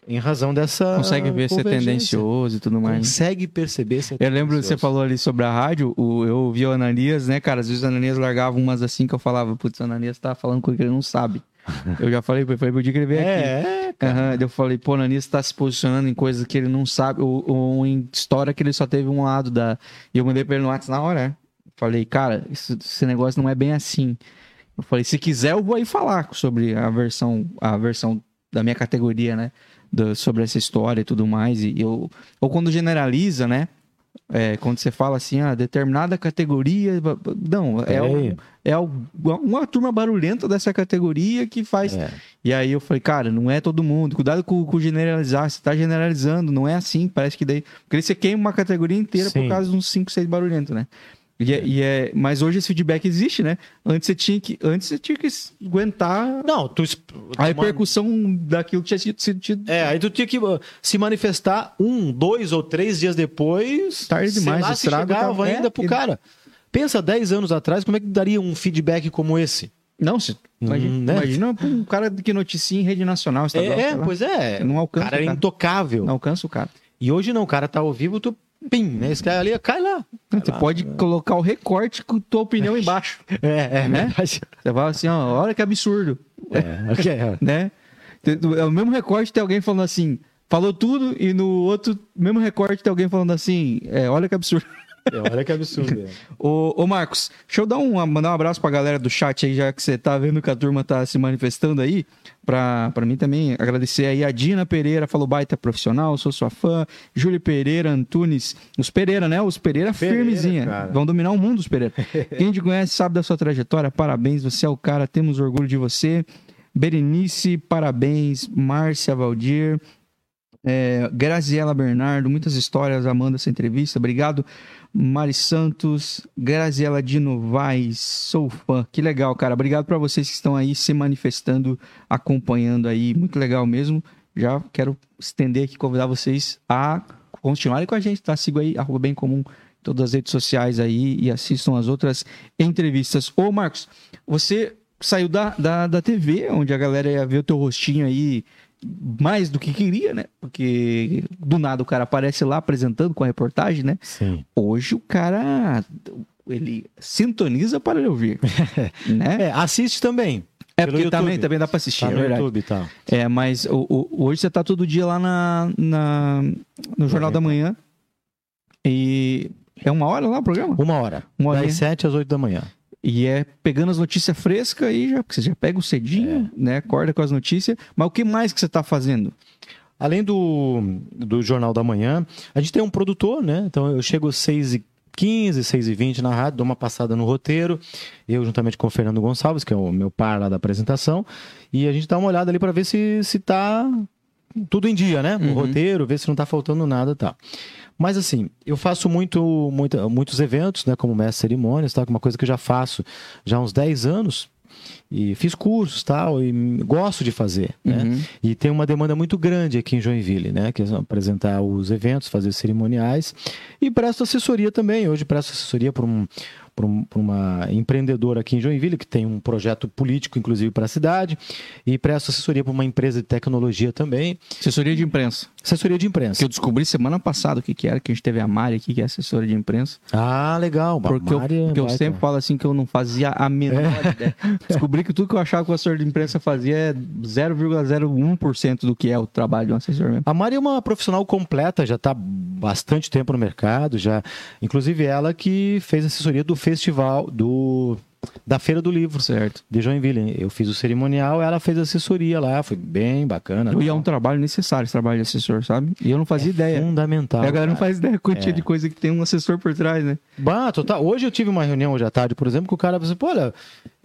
Speaker 1: Em razão dessa.
Speaker 2: Consegue ver ser
Speaker 1: convergência.
Speaker 2: tendencioso e tudo mais.
Speaker 1: Consegue perceber ser
Speaker 2: Eu lembro, você
Speaker 1: tendencioso.
Speaker 2: falou ali sobre a rádio, o, eu ouvi o Ananias, né, cara? Às vezes o Ananias largava umas assim que eu falava, putz, o Ananias tá falando coisa que ele não sabe. eu já falei, foi pro dia que ele veio aqui.
Speaker 1: É, cara.
Speaker 2: Aham, daí eu falei, pô, o Ananias tá se posicionando em coisas que ele não sabe, ou, ou em história que ele só teve um lado da. E eu mandei pra ele no WhatsApp na hora. né? Falei, cara, isso- esse negócio não é bem assim. Eu falei, se quiser, eu vou aí falar sobre a versão, a versão da minha categoria, né? Do- sobre essa história e tudo mais. E eu, ou quando generaliza, né? É, quando você fala assim, ah, determinada categoria. Não, é, o- é uma turma barulhenta dessa categoria que faz
Speaker 1: É.
Speaker 2: e aí eu falei, cara, não é todo mundo. Cuidado com, com generalizar. Você tá generalizando, não é assim. Parece que daí. Porque você queima uma categoria inteira por
Speaker 1: Sim.
Speaker 2: causa de uns 5, 6 barulhentos, né? E é, e é- mas hoje esse feedback existe, né? Antes você tinha que, antes você tinha que aguentar
Speaker 1: Não, tu.
Speaker 2: a repercussão daquilo que tinha sido. sido-
Speaker 1: É, aí tu tinha que uh, se manifestar um, dois ou três dias depois.
Speaker 2: Tarde demais,
Speaker 1: lá
Speaker 2: o
Speaker 1: se
Speaker 2: estrago
Speaker 1: chegava ainda
Speaker 2: é,
Speaker 1: pro cara. Pensa 10 anos atrás, como é que daria um feedback como esse?
Speaker 2: Não, se, imagina,
Speaker 1: Hum, né?
Speaker 2: imagina um cara que noticia em rede nacional, estadual,
Speaker 1: É,
Speaker 2: lá.
Speaker 1: pois é.
Speaker 2: Não
Speaker 1: O
Speaker 2: alcança
Speaker 1: cara
Speaker 2: o cara.
Speaker 1: intocável.
Speaker 2: Não alcança o cara.
Speaker 1: E hoje não, o cara tá ao vivo, tu pim, né? Esse cara ali, cai lá.
Speaker 2: Você pode colocar o recorte com tua opinião embaixo.
Speaker 1: É, é,
Speaker 2: Né?
Speaker 1: verdade.
Speaker 2: Você fala assim, ó, olha que absurdo.
Speaker 1: É, ok, é.
Speaker 2: né? Tem- É o mesmo recorte tem alguém falando assim, falou tudo, e no outro, mesmo recorte tem alguém falando assim, é, olha que absurdo.
Speaker 1: É, Olha que absurdo. é.
Speaker 2: Ô, ô Marcos, deixa eu dar um, mandar um abraço pra galera do chat aí, já que você tá vendo que a turma tá se manifestando aí. Pra, pra mim também agradecer aí a Dina Pereira, falou baita profissional, sou sua fã. Júlio Pereira, Antunes, os Pereira, né? Os Pereira,
Speaker 1: Pereira,
Speaker 2: firmezinha.
Speaker 1: cara.
Speaker 2: Vão dominar o mundo, os Pereira. Quem te conhece sabe da sua trajetória, parabéns, você é o cara, temos orgulho de você. Berenice, parabéns. Márcia Valdir. É, Graziela Bernardo, muitas histórias amando essa entrevista. Obrigado, Mari Santos, Graziela de Novaes, sou fã. Que legal, cara. Obrigado para vocês que estão aí se manifestando, acompanhando aí. Muito legal mesmo. Já quero estender aqui, convidar vocês a continuarem com a gente, tá? Siga aí, arroba bem comum, todas as redes sociais aí e assistam as outras entrevistas. Ô, Marcos, você saiu da, da, da TV, onde a galera ia ver o teu rostinho aí mais do que queria, né? Porque do nada o cara aparece lá apresentando com a reportagem, né?
Speaker 1: Sim.
Speaker 2: Hoje o cara ele sintoniza para ele ouvir, né?
Speaker 1: É, assiste também.
Speaker 2: É porque
Speaker 1: YouTube.
Speaker 2: também, também dá pra assistir,
Speaker 1: Tá
Speaker 2: é
Speaker 1: no
Speaker 2: verdade.
Speaker 1: YouTube tal.
Speaker 2: É, mas o- o- hoje você tá todo dia lá na, na- no Jornal da Manhã. E é uma hora lá o programa?
Speaker 1: Uma hora.
Speaker 2: Uma horinha.
Speaker 1: Das 7 às 8 da manhã.
Speaker 2: E é pegando as notícias frescas aí, já, porque você já pega o cedinho, né? Acorda com as notícias. Mas o que mais que você tá fazendo?
Speaker 1: Além do, do Jornal da Manhã, a gente tem um produtor, né? Então eu chego às 6 e 15, 6 e 20 na rádio, dou uma passada no roteiro, eu juntamente com o Fernando Gonçalves, que é o meu par lá da apresentação, e a gente dá uma olhada ali para ver se, se tá tudo em dia, né? O
Speaker 2: Uhum.
Speaker 1: roteiro, ver se não tá faltando nada e tal. Mas assim, eu faço muito, muito- muitos eventos, né? Como mestre cerimônias, tá? Que é uma coisa que eu já faço já há uns 10 anos. E fiz cursos tal, e gosto de fazer, né?
Speaker 2: Uhum.
Speaker 1: E tem uma demanda muito grande aqui em Joinville, né? Que é apresentar os eventos, fazer cerimoniais. E presto assessoria também. Hoje presto assessoria para um, por uma empreendedora aqui em Joinville, que tem um projeto político, inclusive, para a cidade. E presto assessoria para uma empresa de tecnologia também.
Speaker 2: Assessoria de imprensa.
Speaker 1: Assessoria de
Speaker 2: Que
Speaker 1: imprensa.
Speaker 2: eu descobri semana passada o que, que era, que a gente teve a Mari aqui, que é assessora de imprensa.
Speaker 1: Ah, legal.
Speaker 2: Porque, eu,
Speaker 1: é
Speaker 2: porque eu sempre falo assim que eu não fazia a menor ideia. Descobri que tudo que eu achava que o assessor de imprensa fazia é 0,01% do que é o trabalho de um assessor mesmo.
Speaker 1: A Mari é uma profissional completa, já está bastante tempo no mercado, já. Inclusive ela que fez assessoria do festival do da Feira do Livro
Speaker 2: Certo.
Speaker 1: de Joinville. Eu fiz o cerimonial, ela fez assessoria lá, foi bem bacana.
Speaker 2: E é um trabalho necessário esse trabalho de assessor, sabe? E eu não fazia ideia.
Speaker 1: Fundamental.
Speaker 2: E a galera não
Speaker 1: cara.
Speaker 2: faz ideia a quantia
Speaker 1: É.
Speaker 2: de coisa que tem um assessor por trás, né?
Speaker 1: Bah, total. Hoje eu tive uma reunião hoje à tarde, por exemplo, que o cara falou assim, pô, olha,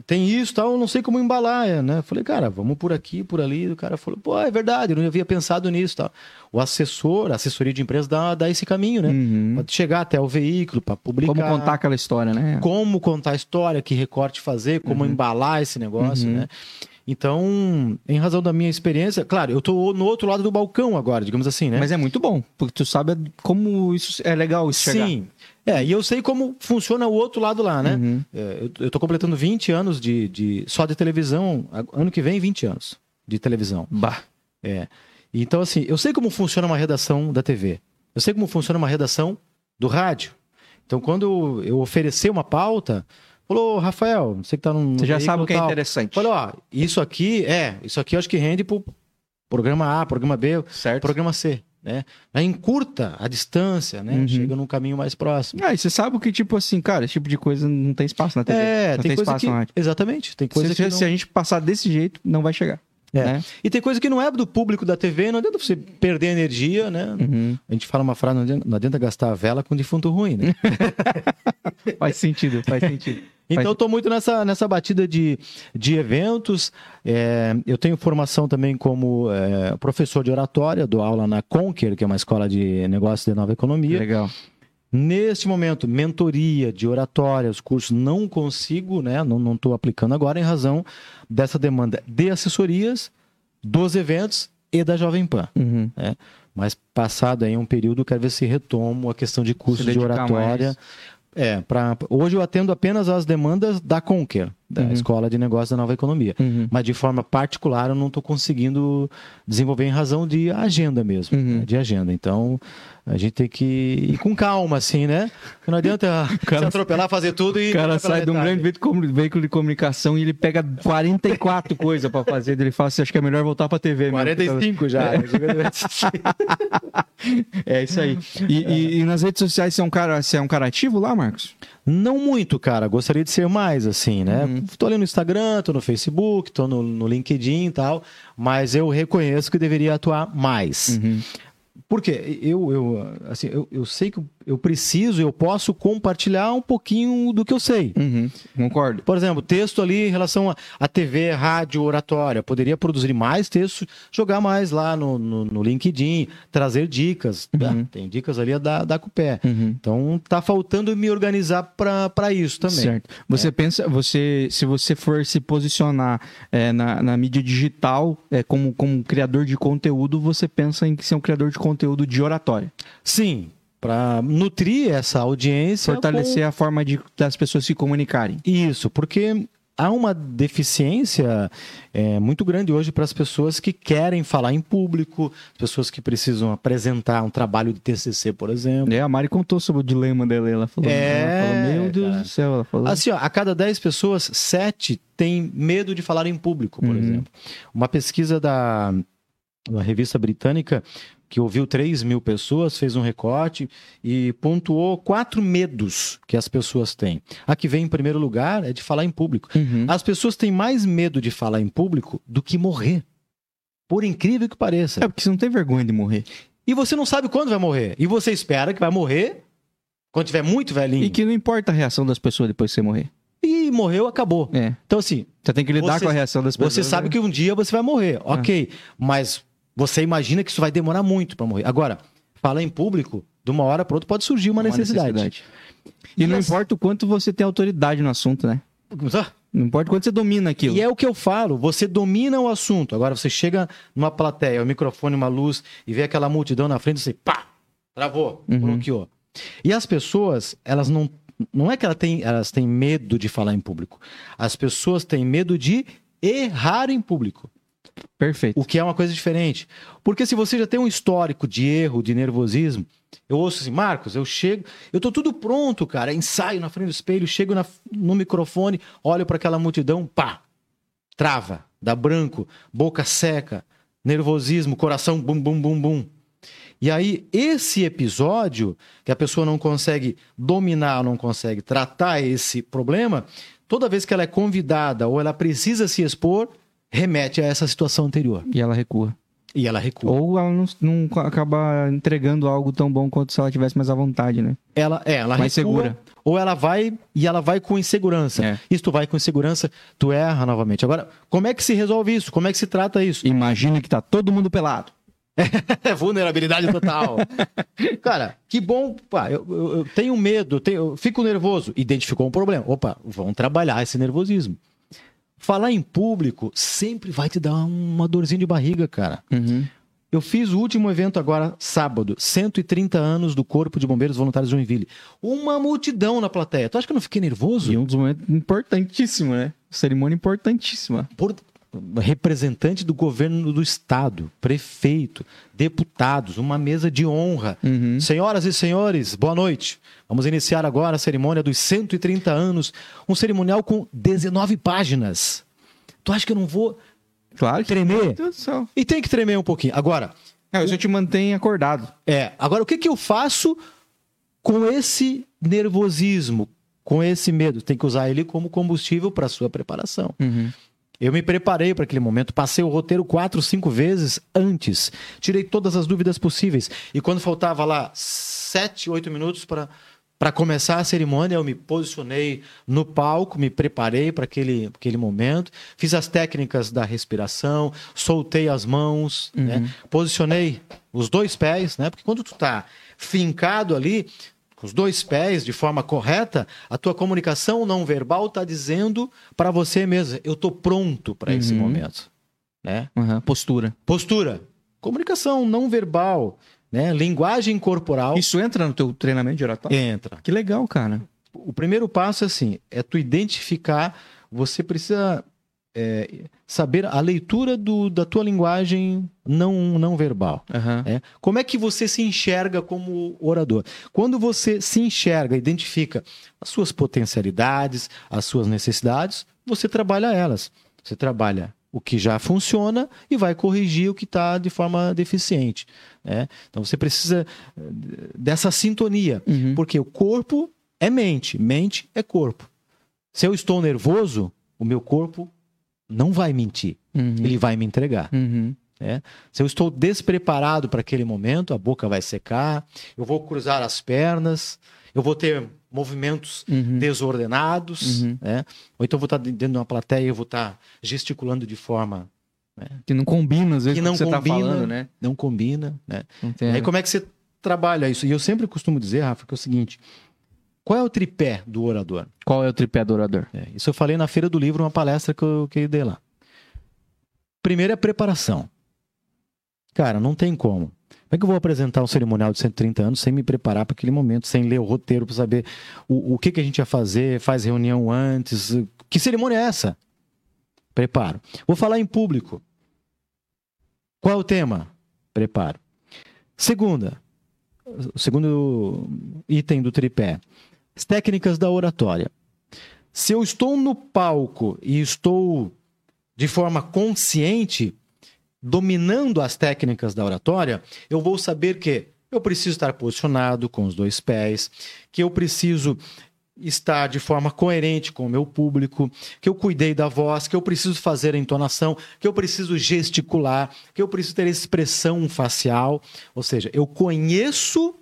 Speaker 1: tem isso tal, eu não sei como embalar, né? Eu falei, cara, vamos por aqui, por ali. O cara falou, pô, é verdade, eu não havia pensado nisso tal. O assessor, a assessoria de empresa dá, dá esse caminho, né?
Speaker 2: Uhum.
Speaker 1: Pode chegar até o veículo para publicar.
Speaker 2: Como contar aquela história, né?
Speaker 1: como contar a história, que recorte fazer, como embalar esse negócio,
Speaker 2: Uhum.
Speaker 1: né? Então, em razão da minha experiência, claro, eu tô no outro lado do balcão agora, digamos assim, né?
Speaker 2: Mas é muito bom, porque tu sabe como isso é legal isso chegar.
Speaker 1: Sim. É, e eu sei como funciona o outro lado lá, né?
Speaker 2: Uhum.
Speaker 1: É, eu, tô completando 20 anos de, de só de televisão, ano que vem 20 anos de televisão.
Speaker 2: Bah.
Speaker 1: É. Então, assim, eu sei como funciona uma redação da TV. Eu sei como funciona uma redação do rádio. Então, quando eu oferecer uma pauta, falou, Rafael, você que tá num.
Speaker 2: Você já sabe o que é
Speaker 1: tal,
Speaker 2: interessante.
Speaker 1: Falei, ó, isso aqui, é, isso aqui eu acho que rende pro programa A, programa B,
Speaker 2: Certo.
Speaker 1: programa C, né? Aí encurta a distância, né?
Speaker 2: Uhum.
Speaker 1: Chega num caminho mais próximo.
Speaker 2: Ah, e você sabe que, tipo assim, cara, esse tipo de coisa não tem espaço na TV.
Speaker 1: É,
Speaker 2: não
Speaker 1: tem, coisa
Speaker 2: espaço
Speaker 1: que...
Speaker 2: na rádio.
Speaker 1: Exatamente, tem coisa
Speaker 2: se,
Speaker 1: que
Speaker 2: se-
Speaker 1: não...
Speaker 2: se a gente passar desse jeito, não vai chegar.
Speaker 1: É.
Speaker 2: né?
Speaker 1: E tem coisa que não é do público da TV, não adianta você perder energia, né?
Speaker 2: Uhum.
Speaker 1: A gente fala uma frase, não adianta, não adianta gastar a vela com defunto ruim, né?
Speaker 2: Faz sentido, faz sentido.
Speaker 1: Então, tô muito nessa, nessa batida de, de eventos. É, eu tenho formação também como é, professor de oratória, dou aula na Conquer, que é uma escola de negócios de nova economia.
Speaker 2: Legal.
Speaker 1: Neste momento, mentoria de oratória, os cursos não consigo, né? Não estou aplicando agora em razão dessa demanda de assessorias, dos eventos e da Jovem Pan.
Speaker 2: Uhum.
Speaker 1: né? Mas passado aí um período, quero ver se retomo a questão de cursos de oratória.
Speaker 2: mais.
Speaker 1: É, pra, hoje eu atendo apenas as demandas da Conquer, da
Speaker 2: Uhum.
Speaker 1: Escola de Negócios da Nova Economia.
Speaker 2: Uhum.
Speaker 1: Mas de forma particular eu não estou conseguindo desenvolver em razão de agenda mesmo,
Speaker 2: Uhum.
Speaker 1: né? de agenda. Então a gente tem que ir com calma, assim, né? Porque não adianta se atropelar, fazer tudo e.
Speaker 2: O cara sai de um grande veículo de comunicação e ele pega 44 coisas pra fazer. Ele fala assim: acho que é melhor voltar pra TV mesmo.
Speaker 1: 45 já.
Speaker 2: É isso aí. E, e- e nas redes sociais você é um cara, você é um cara ativo lá, Marcos?
Speaker 1: Não muito, cara. Gostaria de ser mais, assim, né?
Speaker 2: Uhum.
Speaker 1: Tô ali no Instagram, tô no Facebook, tô no, no LinkedIn e tal, mas eu reconheço que deveria atuar mais.
Speaker 2: Uhum.
Speaker 1: Por quê? Eu, eu, assim, eu, eu sei que eu preciso, eu posso compartilhar um pouquinho do que eu sei.
Speaker 2: Uhum. Concordo.
Speaker 1: Por exemplo, texto ali em relação a, a TV, rádio, oratória. Poderia produzir mais texto, jogar mais lá no, no, no LinkedIn, trazer dicas. tá?
Speaker 2: Uhum.
Speaker 1: Tem dicas ali a dar, dar com o pé.
Speaker 2: Uhum.
Speaker 1: Então tá faltando me organizar para isso também.
Speaker 2: Certo. Você pensa, você, se você for se posicionar é, na, na mídia digital é, como, como criador de conteúdo, você pensa em ser um criador de conteúdo de oratória.
Speaker 1: Sim, para nutrir essa audiência.
Speaker 2: Fortalecer a forma de, das pessoas se comunicarem.
Speaker 1: com- Isso, porque há uma deficiência é, muito grande hoje para as pessoas que querem falar em público, pessoas que precisam apresentar um trabalho de TCC, por exemplo.
Speaker 2: É, a Mari contou sobre o dilema dela. Ela falou,
Speaker 1: É,
Speaker 2: ela falou meu Deus
Speaker 1: cara.
Speaker 2: do céu. Ela falou.
Speaker 1: Assim, ó, a cada 10 pessoas, 7 têm medo de falar em público, por
Speaker 2: Uhum.
Speaker 1: exemplo. Uma pesquisa da uma revista britânica que ouviu 3 mil pessoas, fez um recorte e pontuou quatro medos que as pessoas têm. A que vem em primeiro lugar é de falar em público.
Speaker 2: Uhum.
Speaker 1: As pessoas têm mais medo de falar em público do que morrer. Por incrível que pareça.
Speaker 2: É porque você não tem vergonha de morrer.
Speaker 1: E você não sabe quando vai morrer. E você espera que vai morrer quando tiver muito velhinho.
Speaker 2: E que não importa a reação das pessoas depois de você morrer.
Speaker 1: E morreu, acabou.
Speaker 2: É.
Speaker 1: Então, assim,
Speaker 2: Você tem que lidar
Speaker 1: Você-
Speaker 2: com a reação das pessoas.
Speaker 1: você sabe
Speaker 2: né?
Speaker 1: que um dia você vai morrer. Ok. Mas você imagina que isso vai demorar muito para morrer. Agora, falar em público, de uma hora para outra pode surgir uma, necessidade.
Speaker 2: E,
Speaker 1: E
Speaker 2: não importa o quanto você tem autoridade no assunto, né? Não importa o quanto você domina aquilo.
Speaker 1: E é o que eu falo, você domina o assunto. Agora você chega numa plateia, um microfone, uma luz, e vê aquela multidão na frente, você pá, travou,
Speaker 2: Uhum.
Speaker 1: bloqueou. E as pessoas, elas não. Não é que ela tem, elas têm medo de falar em público. As pessoas têm medo de errar em público.
Speaker 2: Perfeito.
Speaker 1: O que é uma coisa diferente. Porque se você já tem um histórico de erro, de nervosismo, eu ouço assim, Marcos, eu chego, eu tô tudo pronto, cara, ensaio na frente do espelho, chego na- no microfone, olho para aquela multidão, pá, trava, dá branco, boca seca, nervosismo, coração bum bum bum bum. E aí esse episódio que a pessoa não consegue dominar, não consegue tratar esse problema, toda vez que ela é convidada ou ela precisa se expor, remete a essa situação anterior.
Speaker 2: E ela recua.
Speaker 1: E ela recua.
Speaker 2: Ou ela não, não acaba entregando algo tão bom quanto se ela tivesse mais à vontade, né?
Speaker 1: Ela, é, ela
Speaker 2: Mais
Speaker 1: recua,
Speaker 2: segura.
Speaker 1: Ou ela vai e ela vai com insegurança.
Speaker 2: É.
Speaker 1: E se tu vai com insegurança, tu erra novamente. Agora, como é que se resolve isso? Como é que se trata isso?
Speaker 2: Imagina que tá todo mundo pelado.
Speaker 1: Vulnerabilidade total. Cara, que bom. Pá, eu, eu- eu tenho medo, eu, tenho- eu fico nervoso. Identificou um problema. Opa, vamos trabalhar esse nervosismo. Falar em público sempre vai te dar uma dorzinha de barriga, cara.
Speaker 2: Uhum.
Speaker 1: Eu fiz o último evento agora, sábado, 130 anos do Corpo de Bombeiros Voluntários de Joinville. Uma multidão na plateia. Tu acha que eu não fiquei nervoso?
Speaker 2: E um dos momentos importantíssimos, né? Cerimônia importantíssima.
Speaker 1: Por representante do governo do estado, prefeito, deputados, uma mesa de honra.
Speaker 2: Uhum.
Speaker 1: Senhoras e senhores, boa noite. Vamos iniciar agora a cerimônia dos 130 anos, um cerimonial com 19 páginas. Tu acha que eu não vou
Speaker 2: Claro que
Speaker 1: tremer?
Speaker 2: Meu Deus do céu.
Speaker 1: E tem que tremer um pouquinho. Agora,
Speaker 2: Não, isso te mantém acordado.
Speaker 1: É, agora o que, que eu faço com esse nervosismo, com esse medo? Tem que usar ele como combustível para sua preparação.
Speaker 2: Uhum.
Speaker 1: Eu me preparei para aquele momento, passei o roteiro quatro, cinco vezes antes, tirei todas as dúvidas possíveis. E quando faltava lá sete, oito minutos para para começar a cerimônia, eu me posicionei no palco, me preparei para aquele, aquele momento, fiz as técnicas da respiração, soltei as mãos, né? posicionei os dois pés, né? Porque quando tu tá fincado ali, com os dois pés de forma correta, a tua comunicação não verbal está dizendo para você mesmo, eu tô pronto para esse
Speaker 2: Uhum.
Speaker 1: momento, né?
Speaker 2: Uhum. Postura.
Speaker 1: Postura, comunicação não verbal, né? Linguagem corporal
Speaker 2: Isso entra no teu treinamento de oratória?
Speaker 1: entra.
Speaker 2: Que legal, cara.
Speaker 1: O primeiro passo é assim, é tu identificar, você precisa é, saber a leitura do, da tua linguagem não, não verbal.
Speaker 2: Aham.
Speaker 1: É. Como é que você se enxerga como orador? Quando você se enxerga, identifica as suas potencialidades, as suas necessidades, você trabalha elas. Você trabalha o que já funciona e vai corrigir o que está de forma deficiente. né? Então você precisa eh, dessa sintonia,
Speaker 2: Uhum.
Speaker 1: porque o corpo é mente, mente é corpo. Se eu estou nervoso, o meu corpo não vai mentir,
Speaker 2: Uhum.
Speaker 1: ele vai me entregar.
Speaker 2: Uhum.
Speaker 1: Se eu estou despreparado para aquele momento, a boca vai secar, eu vou cruzar as pernas, eu vou ter movimentos
Speaker 2: Uhum.
Speaker 1: desordenados,
Speaker 2: Uhum.
Speaker 1: né? ou então eu vou estar dentro de uma plateia e vou estar gesticulando de forma
Speaker 2: Que não combina, às vezes,
Speaker 1: que não
Speaker 2: que você
Speaker 1: combina,
Speaker 2: tá falando, né?
Speaker 1: não combina. Né?
Speaker 2: Entendo.
Speaker 1: Aí como é que você trabalha isso? E eu sempre costumo dizer, Rafa, que é o seguinte: qual é o tripé do orador?
Speaker 2: Qual é o tripé do orador?
Speaker 1: É, isso eu falei na Feira do Livro, uma palestra que eu, que eu dei lá. Primeiro é preparação. Cara, não tem como. Como é que eu vou apresentar um cerimonial de 130 anos sem me preparar para aquele momento, sem ler o roteiro para saber o, o que, que a gente ia fazer, faz reunião antes, Que cerimônia é essa? Preparo. Vou falar em público. Qual é o tema? Preparo. Segunda, o segundo item do tripé. As técnicas da oratória. Se eu estou no palco e estou de forma consciente dominando as técnicas da oratória, eu vou saber que eu preciso estar posicionado com os dois pés, que eu preciso estar de forma coerente com o meu público, que eu cuidei da voz, que eu preciso fazer a entonação, que eu preciso gesticular, que eu preciso ter expressão facial, ou seja, eu conheço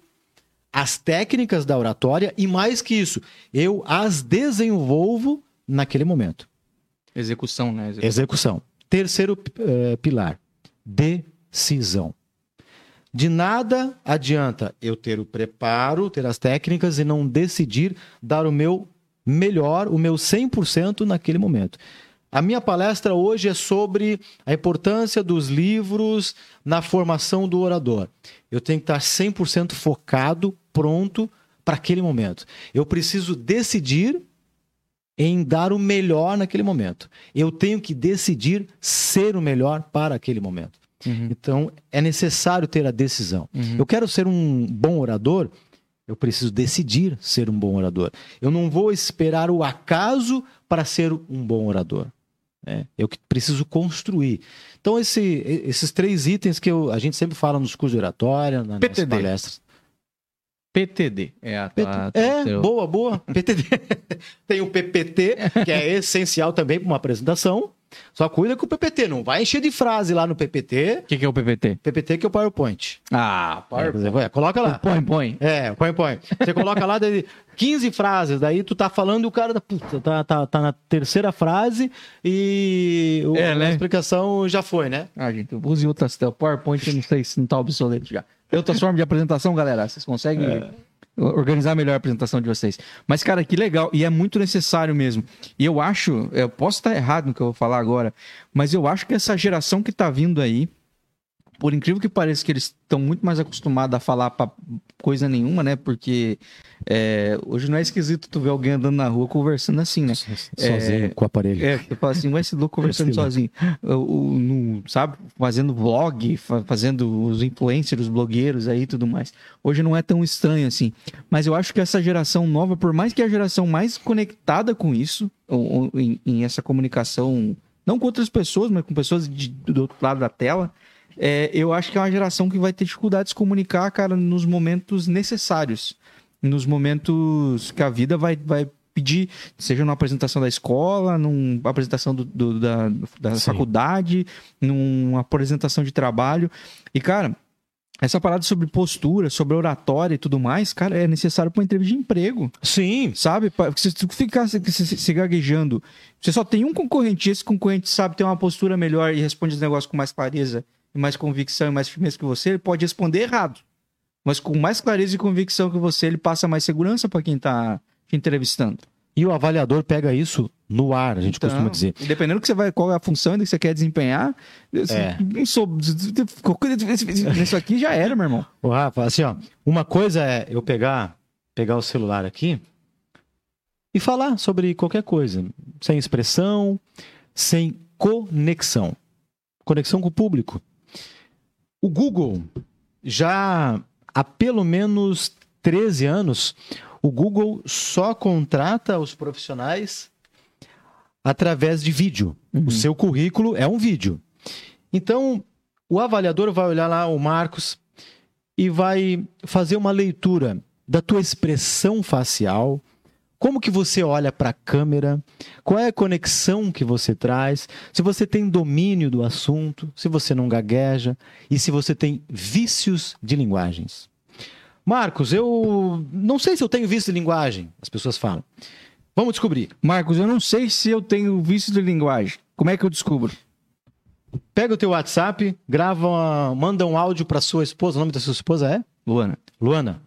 Speaker 1: as técnicas da oratória e mais que isso, eu as desenvolvo naquele momento.
Speaker 2: Execução, né?
Speaker 1: Execução. Execução. Terceiro uh, pilar, decisão. De nada adianta eu ter o preparo, ter as técnicas e não decidir dar o meu melhor, o meu 100% naquele momento. A minha palestra hoje é sobre a importância dos livros na formação do orador. Eu tenho que estar 100% focado, pronto para aquele momento. Eu preciso decidir em dar o melhor naquele momento. Eu tenho que decidir ser o melhor para aquele momento. Uhum. Então, é necessário ter a decisão. Uhum. Eu quero ser um bom orador, eu preciso decidir ser um bom orador. Eu não vou esperar o acaso para ser um bom orador. É, eu preciso construir. Então, esse, esses três itens que eu, a gente sempre fala nos cursos de oratória, nas
Speaker 2: PTD.
Speaker 1: palestras.
Speaker 2: PTD. É, a,
Speaker 1: a, é seu... boa, boa. PTD. Tem o PPT, que é essencial também para uma apresentação. Só cuida com o PPT, não vai encher de frase lá no PPT.
Speaker 2: O que, que, é o PPT?
Speaker 1: PPT que é o PowerPoint.
Speaker 2: Ah, PowerPoint.
Speaker 1: É, coloca lá.
Speaker 2: Põe, põe.
Speaker 1: É, põe, põe. Você coloca lá daí 15 frases, daí tu tá falando e o cara puta, tá, tá, tá na terceira frase e o, é, né? a explicação já foi, né?
Speaker 2: Ah, gente, use outras. O PowerPoint não sei se não tá obsoleto já. Tem outras formas de apresentação, galera? Vocês conseguem. É organizar melhor a apresentação de vocês. Mas, cara, que legal. E é muito necessário mesmo. E eu acho, eu posso estar errado no que eu vou falar agora, mas eu acho que essa geração que está vindo aí, por incrível que pareça, que eles estão muito mais acostumados a falar pra coisa nenhuma, né? Porque é, hoje não é esquisito tu ver alguém andando na rua conversando assim, né?
Speaker 1: Sozinho,
Speaker 2: é,
Speaker 1: com o aparelho.
Speaker 2: É, tu fala assim, vai esse louco conversando sozinho. O, no, sabe? Fazendo vlog, fazendo os influencers, os blogueiros aí e tudo mais. Hoje não é tão estranho assim. Mas eu acho que essa geração nova, por mais que a geração mais conectada com isso, ou, ou em, em, essa comunicação, não com outras pessoas, mas com pessoas de, do outro lado da tela, é, eu acho que é uma geração que vai ter dificuldade de se comunicar, cara, nos momentos necessários. Nos momentos que a vida vai, vai pedir, seja numa apresentação da escola, numa apresentação do, do, da, da faculdade, numa apresentação de trabalho. E, cara, essa parada sobre postura, sobre oratória e tudo mais, cara, é necessário para uma entrevista de emprego.
Speaker 1: Sim.
Speaker 2: Sabe? Se tu ficar se, se, se, gaguejando, você só tem um concorrente, esse concorrente sabe ter uma postura melhor e responde os negócios com mais clareza mais convicção e mais firmeza que você, ele pode responder errado. Mas com mais clareza e convicção que você, ele passa mais segurança para quem está te entrevistando.
Speaker 1: E o avaliador pega isso no ar, a gente então, costuma dizer.
Speaker 2: Dependendo que você vai, qual é a função que você quer desempenhar, é. isso aqui já era, meu irmão.
Speaker 1: Rafa, assim, ó, uma coisa é eu pegar, pegar o celular aqui e falar sobre qualquer coisa, sem expressão, sem conexão. Conexão com o público. O Google, já há pelo menos 13 anos, o Google só contrata os profissionais através de vídeo. Uhum. O seu currículo é um vídeo. Então, o avaliador vai olhar lá o Marcos e vai fazer uma leitura da tua expressão facial, como que você olha para a câmera? Qual é a conexão que você traz? Se você tem domínio do assunto, se você não gagueja e se você tem vícios de linguagens. Marcos, eu não sei se eu tenho vício de linguagem, as pessoas falam. Vamos descobrir.
Speaker 2: Marcos, eu não sei se eu tenho vício de linguagem. Como é que eu descubro?
Speaker 1: Pega o teu WhatsApp, grava, uma, manda um áudio para sua esposa. O nome da sua esposa é?
Speaker 2: Luana.
Speaker 1: Luana.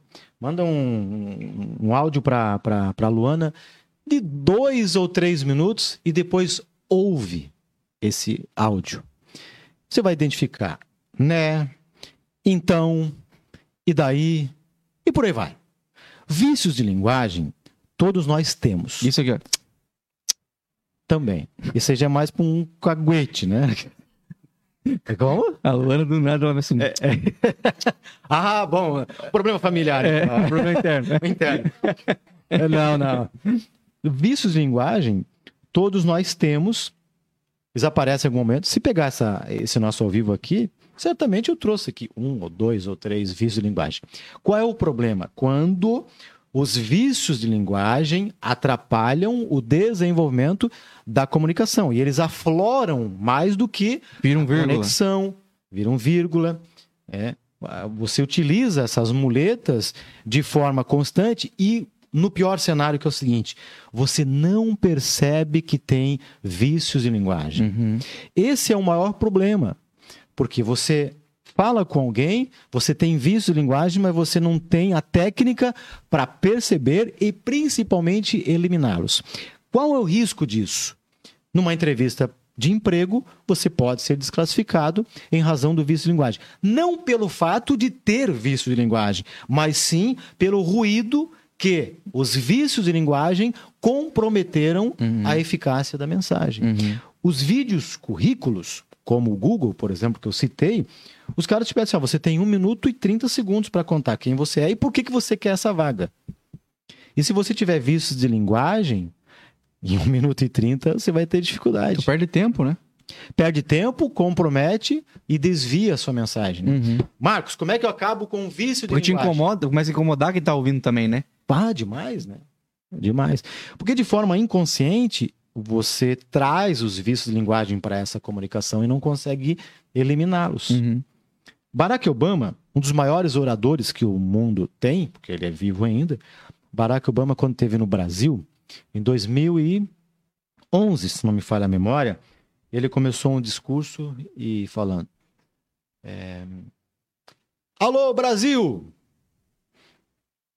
Speaker 1: Manda um, um áudio para a Luana de dois ou três minutos e depois ouve esse áudio. Você vai identificar, né? Então, e daí, e por aí vai. Vícios de linguagem, todos nós temos.
Speaker 2: Isso aqui, ó.
Speaker 1: Também. Isso aí já é mais para um caguete, né?
Speaker 2: É como? A Luana do nada, ela assim. É,
Speaker 1: é. ah, bom. Problema familiar.
Speaker 2: É, ah. problema interno.
Speaker 1: interno. É, não, não. Vícios de linguagem, todos nós temos. Eles aparecem em algum momento. Se pegar essa, esse nosso ao vivo aqui, certamente eu trouxe aqui um ou dois ou três vícios de linguagem. Qual é o problema? Quando os vícios de linguagem atrapalham o desenvolvimento da comunicação e eles afloram mais do que
Speaker 2: viram vírgula.
Speaker 1: conexão, viram vírgula. É, você utiliza essas muletas de forma constante e no pior cenário que é o seguinte, você não percebe que tem vícios de linguagem. Uhum. Esse é o maior problema, porque você fala com alguém, você tem visto linguagem, mas você não tem a técnica para perceber e principalmente eliminá-los. Qual é o risco disso? Numa entrevista de emprego, você pode ser desclassificado em razão do vício de linguagem. Não pelo fato de ter vício de linguagem, mas sim pelo ruído que os vícios de linguagem comprometeram uhum. a eficácia da mensagem. Uhum. Os vídeos currículos, como o Google, por exemplo, que eu citei, os caras te pedem assim, ó, você tem 1 minuto e 30 segundos para contar quem você é e por que, que você quer essa vaga. E se você tiver vícios de linguagem, em 1 minuto e 30 você vai ter dificuldade.
Speaker 2: Tu perde tempo, né?
Speaker 1: Perde tempo, compromete e desvia a sua mensagem. Né? Uhum. Marcos, como é que eu acabo com o vício de
Speaker 2: Porque linguagem? te incomoda, começa a incomodar quem tá ouvindo também, né?
Speaker 1: Pá, demais, né? Demais. Porque de forma inconsciente, você traz os vícios de linguagem para essa comunicação e não consegue eliminá-los. Uhum. Barack Obama, um dos maiores oradores que o mundo tem, porque ele é vivo ainda, Barack Obama, quando esteve no Brasil, em 2011, se não me falha a memória, ele começou um discurso e falando: é, Alô, Brasil!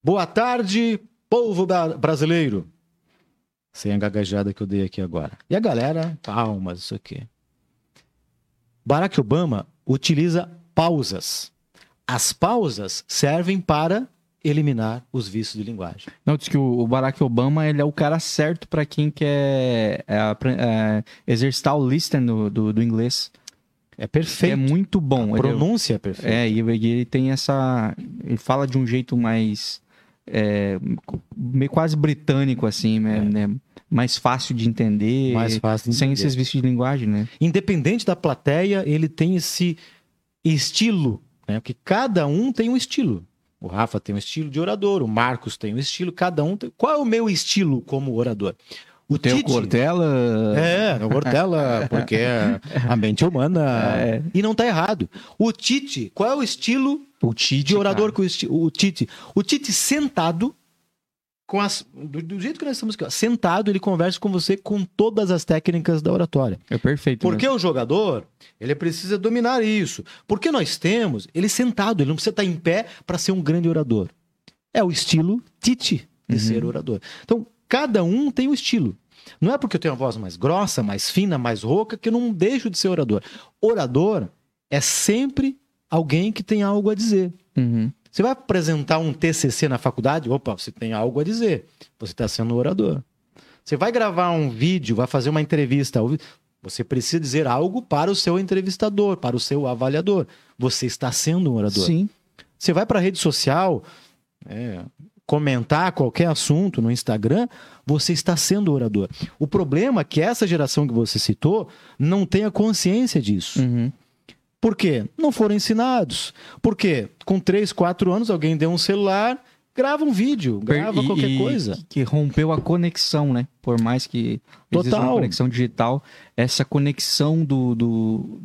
Speaker 1: Boa tarde, povo brasileiro! Sem a gaguejada que eu dei aqui agora. E a galera, palmas, isso aqui. Barack Obama utiliza pausas. As pausas servem para eliminar os vícios de linguagem.
Speaker 2: Não, diz que o Barack Obama ele é o cara certo para quem quer é, é, exercitar o listening do, do, do, inglês.
Speaker 1: É perfeito. É
Speaker 2: muito bom.
Speaker 1: A pronúncia é perfeita.
Speaker 2: É, e ele tem essa... Ele fala de um jeito mais... É, meio quase britânico, assim, né? É. né? Mais fácil de entender.
Speaker 1: Mais fácil
Speaker 2: de entender. Sem esses vícios de linguagem, né?
Speaker 1: Independente da plateia, ele tem esse estilo, né? Porque cada um tem um estilo. O Rafa tem um estilo de orador, o Marcos tem um estilo, cada um tem... Qual é o meu estilo como orador?
Speaker 2: O tem Tite... o Cortella.
Speaker 1: É, o Cortella, porque é a mente humana. É. E não tá errado. O Tite, qual é o estilo
Speaker 2: o Tite,
Speaker 1: de orador com o, o Tite? O Tite sentado com as, do, do, jeito que nós estamos aqui, ó, sentado, ele conversa com você com todas as técnicas da oratória.
Speaker 2: É perfeito.
Speaker 1: Porque mesmo. o jogador, ele precisa dominar isso. Porque nós temos ele sentado, ele não precisa estar em pé para ser um grande orador. É o estilo Tite de uhum. ser orador. Então, cada um tem um estilo. Não é porque eu tenho uma voz mais grossa, mais fina, mais rouca, que eu não deixo de ser orador. Orador é sempre alguém que tem algo a dizer. Uhum. Você vai apresentar um TCC na faculdade? Opa, você tem algo a dizer. Você está sendo orador. Você vai gravar um vídeo, vai fazer uma entrevista. Você precisa dizer algo para o seu entrevistador, para o seu avaliador. Você está sendo um orador.
Speaker 2: Sim.
Speaker 1: Você vai para a rede social, é, comentar qualquer assunto no Instagram, você está sendo orador. O problema é que essa geração que você citou não tem a consciência disso. Uhum. Por quê? Não foram ensinados. Por quê? Com 3, 4 anos, alguém deu um celular, grava um vídeo, grava
Speaker 2: e,
Speaker 1: qualquer coisa.
Speaker 2: Que rompeu a conexão, né? Por mais que
Speaker 1: Total. uma
Speaker 2: conexão digital, essa conexão do, do,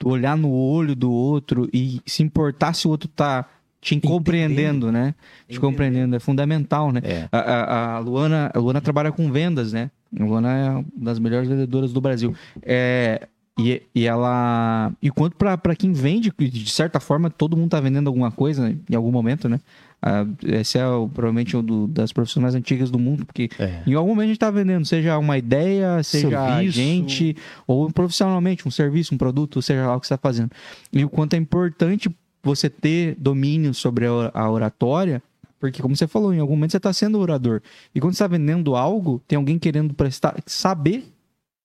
Speaker 2: do, olhar no olho do outro e se importar se o outro tá te compreendendo, né? Te Entendendo. compreendendo, é fundamental, né? É. A, a, a, Luana, a Luana trabalha com vendas, né? A Luana é uma das melhores vendedoras do Brasil. É, e, e ela. E quanto para quem vende, de certa forma, todo mundo tá vendendo alguma coisa né, em algum momento, né? Ah, esse é o, provavelmente um do, das profissões mais antigas do mundo, porque é. em algum momento a gente está vendendo, seja uma ideia, seja serviço. gente, ou profissionalmente, um serviço, um produto, seja lá o que você está fazendo. E o quanto é importante você ter domínio sobre a oratória, porque, como você falou, em algum momento você está sendo orador. E quando você está vendendo algo, tem alguém querendo prestar, saber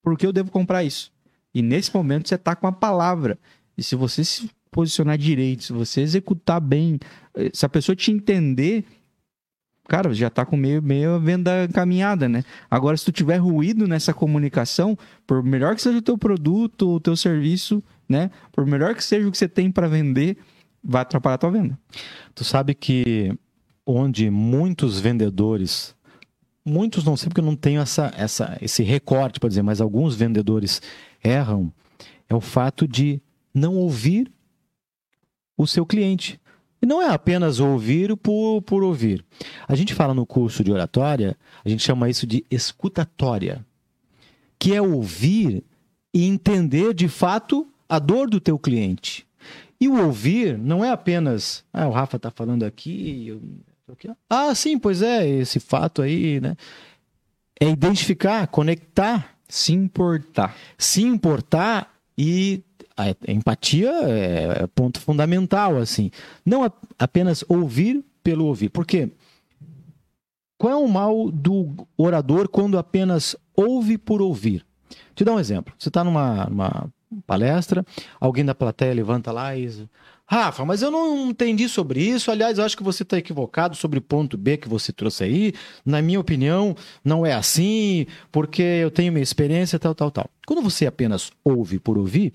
Speaker 2: por que eu devo comprar isso? E nesse momento você tá com a palavra. E se você se posicionar direito, se você executar bem, eh, se a pessoa te entender, cara, já tá com meio, meio venda caminhada, né? Agora, se tu tiver ruído nessa comunicação, por melhor que seja o teu produto, o teu serviço, né? Por melhor que seja o que você tem para vender, vai atrapalhar a tua venda.
Speaker 1: Tu sabe que onde muitos vendedores, muitos não sei porque eu não tenho essa, essa, esse recorte para dizer, mas alguns vendedores erram, é o fato de não ouvir o seu cliente. E não é apenas ouvir por, por ouvir. A gente fala no curso de oratória, a gente chama isso de escutatória, que é ouvir e entender de fato a dor do teu cliente. E o ouvir não é apenas, ah, o Rafa está falando aqui, eu... ah, sim, pois é, esse fato aí, né? É identificar, conectar,
Speaker 2: se importar,
Speaker 1: se importar e a empatia é ponto fundamental, assim. Não apenas ouvir pelo ouvir. Por quê? Qual é o mal do orador quando apenas ouve por ouvir? Te dar um exemplo. Você está numa, numa palestra, alguém da plateia levanta lá e Rafa, mas eu não entendi sobre isso. Aliás, eu acho que você está equivocado sobre o ponto B que você trouxe aí. Na minha opinião, não é assim, porque eu tenho minha experiência, tal, tal, tal. Quando você apenas ouve por ouvir,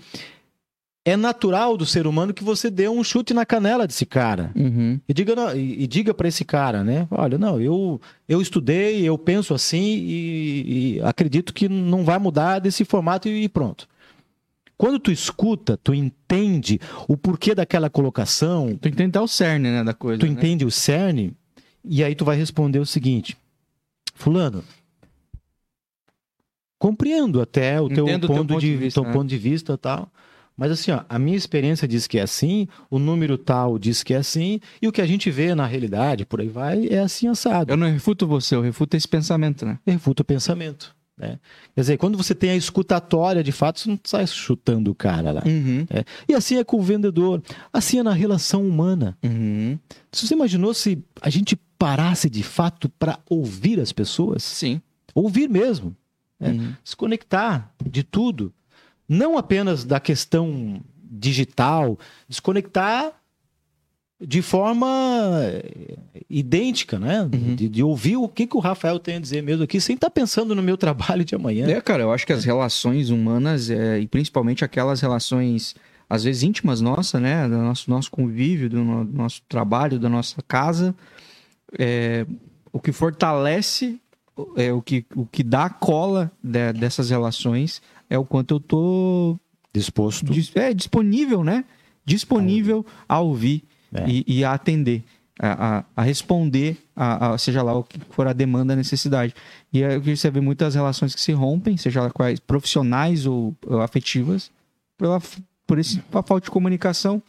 Speaker 1: é natural do ser humano que você dê um chute na canela desse cara.
Speaker 2: Uhum.
Speaker 1: E diga, e, e diga para esse cara, né? Olha, não, eu, eu estudei, eu penso assim e, e acredito que não vai mudar desse formato e, e pronto. Quando tu escuta, tu entende o porquê daquela colocação.
Speaker 2: Tu entende o cerne, né, da coisa.
Speaker 1: Tu
Speaker 2: né?
Speaker 1: entende o cerne e aí tu vai responder o seguinte: Fulano, compreendo até o teu ponto, teu ponto, de, de vista, teu né? ponto de vista tal. Mas assim, ó, a minha experiência diz que é assim, o número tal diz que é assim, e o que a gente vê na realidade, por aí vai, é assim assado.
Speaker 2: Eu não refuto você, eu refuto esse pensamento, né?
Speaker 1: Eu refuto o pensamento. Né? Quer dizer, quando você tem a escutatória, de fato, você não sai chutando o cara lá.
Speaker 2: Uhum.
Speaker 1: É. E assim é com o vendedor, assim é na relação humana.
Speaker 2: Uhum.
Speaker 1: Você imaginou se a gente parasse de fato para ouvir as pessoas?
Speaker 2: Sim.
Speaker 1: Ouvir mesmo. Né? Uhum. Se conectar de tudo não apenas da questão digital, desconectar de forma eh, idêntica, né? Uhum. De, de, ouvir o que, que o Rafael tem a dizer mesmo aqui, sem estar tá pensando no meu trabalho de amanhã.
Speaker 2: É, cara, eu acho que as relações humanas, é, e principalmente aquelas relações, às vezes íntimas nossas, né? Do nosso, nosso convívio, do, no, do nosso trabalho, da nossa casa, é, o que fortalece, é, o, que, o que dá cola de, dessas relações é o quanto eu tô
Speaker 1: disposto.
Speaker 2: é disponível, né? Disponível a ouvir é. e, e, a atender, a, a, a responder, a, a, seja lá o que for a demanda, a necessidade. E é que você vê muitas relações que se rompem, seja lá quais profissionais ou, ou afetivas, pela, por esse por falta de comunicação.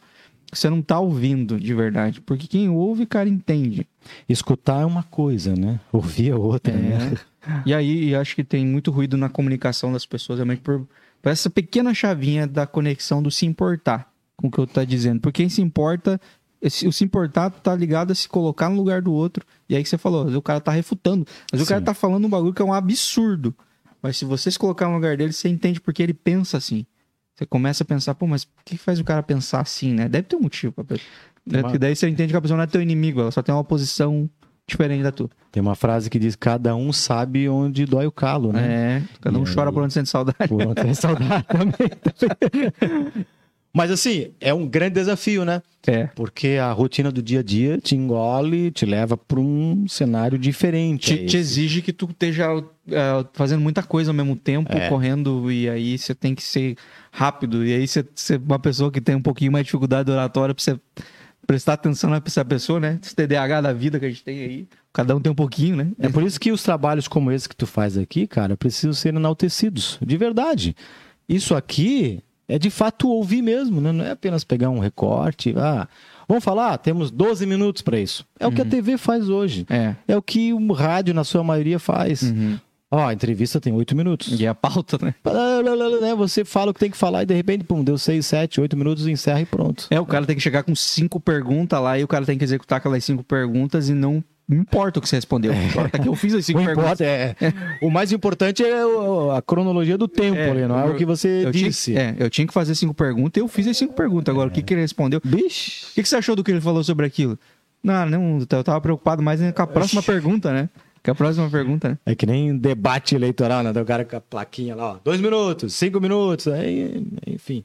Speaker 2: Você não tá ouvindo de verdade. Porque quem ouve, cara, entende.
Speaker 1: Escutar é uma coisa, né? Ouvir é outra, é. né?
Speaker 2: E aí, acho que tem muito ruído na comunicação das pessoas, realmente por, por essa pequena chavinha da conexão do se importar com o que eu tô dizendo. Porque quem se importa, esse, o se importar tá ligado a se colocar no lugar do outro. E aí que você falou, o cara tá refutando. Mas Sim. o cara tá falando um bagulho que é um absurdo. Mas se você se colocar no lugar dele, você entende porque ele pensa assim. Você começa a pensar, pô, mas o que faz o cara pensar assim, né? Deve ter um motivo pra pessoa. Uma... Daí você entende que a pessoa não é teu inimigo, ela só tem uma posição diferente da tua.
Speaker 1: Tem uma frase que diz: cada um sabe onde dói o calo,
Speaker 2: né? É, cada um e chora aí... por onde sente saudade.
Speaker 1: Por onde sente saudade também. também. Mas assim, é um grande desafio, né?
Speaker 2: É.
Speaker 1: Porque a rotina do dia a dia te engole, te leva para um cenário diferente.
Speaker 2: Te, é te, exige que tu esteja uh, fazendo muita coisa ao mesmo tempo, é. correndo, e aí você tem que ser rápido. E aí você, você uma pessoa que tem um pouquinho mais de dificuldade oratória, pra você prestar atenção nessa pessoa, né? Esse TDAH da vida que a gente tem aí. Cada um tem um pouquinho, né?
Speaker 1: É por isso que os trabalhos como esse que tu faz aqui, cara, precisam ser enaltecidos. De verdade. Isso aqui é de fato ouvir mesmo, né? Não é apenas pegar um recorte. Ah, vamos falar, temos 12 minutos para isso. É uhum. o que a uhum. TV faz hoje.
Speaker 2: É.
Speaker 1: é o que o rádio, na sua maioria, faz.
Speaker 2: Uhum.
Speaker 1: Ó, a entrevista tem oito minutos.
Speaker 2: E a pauta, né?
Speaker 1: né? Você fala o que tem que falar e de repente, pum, deu seis, sete, oito minutos, encerra e pronto.
Speaker 2: É, o cara tem que chegar com cinco perguntas lá e o cara tem que executar aquelas cinco perguntas e não Não importa o que você respondeu. Importa que eu fiz as cinco
Speaker 1: O,
Speaker 2: perguntas.
Speaker 1: é, o mais importante é o- a cronologia do tempo
Speaker 2: É,
Speaker 1: ali, não é
Speaker 2: eu-
Speaker 1: o que você
Speaker 2: Eu tinha,
Speaker 1: disse.
Speaker 2: é, eu tinha que fazer cinco perguntas e eu fiz as cinco perguntas. Agora, o que, que ele respondeu?
Speaker 1: Bicho.
Speaker 2: O que, que você achou do que ele falou sobre aquilo? Não, não, eu tava preocupado mais com a próxima pergunta, né? Com a próxima pergunta, né?
Speaker 1: É que nem debate eleitoral, né? Do cara com a plaquinha lá, ó. Dois minutos, cinco minutos, aí, enfim.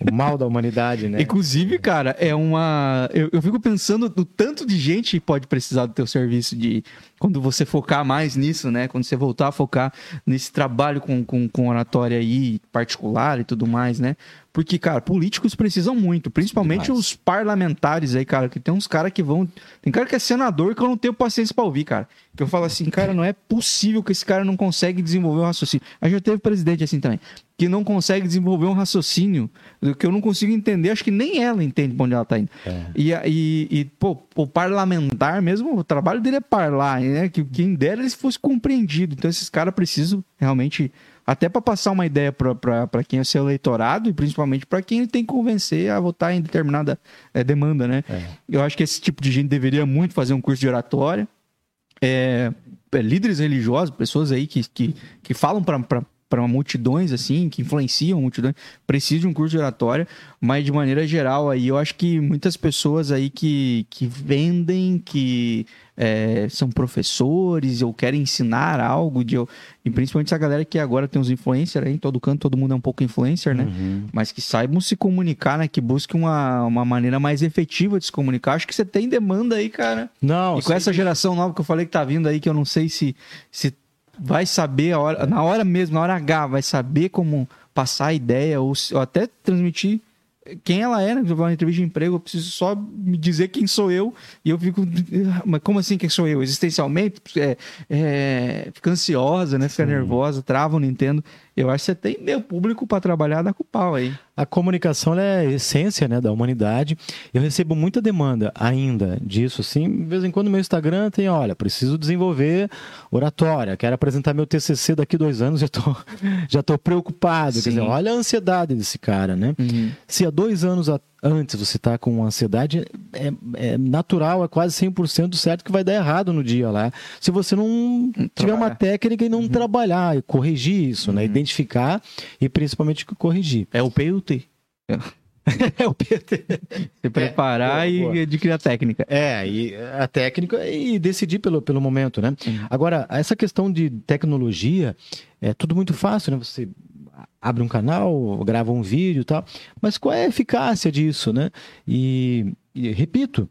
Speaker 1: O mal da humanidade, né?
Speaker 2: Inclusive, cara, é uma. Eu, eu fico pensando no tanto de gente que pode precisar do teu serviço de. Quando você focar mais nisso, né? Quando você voltar a focar nesse trabalho com, com, com oratória aí, particular e tudo mais, né? Porque, cara, políticos precisam muito, principalmente
Speaker 1: Demais.
Speaker 2: os parlamentares aí, cara, que tem uns caras que vão. Tem cara que é senador que eu não tenho paciência pra ouvir, cara. Que eu falo assim, cara, não é possível que esse cara não consegue desenvolver um raciocínio. A gente já teve presidente assim também, que não consegue desenvolver um raciocínio que eu não consigo entender, acho que nem ela entende pra onde ela tá indo.
Speaker 1: É.
Speaker 2: E, e, e, pô, o parlamentar mesmo, o trabalho dele é parlar, né? Que quem dera ele fosse compreendido. Então esses caras precisam realmente, até para passar uma ideia para quem é seu eleitorado e principalmente para quem ele tem que convencer a votar em determinada eh, demanda, né?
Speaker 1: É.
Speaker 2: Eu acho que esse tipo de gente deveria muito fazer um curso de oratória. É, é, líderes religiosos, pessoas aí que, que, que falam para para multidões assim, que influenciam multidões, precisam de um curso de oratória, mas de maneira geral aí eu acho que muitas pessoas aí que, que vendem, que é, são professores ou querem ensinar algo, de, e principalmente essa galera que agora tem os influencers aí, em todo canto, todo mundo é um pouco influencer, né?
Speaker 1: Uhum.
Speaker 2: mas que saibam se comunicar, né? Que busquem uma, uma maneira mais efetiva de se comunicar. Acho que você tem demanda aí, cara.
Speaker 1: Não,
Speaker 2: e com essa geração nova que eu falei que tá vindo aí, que eu não sei se, se vai saber hora, na hora mesmo, na hora H, vai saber como passar a ideia ou, ou até transmitir quem ela? Se eu vou uma entrevista de emprego, eu preciso só me dizer quem sou eu e eu fico, mas como assim quem sou eu? Existencialmente, é, é, fica ansiosa, né? Fica nervosa, trava o Nintendo. Eu acho que você tem meu público para trabalhar, dá com o pau aí.
Speaker 1: A comunicação ela é a essência né, da humanidade. Eu recebo muita demanda ainda disso. Assim, de vez em quando no meu Instagram tem, olha, preciso desenvolver oratória, quero apresentar meu TCC daqui dois anos, já tô, já tô preocupado. Quer
Speaker 2: Sim.
Speaker 1: dizer, olha a ansiedade desse cara, né? Se há dois anos antes você está com ansiedade, é, é natural, é quase 100% certo que vai dar errado no dia lá. Se você não tiver uma técnica e não trabalhar, e corrigir isso, né? Identificar e principalmente corrigir.
Speaker 2: É o PUT.
Speaker 1: É o PT.
Speaker 2: Se preparar
Speaker 1: boa,
Speaker 2: e
Speaker 1: boa.
Speaker 2: adquirir a técnica.
Speaker 1: É, e a técnica e decidir pelo, pelo momento, né? Agora, essa questão de tecnologia é tudo muito fácil, né? Você abre um canal, grava um vídeo e tal, mas qual é a eficácia disso, né? E, e, repito,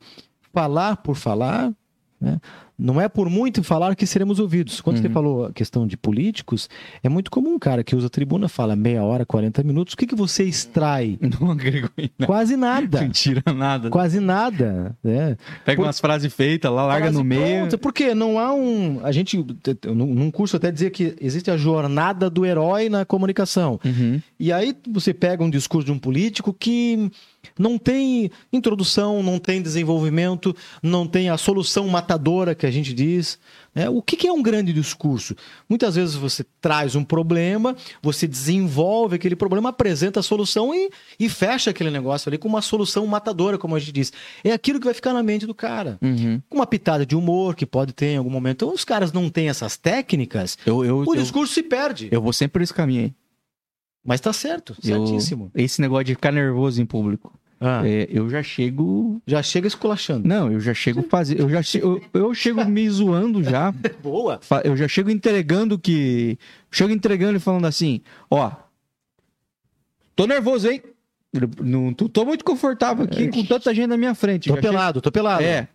Speaker 1: falar por falar, né? Não é por muito falar que seremos ouvidos. Quando você
Speaker 2: Uhum.
Speaker 1: falou a questão de políticos, é muito comum um cara que usa a tribuna fala meia hora, 40 minutos. O que, que você extrai?
Speaker 2: Não agregou nada.
Speaker 1: Quase nada.
Speaker 2: Não tira nada.
Speaker 1: Quase nada. Né?
Speaker 2: Pega
Speaker 1: Por-
Speaker 2: umas frases feitas lá, larga
Speaker 1: Frase
Speaker 2: no meio.
Speaker 1: pronta, Porque não há um. A gente, num curso, até dizia que existe a jornada do herói na comunicação.
Speaker 2: Uhum.
Speaker 1: E aí você pega um discurso de um político que não tem introdução, não tem desenvolvimento, não tem a solução matadora que a gente diz. né? O que que é um grande discurso? Muitas vezes você traz um problema, você desenvolve aquele problema, apresenta a solução e, e fecha aquele negócio ali com uma solução matadora, como a gente diz. É aquilo que vai ficar na mente do cara.
Speaker 2: Uhum.
Speaker 1: Com uma pitada de humor que pode ter em algum momento. Então, os caras não têm essas técnicas,
Speaker 2: Eu, eu,
Speaker 1: o
Speaker 2: eu,
Speaker 1: discurso se perde.
Speaker 2: eu vou sempre por esse caminho aí.
Speaker 1: Mas tá certo,
Speaker 2: Eu-
Speaker 1: certíssimo.
Speaker 2: esse negócio de ficar nervoso em público.
Speaker 1: Ah,
Speaker 2: É, eu já chego.
Speaker 1: Já chega esculachando.
Speaker 2: Não, eu já chego fazer. Eu já che- eu, eu chego me zoando já.
Speaker 1: Boa.
Speaker 2: Eu já chego entregando que. Chego entregando e falando assim: ó. Tô nervoso, hein? Eu Não tô, tô muito confortável aqui com tanta gente na minha frente.
Speaker 1: Tô
Speaker 2: Já chego-
Speaker 1: pelado, tô pelado.
Speaker 2: É.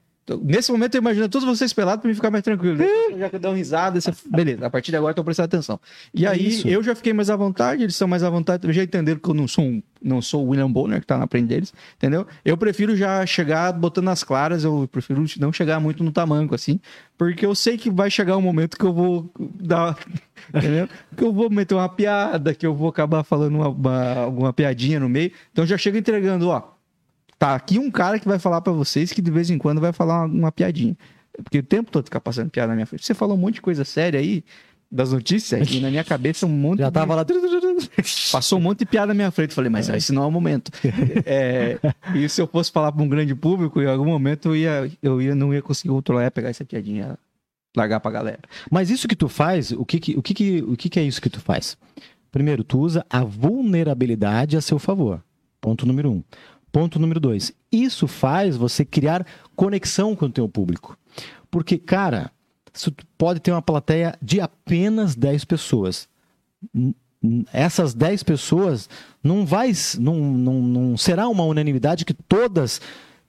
Speaker 2: Nesse momento eu imagino todos vocês pelados pra me ficar mais tranquilo. Eu já dou uma risada, você- beleza, a partir de agora estão prestando atenção. E
Speaker 1: É
Speaker 2: aí
Speaker 1: isso.
Speaker 2: eu já fiquei mais à vontade, eles são mais à vontade, já entenderam que eu não sou, um, não sou o William Bonner, que tá na frente deles, entendeu? Eu prefiro já chegar botando as claras, eu prefiro não chegar muito no tamanco, assim, porque eu sei que vai chegar um momento que eu vou dar. Entendeu? Que eu vou meter uma piada, que eu vou acabar falando uma, uma- alguma piadinha no meio. Então eu já chego entregando, ó. Tá aqui um cara que vai falar pra vocês que de vez em quando vai falar uma, uma piadinha. Porque o tempo todo ficar passando piada na minha frente. Você falou um monte de coisa séria aí. das notícias e na minha cabeça um monte
Speaker 1: Já
Speaker 2: de-
Speaker 1: tava lá.
Speaker 2: Passou um monte de piada na minha frente. Falei, mas esse não é o momento. É, e se eu fosse falar para um grande público, em algum momento eu, ia, eu ia, não ia conseguir controlar, ia pegar essa piadinha, largar pra galera.
Speaker 1: Mas isso que tu faz, o que que, o que, que, o que, que é isso que tu faz? Primeiro, tu usa a vulnerabilidade a seu favor. Ponto número um. Ponto número dois. Isso faz você criar conexão com o teu público. Porque, cara, isso pode ter uma plateia de apenas 10 pessoas. Essas 10 pessoas não vai, não, não, não será uma unanimidade que todas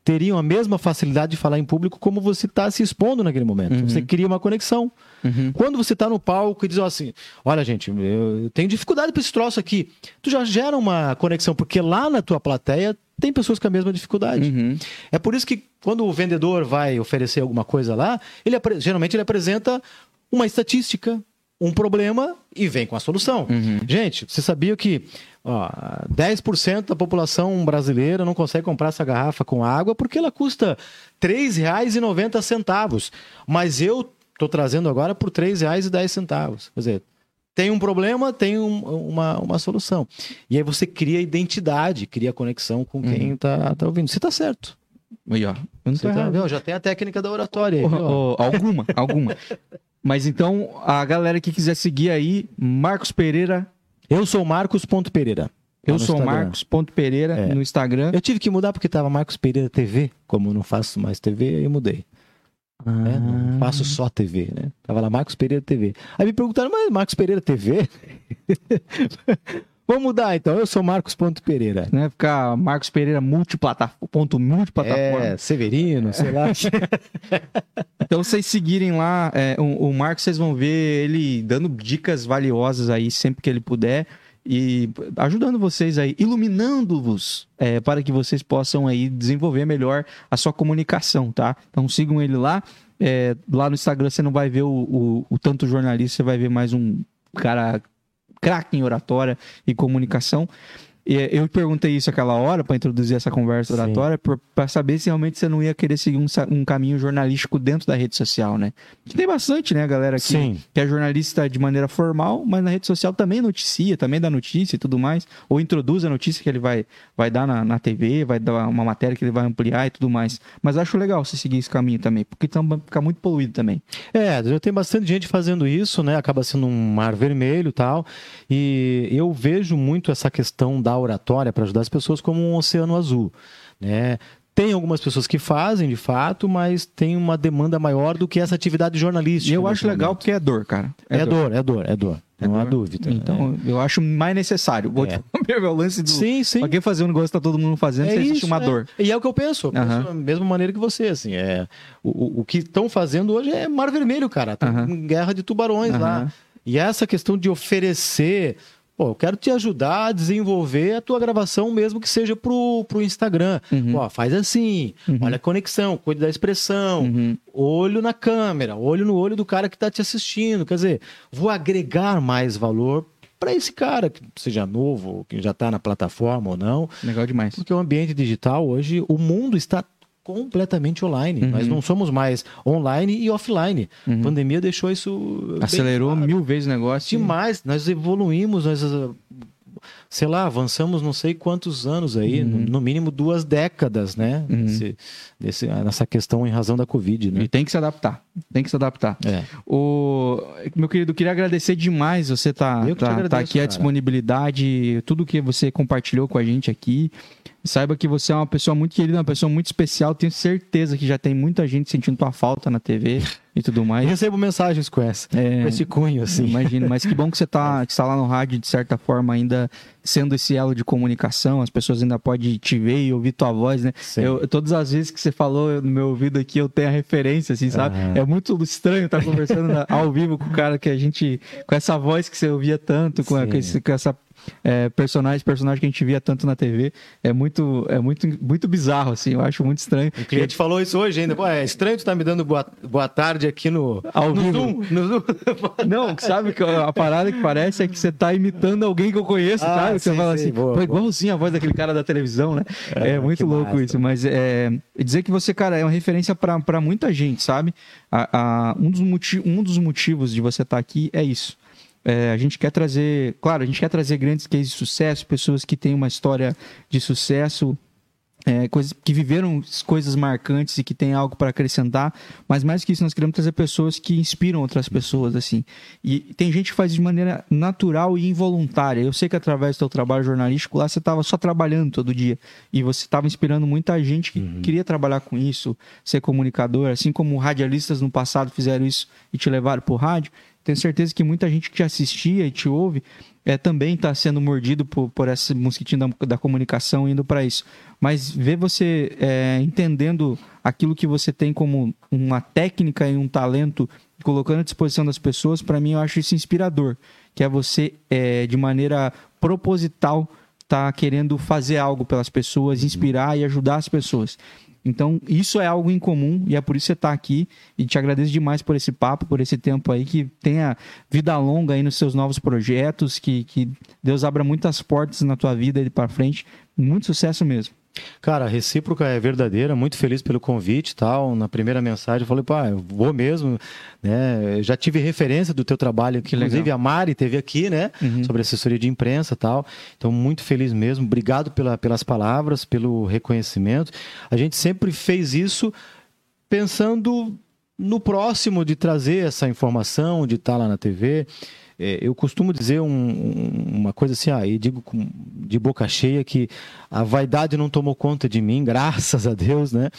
Speaker 1: teriam a mesma facilidade de falar em público como você está se expondo naquele momento.
Speaker 2: Uhum.
Speaker 1: Você cria uma conexão. Quando você está no palco e diz assim: Olha, gente, eu tenho dificuldade para esse troço aqui, tu já gera uma conexão, porque lá na tua plateia tem pessoas com a mesma dificuldade.
Speaker 2: Uhum.
Speaker 1: É por isso que quando o vendedor vai oferecer alguma coisa lá, ele geralmente ele apresenta uma estatística, um problema e vem com a solução.
Speaker 2: Uhum.
Speaker 1: Gente, você sabia que ó, 10% da população brasileira não consegue comprar essa garrafa com água porque ela custa R$ 3,90. Mas eu estou trazendo agora por R$ 3,10. Quer dizer, tem um problema, tem um- uma, uma solução. E aí você cria identidade, cria conexão com quem está tá ouvindo. Você está certo.
Speaker 2: Aí, ó. Eu não
Speaker 1: tá,
Speaker 2: errado.
Speaker 1: viu? já tem a técnica da oratória aí. Viu?
Speaker 2: ô, alguma, alguma. Mas então, a galera que quiser seguir aí, Marcos Pereira.
Speaker 1: Eu sou Marcos.pereira.
Speaker 2: Eu
Speaker 1: no
Speaker 2: sou. Marcos.pereira
Speaker 1: É.
Speaker 2: no Instagram.
Speaker 1: Eu tive que mudar porque tava Marcos Pereira TV. Como eu não faço mais TV, eu mudei. Né? Não
Speaker 2: Ah.
Speaker 1: faço só TV, né? Tava lá Marcos Pereira TV. Aí me perguntaram, mas Marcos Pereira TV? Vamos mudar então. Eu sou Marcos.pereira.
Speaker 2: Né? Ficar Marcos Pereira multiplataforma, ponto multiplataforma.
Speaker 1: É, Severino, sei lá.
Speaker 2: Então, vocês seguirem lá, é, o, o Marcos, vocês vão ver ele dando dicas valiosas aí sempre que ele puder e ajudando vocês aí, iluminando-vos é, para que vocês possam aí desenvolver melhor a sua comunicação, tá? Então sigam ele lá. É, lá no Instagram você não vai ver o, o- o tanto jornalista, você vai ver mais um cara craque em oratória e comunicação. E, é, eu perguntei isso aquela hora para introduzir essa conversa
Speaker 1: Sim.
Speaker 2: oratória para saber se realmente você não ia querer seguir um, um caminho jornalístico dentro da rede social, né? Que tem bastante, né, galera, que,
Speaker 1: Sim.
Speaker 2: que é jornalista de maneira formal, mas na rede social também noticia, também dá notícia e tudo mais, ou introduz a notícia que ele vai, vai dar na, na TV, vai dar uma matéria que ele vai ampliar e tudo mais. Mas acho legal você seguir esse caminho também, porque então vai ficar muito poluído também.
Speaker 1: É, já tem bastante gente fazendo isso, né? Acaba sendo um mar vermelho e tal. E eu vejo muito essa questão da oratória para ajudar as pessoas como um oceano azul, né? Tem algumas pessoas que fazem, de fato, mas tem uma demanda maior do que essa atividade jornalística.
Speaker 2: E eu acho legal
Speaker 1: momento.
Speaker 2: porque é dor, cara.
Speaker 1: É, dor, é dor, é dor.
Speaker 2: É
Speaker 1: não há
Speaker 2: dor.
Speaker 1: dúvida.
Speaker 2: Então, eu acho mais necessário. Vou
Speaker 1: É.
Speaker 2: te falar meu lance do.
Speaker 1: sim, sim.
Speaker 2: Quem fazer um negócio que tá todo mundo fazendo, você existe uma
Speaker 1: é.
Speaker 2: dor.
Speaker 1: E é o que eu penso. Eu penso da mesma maneira que você, assim. É, o, o- o que estão fazendo hoje é mar vermelho, cara. Tá em guerra de tubarões
Speaker 2: Aham.
Speaker 1: lá. E essa questão de oferecer. Pô, eu quero te ajudar a desenvolver a tua gravação, mesmo que seja pro, pro Instagram.
Speaker 2: Uhum.
Speaker 1: Pô, faz assim, olha a conexão, cuida da expressão,
Speaker 2: Uhum.
Speaker 1: olho na câmera, olho no olho do cara que tá te assistindo. Quer dizer, vou agregar mais valor para esse cara, que seja novo, que já tá na plataforma ou não.
Speaker 2: Legal demais.
Speaker 1: Porque o ambiente digital hoje, o mundo está completamente online.
Speaker 2: Uhum.
Speaker 1: Nós não somos mais online e offline. A pandemia deixou isso
Speaker 2: Acelerou
Speaker 1: claro.
Speaker 2: mil vezes o negócio.
Speaker 1: demais. Nós evoluímos, nós uh, sei lá, avançamos não sei quantos anos aí, no, no mínimo duas décadas, né?
Speaker 2: Uhum.
Speaker 1: Nessa questão em razão da Covid,
Speaker 2: E
Speaker 1: né?
Speaker 2: tem que se adaptar. Tem que se adaptar.
Speaker 1: É.
Speaker 2: O... Meu querido, queria agradecer demais você tá,
Speaker 1: Eu
Speaker 2: tá,
Speaker 1: agradeço,
Speaker 2: tá aqui, a
Speaker 1: cara.
Speaker 2: disponibilidade, tudo que você compartilhou com a gente aqui. Saiba que você é uma pessoa muito querida, uma pessoa muito especial. Tenho certeza que já tem muita gente sentindo tua falta na TV e tudo
Speaker 1: Eu
Speaker 2: mais.
Speaker 1: recebo mensagens com essa,
Speaker 2: É.
Speaker 1: com esse cunho, assim.
Speaker 2: Imagino, mas que bom que você tá, que está lá no rádio, de certa forma, ainda sendo esse elo de comunicação, as pessoas ainda podem te ver e ouvir tua voz, né? Eu, todas as vezes que você falou no meu ouvido aqui, eu tenho a referência, assim, sabe?
Speaker 1: Aham.
Speaker 2: É muito estranho estar conversando ao vivo com o cara que a gente. com essa voz que você ouvia tanto, com, a- com, esse- com essa é, personagens, personagens que a gente via tanto na TV. É muito, é muito, muito bizarro, assim, eu acho muito estranho.
Speaker 1: O cliente e... falou isso hoje ainda. Pô, é estranho tu tá me dando boa, boa tarde aqui no,
Speaker 2: Ao no vivo. Zoom. No Zoom. Não, sabe que a parada que parece é que você tá imitando alguém que eu conheço, ah, sabe? Você sim, fala sim, assim, boa, pô, igualzinho a voz daquele cara da televisão, né? É, é muito louco massa. isso, mas é, dizer que você, cara, é uma referência para muita gente, sabe? A, a, um, dos um dos motivos de você estar tá aqui é isso. É, a gente quer trazer, claro, a gente quer trazer grandes cases de sucesso, pessoas que têm uma história de sucesso, é, coisas que viveram coisas marcantes e que têm algo para acrescentar, mas mais que isso, nós queremos trazer pessoas que inspiram outras pessoas, assim. E tem gente que faz de maneira natural e involuntária. Eu sei que através do seu trabalho jornalístico lá, você estava só trabalhando todo dia e você estava inspirando muita gente que uhum. queria trabalhar com isso, ser comunicador, assim como radialistas no passado fizeram isso e te levaram para o rádio. Tenho certeza que muita gente que te assistia e te ouve é, também está sendo mordido por, por esse mosquitinho da, da comunicação indo para isso. Mas ver você é, entendendo aquilo que você tem como uma técnica e um talento, colocando à disposição das pessoas, para mim eu acho isso inspirador. Que é você, é, de maneira proposital, tá querendo fazer algo pelas pessoas, inspirar e ajudar as pessoas. Então, isso é algo incomum e é por isso que você está aqui. E te agradeço demais por esse papo, por esse tempo aí. Que tenha vida longa aí nos seus novos projetos. Que, que Deus abra muitas portas na tua vida aí para frente. Muito sucesso mesmo.
Speaker 1: Cara, a recíproca é verdadeira, muito feliz pelo convite e tal. Na primeira mensagem eu falei, pá, eu vou mesmo, né? já tive referência do teu trabalho, que inclusive legal. a Mari teve aqui, né? Uhum. Sobre assessoria de imprensa e tal. Então, muito feliz mesmo. Obrigado pela, pelas palavras, pelo reconhecimento. A gente sempre fez isso pensando no próximo de trazer essa informação, de estar lá na TV. É, eu costumo dizer um, uma coisa assim, ah, e digo com, de boca cheia que a vaidade não tomou conta de mim, graças a Deus, né?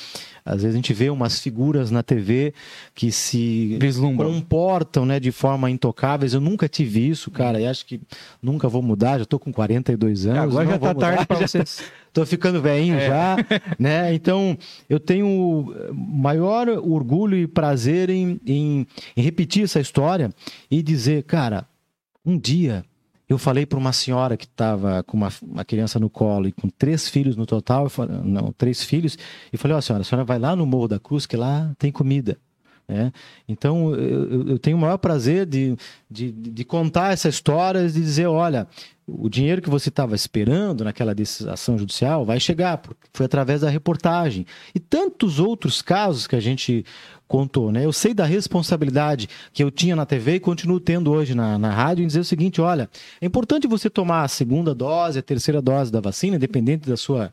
Speaker 1: Às vezes a gente vê umas figuras na TV que se Vislumbram. comportam né, de forma intocáveis. Eu nunca tive isso, cara, e acho que nunca vou mudar. Já estou com 42 anos.
Speaker 2: Agora já está tarde para vocês.
Speaker 1: Estou ficando velhinho é. já, né? Então, eu tenho maior orgulho e prazer em, em, em repetir essa história e dizer, cara, um dia eu falei para uma senhora que estava com uma, uma, criança no colo e com três filhos no total, falei, não, três filhos, e falei, ó, oh, senhora, a senhora vai lá no Morro da Cruz, que lá tem comida. Né? Então, eu, eu, tenho o maior prazer de, de, de contar essa história e dizer, olha, o dinheiro que você estava esperando naquela decisão judicial vai chegar, porque foi através da reportagem. E tantos outros casos que a gente contou, né? Eu sei da responsabilidade que eu tinha na TV e continuo tendo hoje na, na rádio em dizer o seguinte: olha, é importante você tomar a segunda dose, a terceira dose da vacina, independente da sua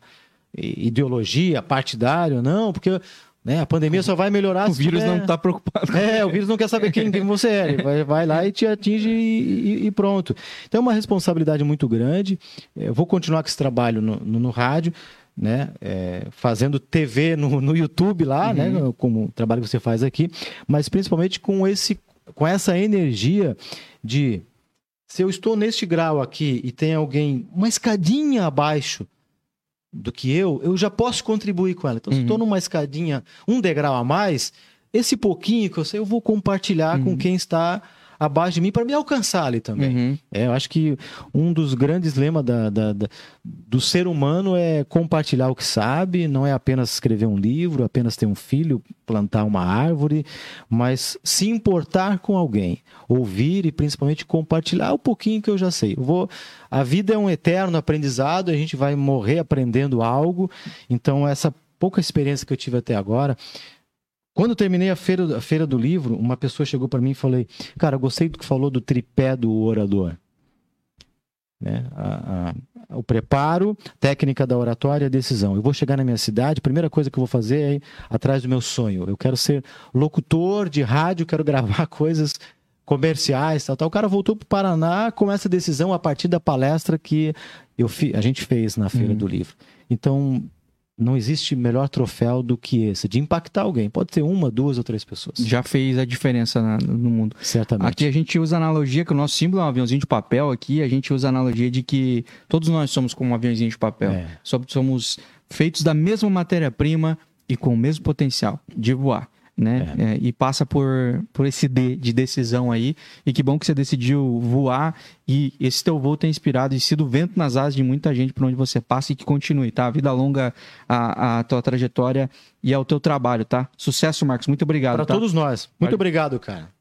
Speaker 1: ideologia partidária ou não, porque né, a pandemia só vai melhorar
Speaker 2: o se vírus tiver... não está preocupado.
Speaker 1: É, o vírus não quer saber quem, quem você é. Ele vai, vai lá e te atinge e, e, pronto. Então é uma responsabilidade muito grande. Eu vou continuar com esse trabalho no, no, no rádio né, é, fazendo TV no, no YouTube lá, né, uhum. né, como o trabalho que você faz aqui, mas principalmente com esse, com essa energia de se eu estou neste grau aqui e tem alguém uma escadinha abaixo do que eu, eu já posso contribuir com ela. Então, uhum. se estou numa escadinha, um degrau a mais, esse pouquinho que eu sei, eu vou compartilhar uhum. com quem está abaixo de mim para me alcançar ali também. Uhum. É, eu acho que um dos grandes lemas da, da, da, do ser humano é compartilhar o que sabe, não é apenas escrever um livro, apenas ter um filho, plantar uma árvore, mas se importar com alguém, ouvir e principalmente compartilhar o pouquinho que eu já sei. Eu vou, a vida é um eterno aprendizado, a gente vai morrer aprendendo algo, então essa pouca experiência que eu tive até agora quando eu terminei a feira, a feira do livro, uma pessoa chegou para mim e falou: Cara, gostei do que falou do tripé do orador. Né? A, a, o preparo, técnica da oratória a decisão. Eu vou chegar na minha cidade, a primeira coisa que eu vou fazer é ir atrás do meu sonho. Eu quero ser locutor de rádio, quero gravar coisas comerciais, tal, tal. O cara voltou para o Paraná com essa decisão a partir da palestra que eu fi, a gente fez na Feira uhum. do Livro. Então, não existe melhor troféu do que esse, de impactar alguém. Pode ter uma, duas ou três pessoas.
Speaker 2: Já fez a diferença na, no mundo.
Speaker 1: Certamente.
Speaker 2: Aqui a gente usa a analogia que o nosso símbolo é um aviãozinho de papel aqui, a gente usa a analogia de que todos nós somos como um aviãozinho de papel. É. Somos feitos da mesma matéria-prima e com o mesmo potencial de voar.
Speaker 4: Né?
Speaker 1: É.
Speaker 4: É, e passa por, por esse D de decisão aí. E que bom que você decidiu voar e esse teu voo tem inspirado e sido vento nas asas de muita gente por onde você passa e que continue, tá? Vida longa a, a tua trajetória e ao teu trabalho, tá? Sucesso, Marcos. Muito obrigado.
Speaker 1: Para
Speaker 4: tá?
Speaker 1: todos nós. Muito
Speaker 4: Vale.
Speaker 1: obrigado, cara.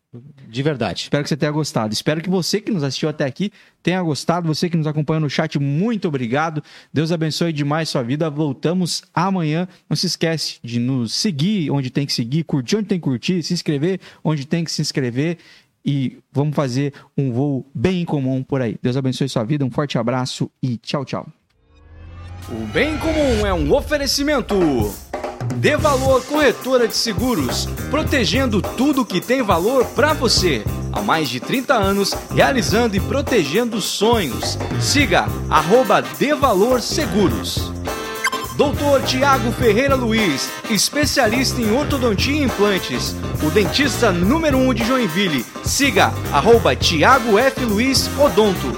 Speaker 1: De verdade.
Speaker 4: Espero que você tenha gostado. Espero que você que nos assistiu até aqui tenha gostado. Você que nos acompanha no chat, muito obrigado. Deus abençoe demais sua vida. Voltamos amanhã. Não se esquece de nos seguir onde tem que seguir, curtir onde tem que curtir, se inscrever onde tem que se inscrever. E vamos fazer um voo bem incomum por aí. Deus abençoe sua vida. Um forte abraço e tchau, tchau.
Speaker 2: O bem comum é um oferecimento. Dê Valor Corretora de Seguros, protegendo tudo que tem valor para você. Há mais de 30 anos, realizando e protegendo sonhos. Siga arroba Dê Valor Seguros. Doutor Tiago Ferreira Luiz, especialista em ortodontia e implantes. O dentista número 1 um de Joinville. Siga arroba Tiago F. Luiz Odonto.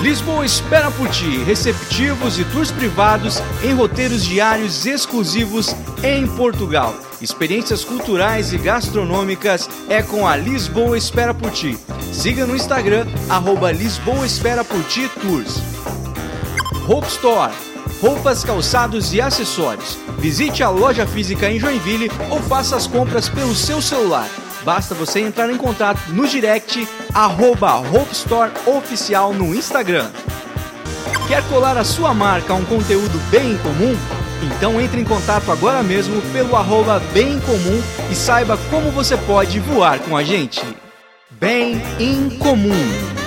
Speaker 2: Lisboa espera por ti, receptivos e tours privados em roteiros diários exclusivos em Portugal. Experiências culturais e gastronômicas é com a Lisboa Espera por Ti. Siga no Instagram, arroba Lisboa Espera por Ti Tours. Hope Store. Roupas, calçados e acessórios. Visite a loja física em Joinville ou faça as compras pelo seu celular. Basta você entrar em contato no direct arroba Hope Store Oficial no Instagram. Quer colar a sua marca a um conteúdo bem comum? Então entre em contato agora mesmo pelo arroba bem comum e saiba como você pode voar com a gente. Bem em comum.